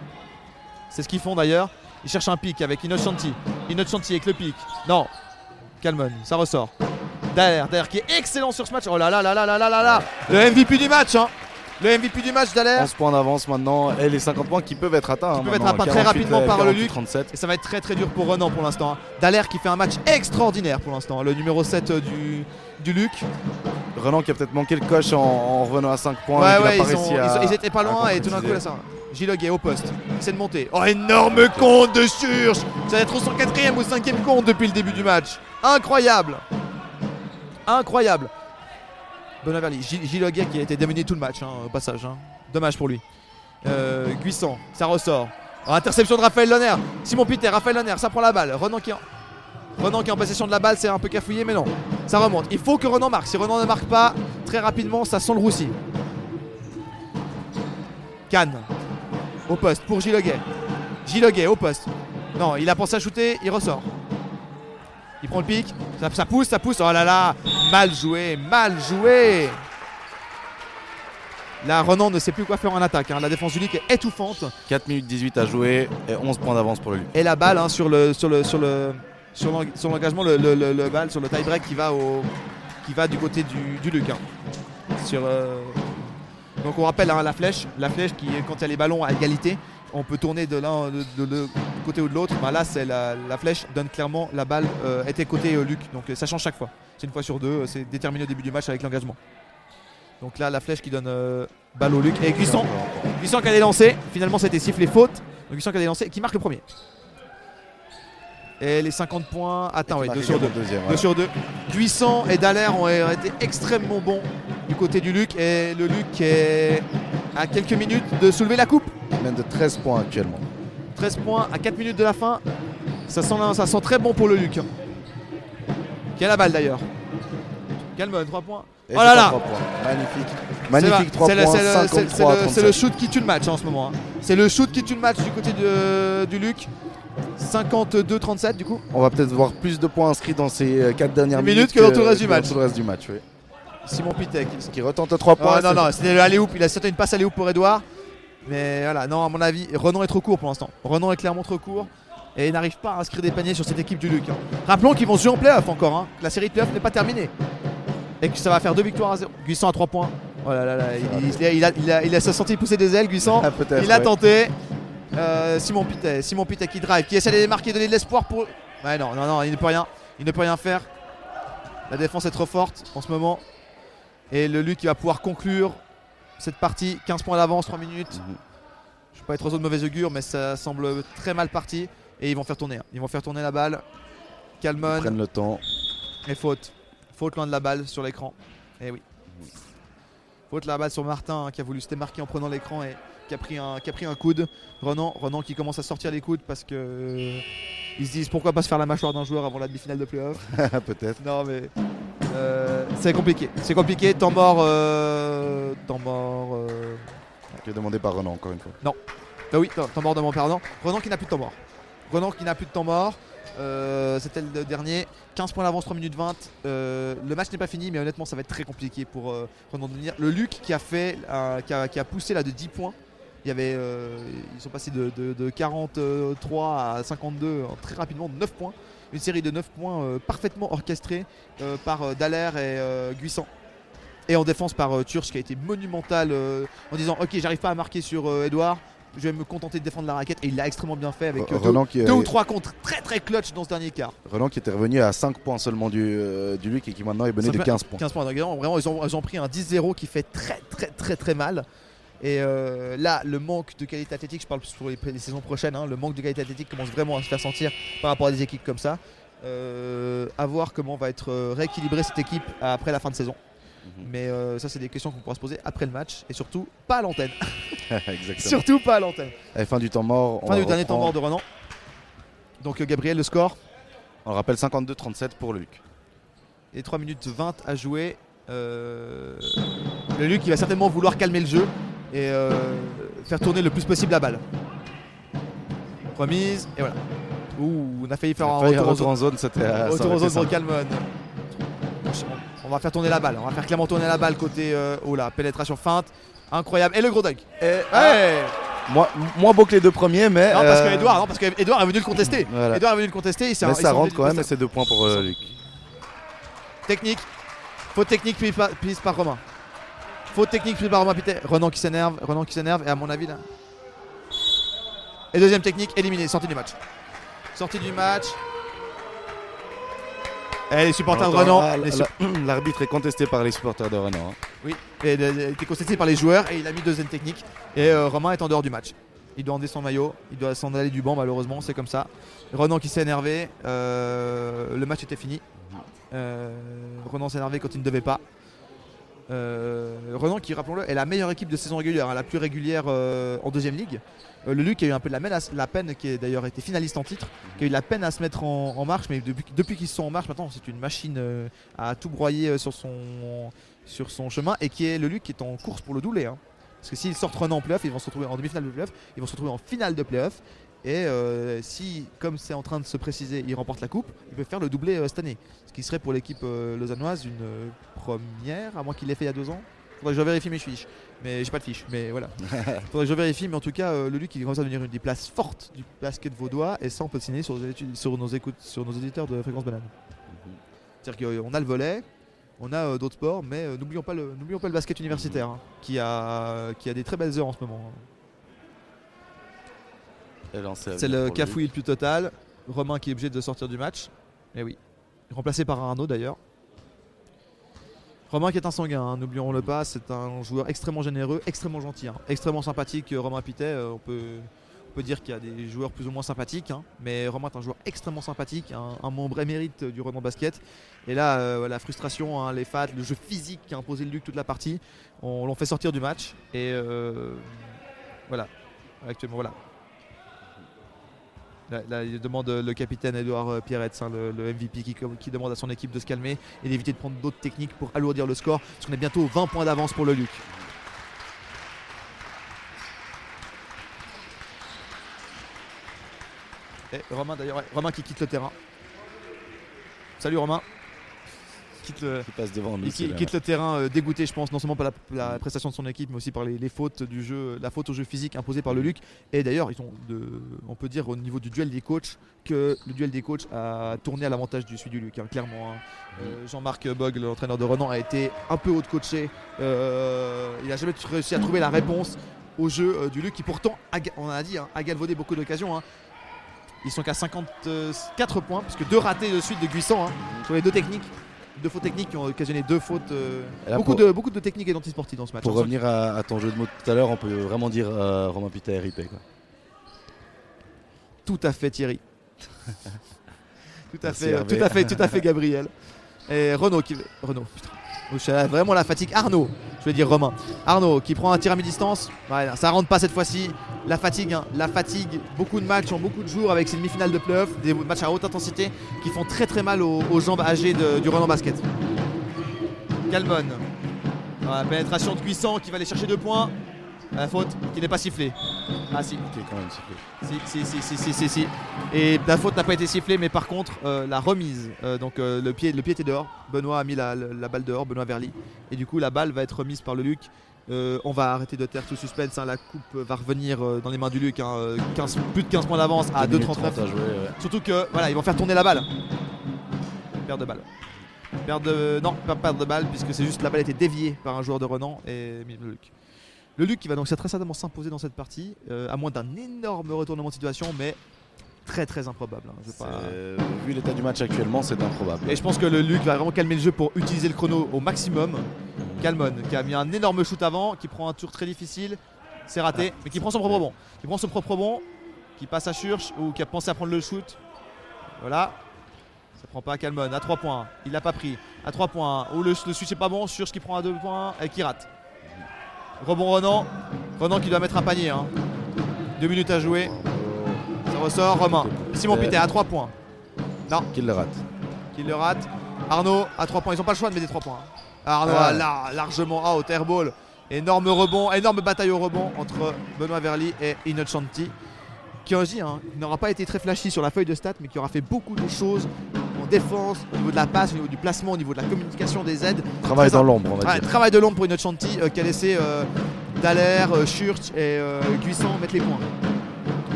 C'est ce qu'ils font d'ailleurs. Ils cherchent un pic avec Innocenti. Innocenti avec le pic. Non. Calmon, ça ressort. Daer, Daer qui est excellent sur ce match. Oh là là là là là là là là. Le MVP du match. hein. Le MVP du match Daler. 11 points d'avance maintenant. Et les 50 points qui peuvent être atteints. hein, peuvent être atteints très 48, rapidement par le 48, Luc. 37. Et ça va être très très dur pour Renan pour l'instant. hein. Daler qui fait un match extraordinaire pour l'instant. Le numéro 7 euh, du, du Luc. Renan qui a peut-être manqué le coche en, en revenant à 5 points. Ouais, ouais, ils, ont- à- ils étaient pas loin et tout d'un coup là ça. Gilog est au poste. Il essaie de monter. Oh, énorme compte de Surge Ça va être son quatrième ou cinquième compte depuis le début du match. Incroyable Incroyable Benoît Verly. Gil- Giloguet qui a été démené tout le match hein, au passage. hein. Dommage pour lui. Euh, Guissant, ça ressort. Interception de Raphaël Lonner. Simon Piter, Raphaël Lonner, ça prend la balle. Renan qui est en... Possession de la balle, c'est un peu cafouillé, mais non. Ça remonte. Il faut que Renan marque. Si Renan ne marque pas, très rapidement, ça sent le roussi. Cannes. Au poste pour Giloguet. Giloguet au poste. Non, il a pensé à shooter, il ressort. Il prend le pic. Ça, ça pousse, ça pousse. Oh là là Mal joué, mal joué Là, Renan ne sait plus quoi faire en attaque. hein. La défense du Luc est étouffante. 4 minutes 18 à jouer et 11 points d'avance pour le Luc. Et la balle hein, sur le sur le sur le sur l'eng- sur l'engagement, le, le, le- le balle sur le tie break qui va au qui va du côté du, du Luc. hein. Sur euh, donc on rappelle la flèche, la flèche qui quand il y a les ballons à égalité, on peut tourner de l'un de, de- de côté ou de l'autre. Bah là c'est la, la flèche donne clairement la balle euh, était côté euh, Luc. Donc euh, ça change chaque fois. C'est une fois sur deux, euh, c'est déterminé au début du match avec l'engagement. Donc là la flèche qui donne euh, balle au Luc et Guissant Guissant qui a des lancers, finalement c'était sifflé faute. Donc Guissant qui a et qui marque le premier. Et les 50 points atteints, oui, 2 sur 2. Deuxième, 2 sur 2. Guissant et Dallaire ont été extrêmement bons du côté du Luc. Et le Luc est à quelques minutes de soulever la coupe. Il mène de 13 points actuellement. 13 points à 4 minutes de la fin. Ça sent, ça sent très bon pour le Luc. Qui a la balle d'ailleurs. Calme, 3 points. Et Oh là là. Magnifique. Magnifique 3 c'est le- points. c'est le- c'est- 53 c'est le- C'est le 37. shoot qui tue le match hein, en ce moment. hein. C'est le shoot qui tue le match du côté de- du Luc. 52-37 du coup. On va peut-être voir plus de points inscrits dans ces 4 dernières Minutes minutes que dans tout le reste du dans match. tout le reste du match. oui. Simon Pitek. Qui retente 3 Oh, points. non, c'est- non, c'était le alley-oop. Il a sauté une passe alley-oop pour Edouard. Mais voilà, non, à mon avis, Renan est trop court pour l'instant. Renan est clairement trop court. Et il n'arrive pas à inscrire des paniers sur cette équipe du Luc. hein. Rappelons qu'ils vont se jouer en playoff encore. hein. La série de playoff n'est pas terminée. Et que ça va faire deux victoires à 0. Guissant à 3 points. Oh là là là, il, il a, il, a, il, a, il a senti pousser des ailes, Guissant. Ah, peut-être, Il a ouais. tenté. Euh, Simon Pitet, Simon Pitet qui drive, qui essaie de marquer, donner de l'espoir pour. Ouais, non, non, non, il ne peut rien. Il ne peut rien faire. La défense est trop forte en ce moment. Et le Luc qui va pouvoir conclure cette partie. 15 points d'avance, 3 minutes. Mhm. Je ne vais pas être trop de mauvais augure, mais ça semble très mal parti. Et ils vont faire tourner. hein. Ils vont faire tourner la balle. Ils Calmon prennent le temps. et faute. Faute loin de la balle sur l'écran. Et oui. Faute la balle sur Martin hein, qui a voulu se démarquer en prenant l'écran et qui a pris un, qui a pris un coude. Renan, Renan qui commence à sortir les coudes parce que euh, ils se disent pourquoi pas se faire la mâchoire d'un joueur avant la demi-finale de playoff. peut-être. Non mais c'est compliqué. C'est compliqué. Temps mort. euh, temps mort. euh, Qui est demandé par Renan encore une fois. bah oui, temps, mort de mon père. Renan. Renan qui n'a plus de temps mort. Renan qui n'a plus de temps mort. Euh, C'était le dernier. 15 points d'avance, 3 minutes 20. Euh, le match n'est pas fini, mais honnêtement, ça va être très compliqué pour euh, Renan de venir. Le Luc qui a, fait, euh, qui, a, qui a poussé là de 10 points. Il y avait, euh, ils sont passés de, de- de 43 à 52 en très rapidement, 9 points. Une série de 9 points euh, parfaitement orchestrée euh, par euh, Dallaire et Guissant. Et en défense par euh, Turch qui a été monumental euh, en disant Ok, j'arrive pas à marquer sur euh, Edouard, je vais me contenter de défendre la raquette. Et il l'a extrêmement bien fait avec deux, Renan qui, deux ou trois contre très très clutch dans ce dernier quart. Renan qui était revenu à 5 points seulement du, du Luc et qui maintenant est mené de fait 15 points. 15 points. Donc, vraiment, ils ont, ils ont pris un 10-0 qui fait très très très très mal. Et euh, là, le manque de qualité athlétique, je parle pour les, les saisons prochaines, hein, le manque de qualité athlétique commence vraiment à se faire sentir par rapport à des équipes comme ça. Euh, à voir comment va être euh, rééquilibrée cette équipe après la fin de saison. Mhm. Mais euh, ça, c'est des questions qu'on pourra se poser après le match et surtout pas à l'antenne. Exactement. surtout pas à l'antenne. Fin du temps mort. on Fin du dernier temps mort de Renan. Donc Gabriel, le score On rappelle 52-37 pour le Luc. et 3 minutes 20 à jouer. Le Luc il va certainement vouloir calmer le jeu et euh, faire tourner le plus possible la balle. Remise et voilà. Ouh, on a failli faire un Failli retour, retour en zone, c'était retour en zone pour Calmon. On va faire tourner la balle, on va faire clairement tourner la balle côté. Euh, oh là, pénétration feinte. Incroyable. Et le gros dunk. Et- Ouais Moins, moins beau que les deux premiers, mais. Non parce que euh, Edouard, non parce que Edouard est venu le contester. Voilà. Edouard est venu le contester. Il Mais ça rentre quand même, c'est deux points pour euh, Luc. Technique. Faute technique prise par Romain. Faute technique prise par Romain Pité. Renan qui s'énerve. Renan qui s'énerve. Et à mon avis là. Et deuxième technique, éliminé. Sortie du match. Sortie du match. Et les supporters de Renan. Ah, la- la- L'arbitre est contesté par les supporters de Renan. hein. Oui. Et il été contesté par les joueurs. Et il a mis deuxième technique. Et euh, Romain est en dehors du match. Il doit enlever son maillot. Il doit s'en aller du banc malheureusement. C'est comme ça. Renan qui s'est énervé. Euh, le match était fini. Euh, Renan s'est énervé quand il ne devait pas. Euh, Renan qui, rappelons-le, est la meilleure équipe de saison régulière, hein, la plus régulière euh, en deuxième ligue. Euh, le Luc a eu un peu de la peine, qui a d'ailleurs été finaliste en titre, qui a eu de la peine à se mettre en, marche, mais depuis, qu'ils sont en marche maintenant, c'est une machine euh, à tout broyer sur son, sur son chemin et qui est le Luc qui est en course pour le doublé. hein. Parce que s'ils sortent Renan en playoff, ils vont se retrouver en demi-finale de playoff, ils vont se retrouver en finale de playoff. Et euh, si, comme c'est en train de se préciser, ils remportent la coupe, ils peuvent faire le doublé euh, cette année. Ce qui serait pour l'équipe euh, lausannoise une première, à moins qu'il l'ait fait il y a deux ans. Faudrait que je vérifie mes fiches. Mais j'ai pas de fiches, mais voilà. Faudrait que je vérifie, mais en tout cas, le Luc il commence à devenir une des places fortes du basket vaudois, et ça on peut le signer sur, nos études- sur nos écoutes, sur nos éditeurs de Fréquence Banane. C'est-à-dire qu'on a le volet, on a d'autres sports, mais n'oublions pas, le- n'oublions pas le basket universitaire, hein, qui, a, qui a des très belles heures en ce moment. hein. C'est le cafouille le plus total. Romain qui est obligé de sortir du match. Et oui. Remplacé par Arnaud d'ailleurs. Romain qui est un sanguin, hein, n'oublions-le pas, c'est un joueur extrêmement généreux, extrêmement gentil, hein, extrêmement sympathique. euh, Romain Pitet, euh, on, peut, on peut dire qu'il y a des joueurs plus ou moins sympathiques, hein, mais Romain est un joueur extrêmement sympathique, un, membre émérite du Renan Basket. Et là, euh, la frustration, les fats, le jeu physique qui a imposé le Luc toute la partie, on l'ont fait sortir du match. Et euh, voilà, actuellement, voilà. Là, il demande euh, le capitaine Edouard euh, Pierretz, hein, le, MVP, qui, demande à son équipe de se calmer et d'éviter de prendre d'autres techniques pour alourdir le score, parce qu'on est bientôt aux 20 points d'avance pour le Luc. Et Romain d'ailleurs, Romain qui quitte le terrain. Salut Romain. Quitte le, Qui passe devant nous. il quitte le terrain euh, dégoûté, je pense, non seulement par la, la prestation de son équipe, mais aussi par les, les fautes du jeu, la faute au jeu physique imposée par le Luc. Et d'ailleurs, ils ont de, on peut dire au niveau du duel des coachs que le duel des coachs a tourné à l'avantage du celui du Luc, hein, clairement. hein. Euh, Jean-Marc Bog, l'entraîneur de Renan, a été un peu haut de coaché. Euh, il n'a jamais réussi à trouver la réponse au jeu euh, du Luc, qui pourtant, on a dit, hein, a galvaudé beaucoup d'occasions. Ils sont qu'à 54 points, parce que deux ratés de suite de Guissant hein, sur les deux techniques. Deux fautes techniques qui ont occasionné deux fautes. euh, là, beaucoup, pour- de, beaucoup de techniques et d'antisportifs dans ce match. Pour sent revenir à, à ton jeu de mots de tout à l'heure, on peut vraiment dire euh, Romain Pita RIP. Quoi. Tout à fait Thierry. tout à Merci, fait, Hervé. tout à fait, tout à fait Gabriel. Et Renaud qui Renaud. Putain. Vraiment la fatigue. Arnaud, je vais dire Romain. Arnaud qui prend un tir à mi-distance. Ça rentre pas cette fois-ci. La fatigue, hein, la fatigue. Beaucoup de matchs en beaucoup de jours avec ces demi-finales de playoff, des matchs à haute intensité qui font très très mal aux, jambes âgées de- du Renan Basket. Calmon. Pénétration de Cuissant qui va aller chercher deux points. La faute qui n'est pas sifflée. Ah si. Qui est quand même sifflé. Si, si, si, si, si, si, si. Et la faute n'a pas été sifflée, mais par contre, euh, la remise, euh, donc euh, le, pied, le pied était dehors. Benoît a mis la, la balle dehors, Benoît Verly. Et du coup, la balle va être remise par le Luc. Euh, on va arrêter de taire tout suspense. hein. La coupe va revenir euh, dans les mains du Luc. hein. 15 plus de 15 points d'avance à 2 minutes 2,39. 30 à jouer. ouais. Surtout que voilà, ils vont faire tourner la balle. Perte de balle. Perte de. Non, pas perte de balle, puisque c'est juste la balle était déviée par un joueur de Renan et le Luc. Le Luc qui va donc très certainement s'imposer dans cette partie, euh, à moins d'un énorme retournement de situation, mais très très improbable. hein. Pas- Vu l'état du match actuellement, c'est improbable. Et je pense que le Luc va vraiment calmer le jeu pour utiliser le chrono au maximum. Calmon qui a mis un énorme shoot avant, qui prend un tour très difficile, c'est raté, mais qui prend son propre rebond. Qui prend son propre rebond, qui passe à Church ou qui a pensé à prendre le shoot. Voilà. Ça prend pas Calmon à 3 points. Il l'a pas pris. À 3 points. Ou le, le switch est pas bon. Church qui prend à 2 points et qui rate. Rebond Renan. Renan qui doit mettre un panier. 2 minutes à jouer. Ça ressort. Romain. Simon. Pité à 3 points. Qu'il le rate. qui le rate. Arnaud à 3 points. Ils n'ont pas le choix de mettre des 3 points. Arnaud Ah. a là, largement out, airball. Énorme rebond, énorme bataille au rebond entre Benoît Verly et Innocenti. Qui hein, n'aura pas été très flashy sur la feuille de stats, mais qui aura fait beaucoup de choses défense, au niveau de la passe, au niveau du placement, au niveau de la communication des aides. Travail dans l'ombre, on va Ouais, dire. travail de l'ombre pour Innocenti euh, qui a laissé euh, Schurch et euh, Guissant mettre les points.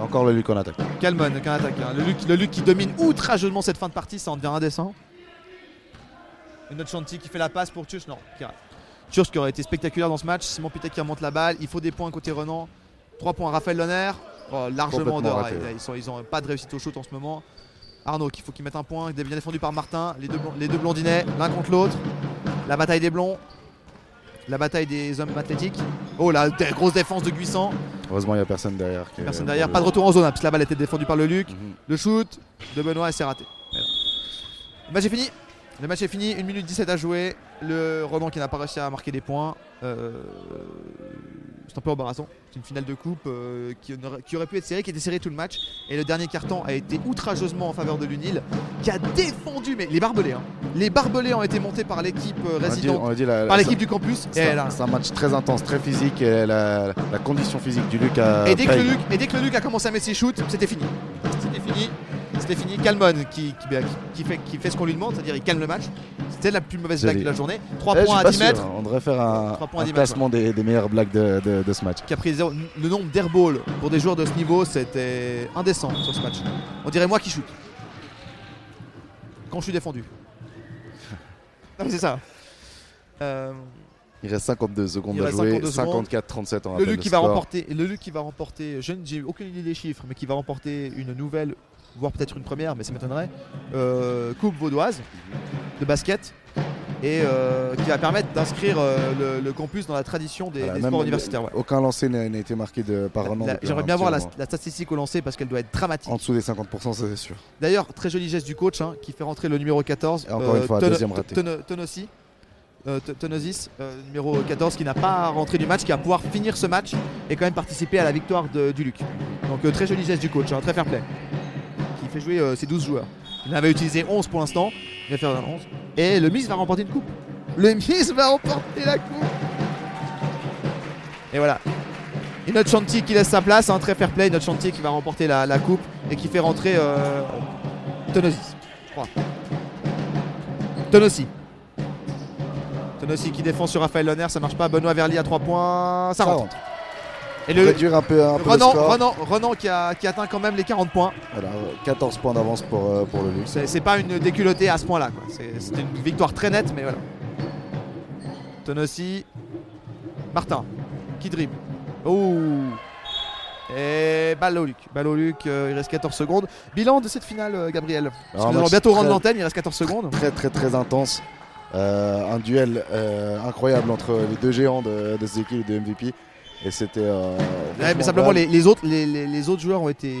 Encore le Luc en attaque. Calmon qui attaque. hein. Le, Luc, le Luc qui domine outrageusement cette fin de partie, ça en devient indécent. Une autre Chanty qui fait la passe pour Church, non, qui qui aurait été spectaculaire dans ce match. Simon Pitet qui remonte la balle. Il faut des points côté Renan. 3 points à Raphaël Lonner. Oh, largement en dehors. raté. Ils, sont, ils ont pas de réussite au shoot en ce moment. Arnaud qu'il faut qu'il mette un point. Bien défendu par Martin. Les deux, les deux blondinets, l'un contre l'autre. La bataille des blonds. La bataille des hommes athlétiques. Oh la grosse défense de Guissant. Heureusement, il n'y a personne derrière. qui est- Personne derrière. Pas de retour en zone hein, puisque la balle était défendue par le Luc. Mhm. Le shoot de Benoît et c'est raté. Voilà. Le match est fini. Le match est fini, 1 minute 17 à jouer. Le Ronan qui n'a pas réussi à marquer des points. Euh, c'est un peu embarrassant. C'est une finale de coupe euh, qui, aurait pu être serrée, qui était serrée tout le match. Et le dernier carton a été outrageusement en faveur de l'UNIL, qui a défendu, mais les barbelés. hein. Les barbelés ont été montés par l'équipe euh, On a dit- résidente, on a dit la- par l'équipe du campus. C'est un, match très intense, très physique. Et la, la condition physique du Luc a. Et dès, que le. Luc, et dès que le Luc a commencé à mettre ses shoots, c'était fini. C'était fini. C'était fini. Calmon qui, qui, bah, qui- fait, qui fait ce qu'on lui demande, c'est-à-dire il calme le match. C'était la plus mauvaise blague de la journée. 3 Eh, points à pas 10 sûr, mètres. On devrait faire un, Trois points à un 10 mètres, classement des, des meilleures blagues de, de- de ce match. Qui a pris zéro. Le nombre d'airballs pour des joueurs de ce niveau, c'était indécent sur ce match. On dirait moi qui shoot. Quand je suis défendu. Non, mais c'est ça. Euh, Il reste 52 secondes à jouer, 52 secondes. 54-37 en le rappel Luc de qui va score. remporter, le Luc qui va remporter, je n'ai aucune idée des chiffres, mais qui va remporter une nouvelle, voire peut-être une première, mais ça m'étonnerait, euh, coupe vaudoise de basket et euh, qui va permettre d'inscrire euh, le, le campus dans la tradition des, Voilà, des même sports universitaires. ouais. Aucun lancer n'a été marqué de, par depuis J'aimerais un bien petit voir la, statistique au lancer parce qu'elle doit être dramatique. En dessous des 50%, ça c'est sûr. D'ailleurs, très joli geste du coach hein, qui fait rentrer le numéro 14. Et encore une fois, Tono- deuxième raté. Tono- Tonossi. T- Tonosis, numéro 14, qui n'a pas rentré du match, qui va pouvoir finir ce match et quand même participer à la victoire de- du Luc. Donc très joli geste du coach, hein, très fair play. Fait jouer euh, ses 12 joueurs. Il en avait utilisé 11 pour l'instant, il va faire 11. Et le Miss va remporter une coupe. Le Miss va remporter la coupe. Et voilà. Et notre Chantier qui laisse sa place, hein, très fair play, notre Chantier qui va remporter la, la coupe et qui fait rentrer euh, Tonosis. Voilà. Tonossi. Tonossi qui défend sur Raphaël Lonner, ça marche pas. Benoît Verly à 3 points, ça Ça rentre. rentre. Et le Réduire un peu, un peu le Renan, score. Renan, Renan qui, a, qui atteint quand même les 40 points. Voilà, 14 points d'avance pour, euh, pour le luxe. C'est pas une déculottée à ce point-là. C'est- C'était une victoire très nette, mais voilà. Tonossi. Martin qui dribble. Oh Et balle au Luc. Balle au Luc, euh, il reste 14 secondes. Bilan de cette finale, euh, Gabriel. Parce que nous allons bientôt rendre l'antenne, il reste 14 secondes. Très très très intense. Euh, un duel incroyable entre les deux géants de, de ces équipes de MVP. Et c'était. euh, Ouais, mais simplement, les, les autres, les, autres joueurs ont été.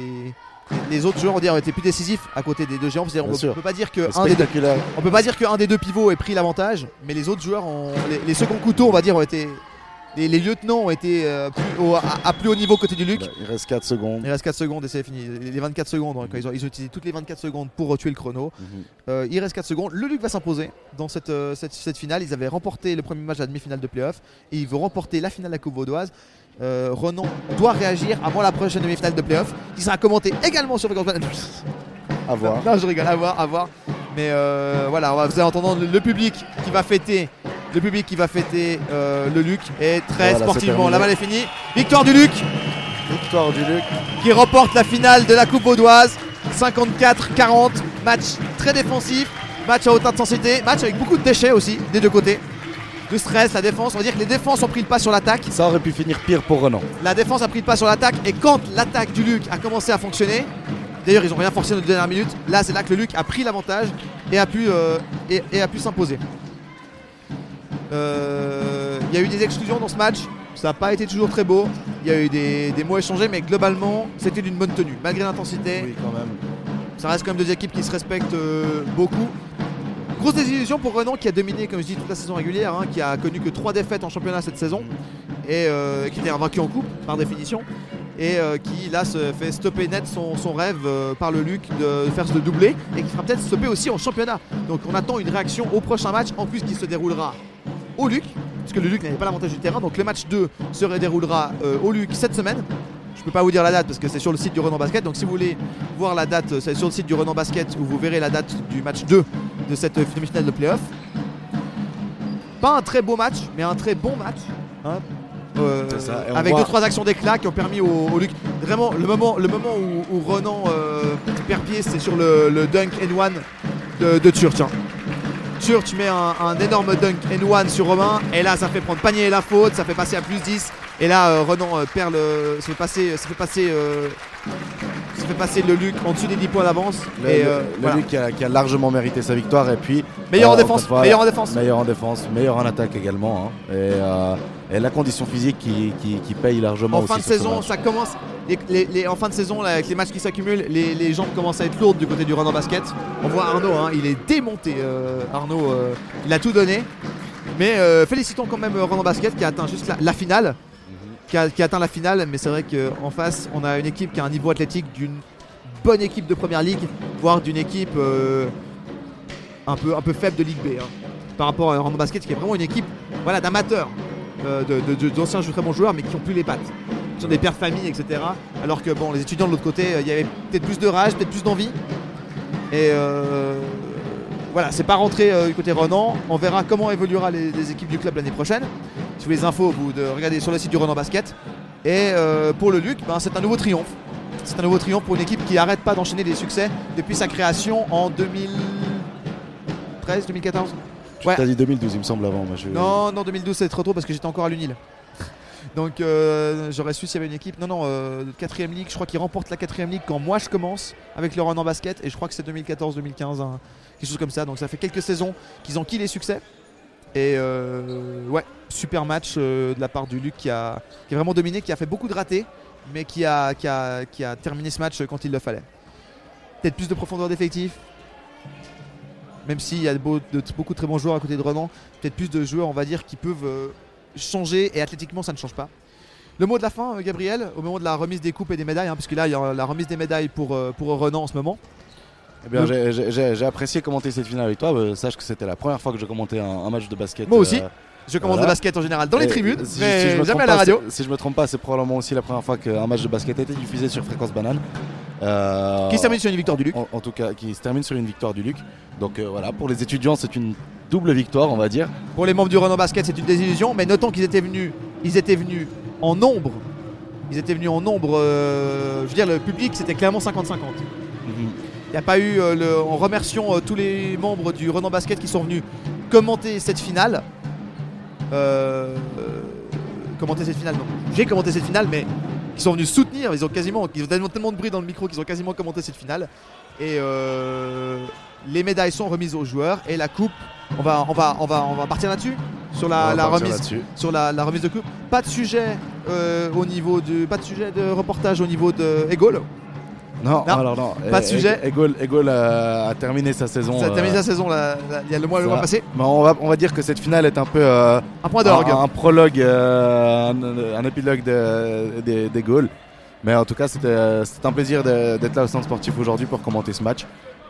Les autres joueurs on, ont été plus décisifs à côté des deux géants. On peut, on peut pas dire que C'est un des deux, spectaculaire. on peut pas dire qu'un des deux pivots ait pris l'avantage, mais les autres joueurs, ont, les, les seconds couteaux, on va dire, ont été. Les, les lieutenants ont été euh, plus au- à, à plus haut niveau côté du Luc. Bah, il reste 4 secondes. Il reste 4 secondes et c'est fini. Les 24 secondes, hein, ils ont, ils ont utilisé toutes les 24 secondes pour tuer le chrono. Mhm. Euh, il reste 4 secondes. Le Luc va s'imposer dans cette, euh, cette, cette finale. Ils avaient remporté le premier match de la demi-finale de playoff et ils vont remporter la finale de la Coupe Vaudoise. Renan doit réagir avant la prochaine demi-finale de playoff qui sera commentée également sur Banane. À voir. Non, je rigole, à voir, à voir. Mais voilà, on va- vous allez entendre le public qui va fêter. Le public qui va fêter euh, le Luc et très Voilà, sportivement. La balle est finie. Victoire du Luc Victoire du Luc. qui remporte la finale de la Coupe Vaudoise. 54-40. Match très défensif. Match à haute intensité. Match avec beaucoup de déchets aussi des deux côtés. Le stress, la défense. On va dire que les défenses ont pris le pas sur l'attaque. Ça aurait pu finir pire pour Renan. La défense a pris le pas sur l'attaque. Et quand l'attaque du Luc a commencé à fonctionner, d'ailleurs ils ont rien forcé dans les dernières minutes. Là c'est là que le Luc a pris l'avantage et a pu, euh, et, et a pu s'imposer. Euh, Il y a eu des exclusions dans ce match. Ça n'a pas été toujours très beau. Il y a eu des, des mots échangés, mais globalement, c'était d'une bonne tenue. Malgré l'intensité, Oui, quand même. ça reste quand même deux équipes qui se respectent euh, beaucoup. Grosse désillusion pour Renan qui a dominé, comme je dis, toute la saison régulière, hein, qui a connu que trois défaites en championnat cette saison et euh, qui était invaincu en coupe par définition et euh, qui là se fait stopper net son, son rêve euh, par le Luc de faire ce doublé et qui fera peut-être stopper aussi en championnat. Donc on attend une réaction au prochain match en plus qui se déroulera au Luc puisque le Luc n'avait pas l'avantage du terrain donc le match 2 se déroulera euh, au Luc cette semaine. Je peux pas vous dire la date parce que c'est sur le site du Renan Basket donc si vous voulez voir la date c'est sur le site du Renan Basket où vous verrez la date du match 2 de cette euh, demi-finale de playoff. Pas un très beau match mais un très bon match. hein. Euh, ça, avec voit- deux trois actions d'éclat qui ont permis au, au Luc vraiment le moment le moment où, où Renan euh, perd pied c'est sur le, le dunk and one de, de hein. Turch met un, énorme dunk and one sur Romain et là ça fait prendre panier la faute ça fait passer à plus 10 et là euh, Renan euh, perd le ça fait passer ça fait passer ça fait passer le Luc en dessous des 10 points d'avance Le, et le- euh, le voilà. Luc qui a, qui a largement mérité sa victoire. Et puis. meilleur en défense fois, meilleur en défense Meilleur en défense, meilleur en attaque également. hein. Et, euh, et la condition physique qui, qui, qui paye largement en aussi fin de saison, ça commence. les- les- les- en fin de saison, là, avec les matchs qui s'accumulent, les, jambes commencent à être lourdes du côté du Renan Basket. On voit Arnaud, hein, il est démonté. euh, Arnaud, il a tout donné. Mais félicitons quand même Renan Basket qui a atteint juste la, la finale. Qui a, atteint la finale, mais c'est vrai qu'en face, on a une équipe qui a un niveau athlétique d'une bonne équipe de première ligue, voire d'une équipe euh, un, peu, un peu faible de Ligue B. hein, par rapport à Renan Basket, qui est vraiment une équipe voilà, d'amateurs, euh, d'anciens très bons joueurs, mais qui ont plus les pattes qui sont des pères de famille, etc. Alors que bon, les étudiants de l'autre côté, euh, il y avait peut-être plus de rage, peut-être plus d'envie. Et voilà, c'est pas rentré euh, du côté Renan. On verra comment évoluera les, les équipes du club l'année prochaine. Si vous voulez les infos, vous de regarder sur le site du Renan Basket. Et euh, pour le Luc, ben, c'est un nouveau triomphe. C'est un nouveau triomphe pour une équipe qui arrête pas d'enchaîner des succès depuis sa création en 2013, 2014. Ouais. T'as dit 2012, il me semble, avant. Moi, je... Non, non, 2012 c'est trop tôt parce que j'étais encore à l'UNIL. Donc euh, j'aurais su s'il y avait une équipe. Non, non, euh, quatrième ligue. Je crois qu'ils remportent la quatrième ligue quand moi je commence avec le run en basket. Et je crois que c'est 2014-2015, hein, quelque chose comme ça. Donc ça fait quelques saisons qu'ils enquillent les succès. Et euh, ouais, super match euh, de la part du Luc qui a, qui vraiment dominé, qui a fait beaucoup de ratés, mais qui a, qui qui terminé ce match quand il le fallait. Peut-être plus de profondeur d'effectif. Même s'il y a beaucoup de très bons joueurs à côté de Renan, peut-être plus de joueurs, on va dire, qui peuvent euh, changer et athlétiquement ça ne change pas. Le mot de la fin, euh, Gabriel, au moment de la remise des coupes et des médailles, hein, puisque là il y a la remise des médailles pour, euh, pour Renan en ce moment. Eh bien, j'ai- apprécié commenter cette finale avec toi. Euh, sache que c'était la première fois que je commentais un, un match de basket. Moi aussi. euh, Je commande Voilà. le basket en général dans les tribunes, si- mais si je me jamais à la radio. c'est- Si je me trompe pas, c'est probablement aussi la première fois qu'un match de basket a été diffusé sur Fréquence Banane. Euh, Qui se termine sur une victoire du Luc. en, en tout cas, qui se termine sur une victoire du Luc. Donc euh, voilà, pour les étudiants, c'est une double victoire, on va dire. Pour les membres du Renault Basket, c'est une désillusion, mais notons qu'ils étaient venus, ils étaient venus en nombre. Ils étaient venus en nombre. euh, je veux dire, le public, c'était clairement 50-50. Il n'y a pas eu. le- en remerciant tous les membres du Renan Basket qui sont venus commenter cette finale. Euh, euh, commenter cette finale, non. J'ai commenté cette finale, mais qui sont venus soutenir. Ils ont quasiment. Ils ont tellement, tellement de bruit dans le micro qu'ils ont quasiment commenté cette finale. Et euh, les médailles sont remises aux joueurs. Et la coupe, on va, on va, on va, on va partir là-dessus? Sur la, remise sur la, la remise de coupe? Pas de sujet euh, au niveau du, pas de sujet de reportage au niveau de Egol. Non, Non, alors non. pas de sujet. Egol, Egol a, a terminé sa saison. Ça a terminé euh, la saison là, là, il y a le mois, le mois passé. mais on, va, on va dire que cette finale est un peu euh, Un point d'orgue. un, un prologue, euh, un, un épilogue de- des Gaules. Mais en tout cas, c'était un plaisir de- d'être là au centre sportif aujourd'hui pour commenter ce match.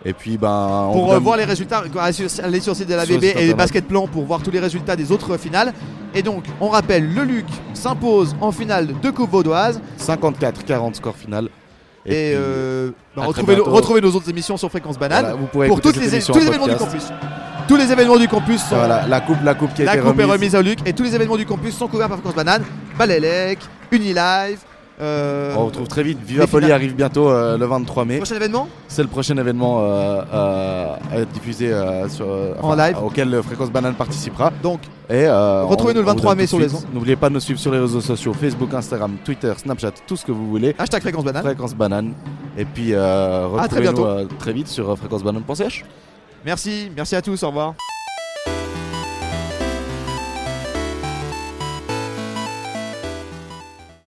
Et puis, ben, Pour euh, donne- voir les résultats, allez sur, le site de la BB et. Basket Plan pour voir tous les résultats des autres finales. Et donc, on rappelle, le Luc s'impose en finale de Coupe Vaudoise. 54-40 score final. Et, euh, bah, à retrouvez, nos- bientôt. retrouvez nos autres émissions sur Fréquence Banane. voilà, vous pourrez pour toutes les, tous les en événements du campus. Tous les événements du campus sont. Voilà, la coupe, la coupe qui a La été coupe est remise. au Luc et tous les événements du campus sont couverts par Fréquence Banane. Balélec, Unilive. Euh, On retrouve très vite. Viva finales. arrive bientôt euh, le 23 mai. Prochain événement C'est le prochain événement euh, à être diffusé sur, En live. auquel Fréquence Banane participera. Donc, Et Retrouvez-nous le on vous 23 donne mai sur les. N'oubliez pas de nous suivre sur les réseaux sociaux Facebook, Instagram, Twitter, Snapchat, tout ce que vous voulez. hashtag Fréquence Banane. Fréquence Banane. Et puis très retrouvez-nous euh, très vite sur fréquencebanane.ch. Merci, merci à tous, au revoir.